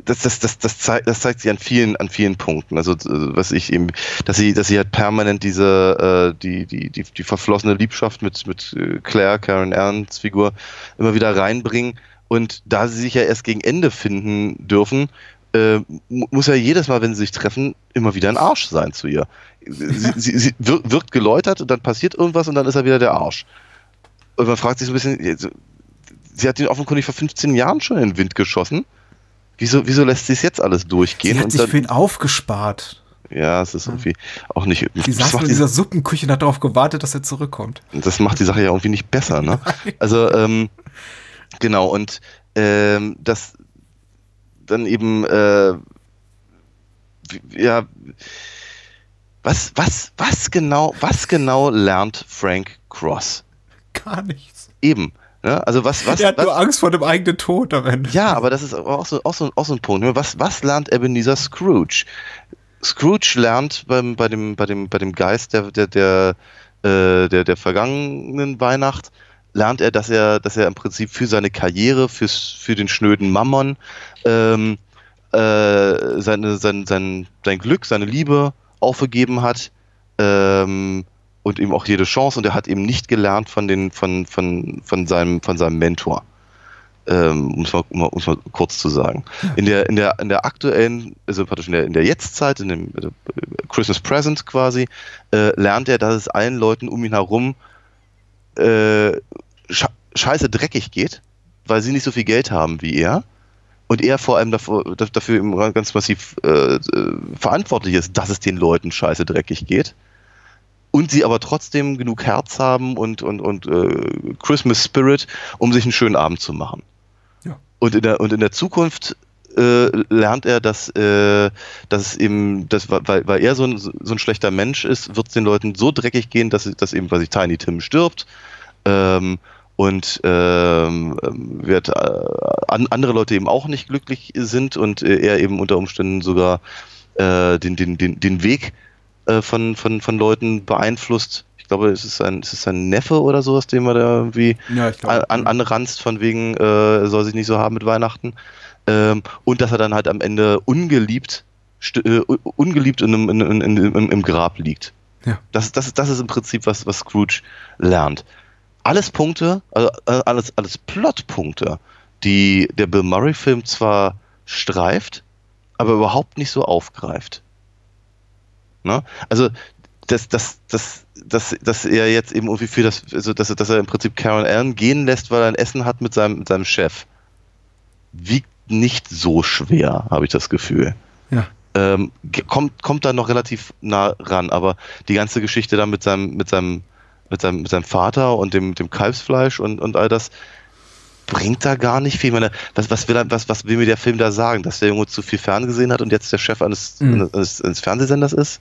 das, das, das, das, zeigt, das zeigt sich an vielen, an vielen Punkten. Also was ich eben, dass sie, dass sie halt permanent diese, äh, die, die, die, die verflossene Liebschaft mit, mit äh, Claire, Karen Ernsts Figur immer wieder reinbringen. Und da sie sich ja erst gegen Ende finden dürfen, äh, muss ja jedes Mal, wenn sie sich treffen, immer wieder ein Arsch sein zu ihr. Sie, sie, sie wird geläutert und dann passiert irgendwas und dann ist er wieder der Arsch. Und man fragt sich so ein bisschen, sie hat ihn offenkundig vor 15 Jahren schon in den Wind geschossen Wieso, wieso lässt sie es jetzt alles durchgehen? Sie hat sich dann, für ihn aufgespart. Ja, es ist irgendwie auch nicht. Sie saß in dieser Suppenküche und hat darauf gewartet, dass er zurückkommt. Das macht die Sache ja irgendwie nicht besser, ne? also, ähm, genau, und ähm, das dann eben, äh, ja, was, was, was genau, was genau lernt Frank Cross? Gar nichts. Eben. Ja, also was, was, er hat was, nur Angst vor dem eigenen Tod am Ende. Ja, aber das ist auch so, auch so, auch so ein Punkt. Was, was lernt Ebenezer Scrooge? Scrooge lernt beim, bei, dem, bei, dem, bei dem Geist der, der, der, äh, der, der vergangenen Weihnacht, lernt er, dass er, dass er im Prinzip für seine Karriere, fürs, für den schnöden Mammon, ähm, äh, seine, sein, sein, sein Glück, seine Liebe aufgegeben hat. Ähm, und ihm auch jede Chance und er hat eben nicht gelernt von den von von von seinem von seinem Mentor. Ähm, um, es mal, um, mal kurz zu sagen. In der in der in der aktuellen also praktisch in der in der Jetztzeit in dem äh, Christmas Present quasi äh, lernt er, dass es allen Leuten um ihn herum äh, scheiße dreckig geht, weil sie nicht so viel Geld haben wie er und er vor allem dafür, dafür ganz massiv äh, äh, verantwortlich ist, dass es den Leuten scheiße dreckig geht und sie aber trotzdem genug Herz haben und, und, und äh, Christmas Spirit, um sich einen schönen Abend zu machen. Ja. Und, in der, und in der Zukunft äh, lernt er, dass, äh, dass es eben, dass, weil, weil er so ein, so ein schlechter Mensch ist, wird es den Leuten so dreckig gehen, dass, dass eben quasi Tiny Tim stirbt. Ähm, und ähm, wird, äh, an, andere Leute eben auch nicht glücklich sind und äh, er eben unter Umständen sogar äh, den, den, den, den Weg äh, von, von, von Leuten beeinflusst. Ich glaube, es ist ein, es ist ein Neffe oder sowas, den man da irgendwie ja, glaub, an, anranzt, von wegen, äh, soll sich nicht so haben mit Weihnachten. Ähm, und dass er dann halt am Ende ungeliebt, äh, ungeliebt in einem, in, in, in, im Grab liegt. Ja. Das, das, das ist im Prinzip was, was Scrooge lernt. Alles Punkte, also äh, alles, alles Plotpunkte, die der Bill Murray-Film zwar streift, aber überhaupt nicht so aufgreift. Ne? Also dass, dass, dass, dass, dass er jetzt eben irgendwie für das, also dass, dass er im Prinzip Karen Allen gehen lässt, weil er ein Essen hat mit seinem, mit seinem Chef, wiegt nicht so schwer, habe ich das Gefühl. Ja. ähm, kommt, kommt da noch relativ nah ran, aber die ganze Geschichte da mit seinem, mit seinem, mit seinem, mit seinem Vater und dem, dem Kalbsfleisch und, und all das bringt da gar nicht viel. Meine, was, was, will, was, was will mir der Film da sagen? Dass der Junge zu viel Fernsehen hat und jetzt der Chef eines, mhm. eines, eines Fernsehsenders ist?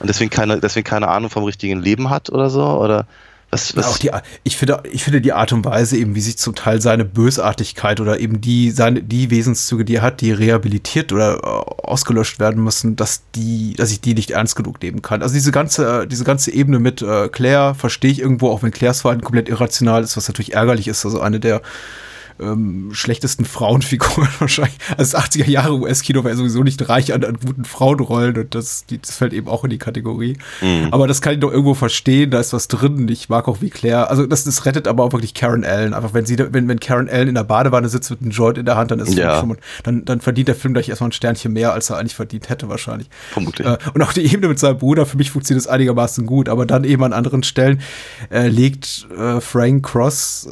Und deswegen keine, deswegen keine Ahnung vom richtigen Leben hat oder so? Oder was, was? Auch die, ich, finde, ich finde die Art und Weise, eben wie sich zum Teil seine Bösartigkeit oder eben die, seine, die Wesenszüge, die er hat, die rehabilitiert oder äh, ausgelöscht werden müssen, dass die, dass ich die nicht ernst genug nehmen kann. Also diese ganze, diese ganze Ebene mit äh, Claire verstehe ich irgendwo, auch wenn Claires Verhalten komplett irrational ist, was natürlich ärgerlich ist. Also eine der ähm, schlechtesten Frauenfiguren wahrscheinlich. Also 80er Jahre US-Kino war ja sowieso nicht reich an, an guten Frauenrollen und das, das fällt eben auch in die Kategorie. Mhm. Aber das kann ich doch irgendwo verstehen, da ist was drin. Ich mag auch wie Claire, also das, das rettet aber auch wirklich Karen Allen. Einfach wenn sie, wenn, wenn Karen Allen in der Badewanne sitzt mit einem Joint in der Hand, dann ist ja. schon, dann, dann verdient der Film gleich erstmal ein Sternchen mehr, als er eigentlich verdient hätte wahrscheinlich. Vermutlich. Äh, und auch die Ebene mit seinem Bruder, für mich funktioniert es einigermaßen gut, aber dann eben an anderen Stellen äh, legt äh, Frank Cross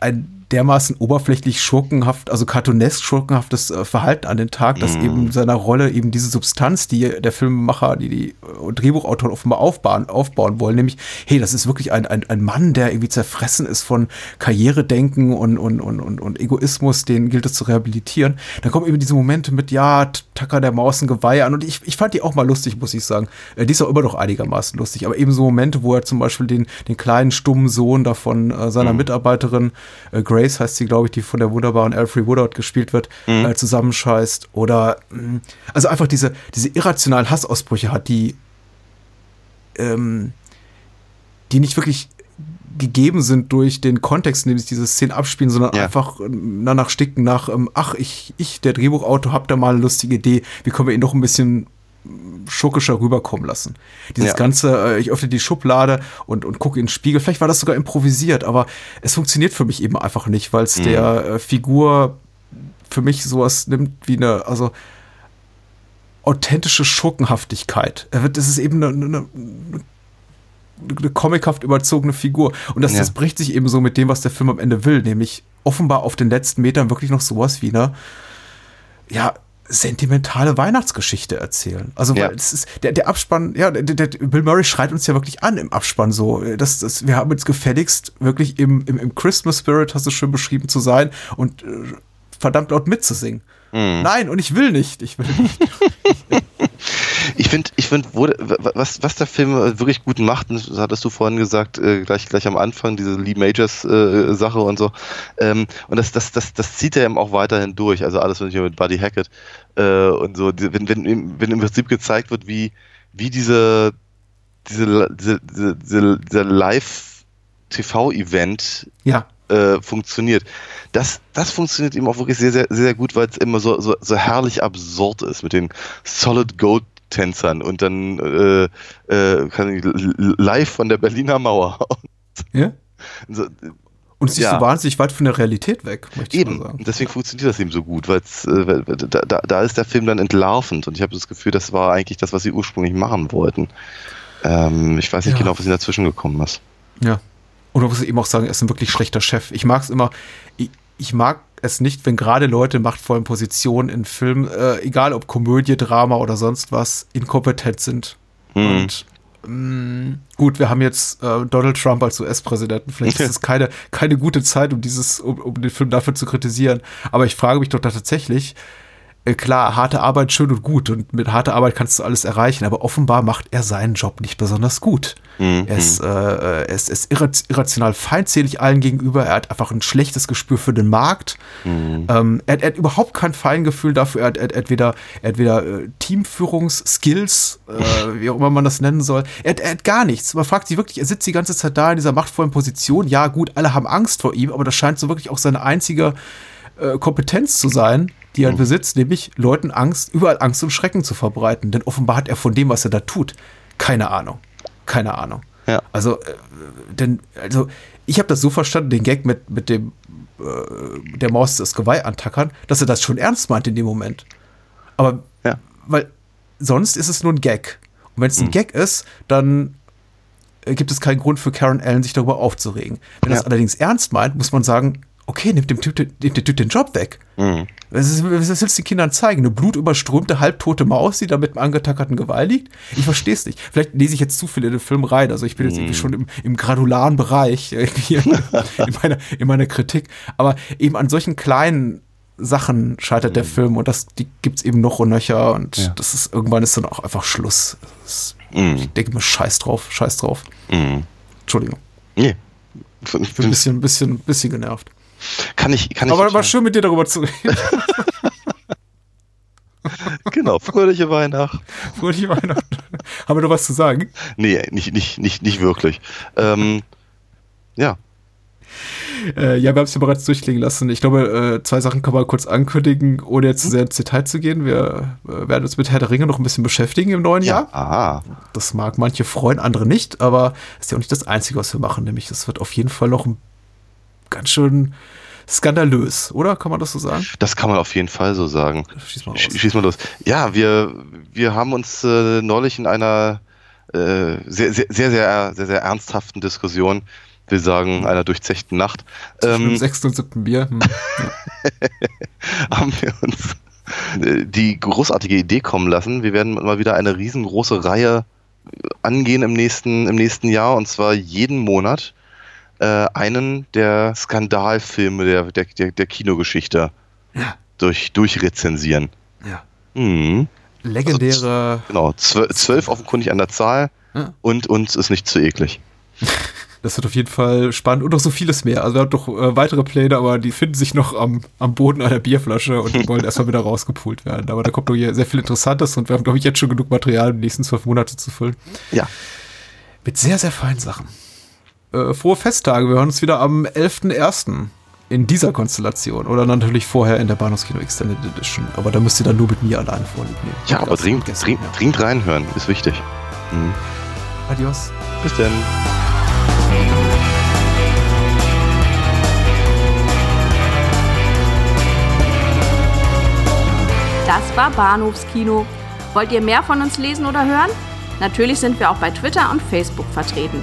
ein dermaßen oberflächlich schurkenhaft, also cartoonesk schurkenhaftes äh, Verhalten an den Tag, dass mm. eben seiner Rolle eben diese Substanz, die der Filmemacher, die die äh, Drehbuchautoren offenbar aufbauen, aufbauen wollen, nämlich, hey, das ist wirklich ein, ein, ein Mann, der irgendwie zerfressen ist von Karrieredenken und, und, und, und, und Egoismus, den gilt es zu rehabilitieren. Dann kommen eben diese Momente mit, ja, Tacker der Maus ein Geweih an und ich, ich fand die auch mal lustig, muss ich sagen. Äh, die ist auch immer noch einigermaßen lustig, aber eben so Momente, wo er zum Beispiel den, den kleinen stummen Sohn davon äh, seiner mm. Mitarbeiterin äh, Grace Grace heißt sie, glaube ich, die von der wunderbaren Alfred Woodard gespielt wird, mhm. äh, zusammenscheißt. Oder mh, mm, also einfach diese, diese irrationalen Hassausbrüche hat, die, ähm, die nicht wirklich gegeben sind durch den Kontext, in dem sich diese Szenen abspielen, sondern ja. einfach danach sticken nach, ähm, ach, ich, ich, der Drehbuchautor, hab da mal eine lustige Idee, wie können wir ihn noch ein bisschen schurkischer rüberkommen lassen. Dieses ja. ganze, äh, ich öffne die Schublade und, und gucke in den Spiegel. Vielleicht war das sogar improvisiert, aber es funktioniert für mich eben einfach nicht, weil es mhm. der äh, Figur für mich sowas nimmt wie eine, also authentische Schurkenhaftigkeit. Er wird, das ist eben eine, eine, eine comichaft überzogene Figur. Und das, ja. das bricht sich eben so mit dem, was der Film am Ende will, nämlich offenbar auf den letzten Metern wirklich noch sowas wie eine, ja, sentimentale Weihnachtsgeschichte erzählen. Also ja. weil es ist der, der Abspann, ja, der, der, Bill Murray schreit uns ja wirklich an im Abspann so. Das, das, wir haben jetzt gefälligst wirklich im, im, im Christmas Spirit, hast du schön beschrieben, zu sein und äh, verdammt laut mitzusingen. Mhm. Nein, und ich will nicht. Ich will nicht. ich finde, ich finde, was, was der Film wirklich gut macht, das hattest du vorhin gesagt, äh, gleich, gleich am Anfang, diese Lee Majors äh, Sache und so. Ähm, und das, das, das, das zieht er eben auch weiterhin durch. Also alles mit Buddy Hackett äh, und so. Wenn, wenn, wenn im Prinzip gezeigt wird, wie, wie diese, diese, diese, diese, diese Live-TV-Event ja äh, funktioniert. Das, das funktioniert ihm auch wirklich sehr, sehr, sehr gut, weil es immer so, so, so herrlich absurd ist mit den Solid Gold Tänzern und dann äh, äh, live von der Berliner Mauer. ja? So, und es ist ja. so wahnsinnig weit von der Realität weg, möchte eben. ich mal sagen. Deswegen funktioniert das eben so gut, weil äh, da, da ist der Film dann entlarvend und ich habe das Gefühl, das war eigentlich das, was sie ursprünglich machen wollten. Ähm, ich weiß nicht ja. genau, was ihnen dazwischen gekommen ist. Ja, oder muss ich eben auch sagen, er ist ein wirklich schlechter Chef. Ich mag es immer, ich, ich, mag es nicht, wenn gerade Leute in machtvollen Positionen in Filmen, äh, egal ob Komödie, Drama oder sonst was, inkompetent sind. Mhm. Und mh, mm, gut, wir haben jetzt äh, Donald Trump als US-Präsidenten. Vielleicht ist es keine, keine gute Zeit, um dieses, um, um den Film dafür zu kritisieren. Aber ich frage mich doch da tatsächlich, klar, harte Arbeit schön und gut und mit harter Arbeit kannst du alles erreichen, aber offenbar macht er seinen Job nicht besonders gut. Mhm. Er, ist, äh, er, ist, er ist irrational feindselig allen gegenüber, er hat einfach ein schlechtes Gespür für den Markt, mhm. ähm, er, er, hat überhaupt kein Feingefühl dafür, er hat, er hat weder, er hat weder äh, Teamführungsskills, äh, wie auch immer man das nennen soll, er hat, er hat gar nichts. Man fragt sich wirklich, er sitzt die ganze Zeit da in dieser machtvollen Position, ja gut, alle haben Angst vor ihm, aber das scheint so wirklich auch seine einzige äh, Kompetenz zu sein, die er mhm. besitzt, nämlich Leuten Angst, überall Angst und Schrecken zu verbreiten. Denn offenbar hat er von dem, was er da tut, keine Ahnung. Keine Ahnung. Ja. Also, äh, denn, also, ich habe das so verstanden, den Gag mit, mit dem äh, der Maus das Geweih antackern, dass er das schon ernst meint in dem Moment. Aber, ja. weil sonst ist es nur ein Gag. Und wenn es ein mhm. Gag ist, dann äh, gibt es keinen Grund für Karen Allen, sich darüber aufzuregen. Wenn ja. das allerdings ernst meint, muss man sagen, okay, nimmt dem Typ, den, dem Typ den Job weg. Mhm. Was, ist, was willst du den Kindern zeigen? Eine blutüberströmte, halbtote Maus, die da mit einem angetackerten Geweih liegt? Ich verstehe es nicht. Vielleicht lese ich jetzt zu viel in den Film rein. Also ich bin jetzt irgendwie schon im, im granularen Bereich irgendwie in, meiner, in meiner Kritik. Aber eben an solchen kleinen Sachen scheitert der Film und das die gibt's eben noch und nöcher und Ja. das ist irgendwann ist dann auch einfach Schluss. Das, Ich denke mir Scheiß drauf, Scheiß drauf. Mhm. Entschuldigung. Nee. Ich bin ein bisschen, bisschen, bisschen genervt. Kann ich, kann ich. Aber war schön mit dir darüber zu reden. Genau, fröhliche Weihnachten. Fröhliche Weihnachten. Haben wir noch was zu sagen? Nee, nicht, nicht, nicht, nicht wirklich. Ähm, ja. Äh, ja, wir haben es ja bereits durchklingen lassen. Ich glaube, äh, zwei Sachen kann man kurz ankündigen, ohne jetzt zu sehr ins Detail zu gehen. Wir äh, werden uns mit Herr der Ringe noch ein bisschen beschäftigen im neuen Jahr. Aha. Das mag manche freuen, andere nicht, aber das ist ja auch nicht das Einzige, was wir machen. Nämlich, das wird auf jeden Fall noch ein ganz schön skandalös, oder? Kann man das so sagen? Das kann man auf jeden Fall so sagen. Schieß mal. Schieß mal los. Ja, wir, wir haben uns äh, neulich in einer äh, sehr, sehr, sehr, sehr, sehr, sehr ernsthaften Diskussion, will sagen, einer durchzechten Nacht, Zwischen dem ähm, sechsten und siebten Bier. Hm. haben wir uns äh, die großartige Idee kommen lassen. Wir werden mal wieder eine riesengroße Reihe angehen im nächsten, im nächsten Jahr und zwar jeden Monat äh, einen der Skandalfilme der, der, der, der Kinogeschichte Ja. durch, durchrezensieren. Ja. Mhm. Legendäre. Genau, zwölf, zwölf offenkundig an der Zahl Ja. und uns ist nicht zu eklig. Das wird auf jeden Fall spannend und noch so vieles mehr. Also wir haben doch äh, weitere Pläne, aber die finden sich noch am, am Boden einer Bierflasche und die wollen erstmal wieder rausgepult werden. Aber da kommt noch hier sehr viel Interessantes und wir haben, glaube ich, jetzt schon genug Material, um die nächsten zwölf Monate zu füllen. Ja. Mit sehr, sehr feinen Sachen. Äh, frohe Festtage. Wir hören uns wieder am 11.01. in dieser Konstellation. Oder natürlich vorher in der Bahnhofskino Extended Edition. Aber da müsst ihr dann nur mit mir alleine vorlieb nehmen. Ja, aber dringend, dringend, ja. dringend reinhören, ist wichtig. Mhm. Adios. Bis dann. Das war Bahnhofskino. Wollt ihr mehr von uns lesen oder hören? Natürlich sind wir auch bei Twitter und Facebook vertreten.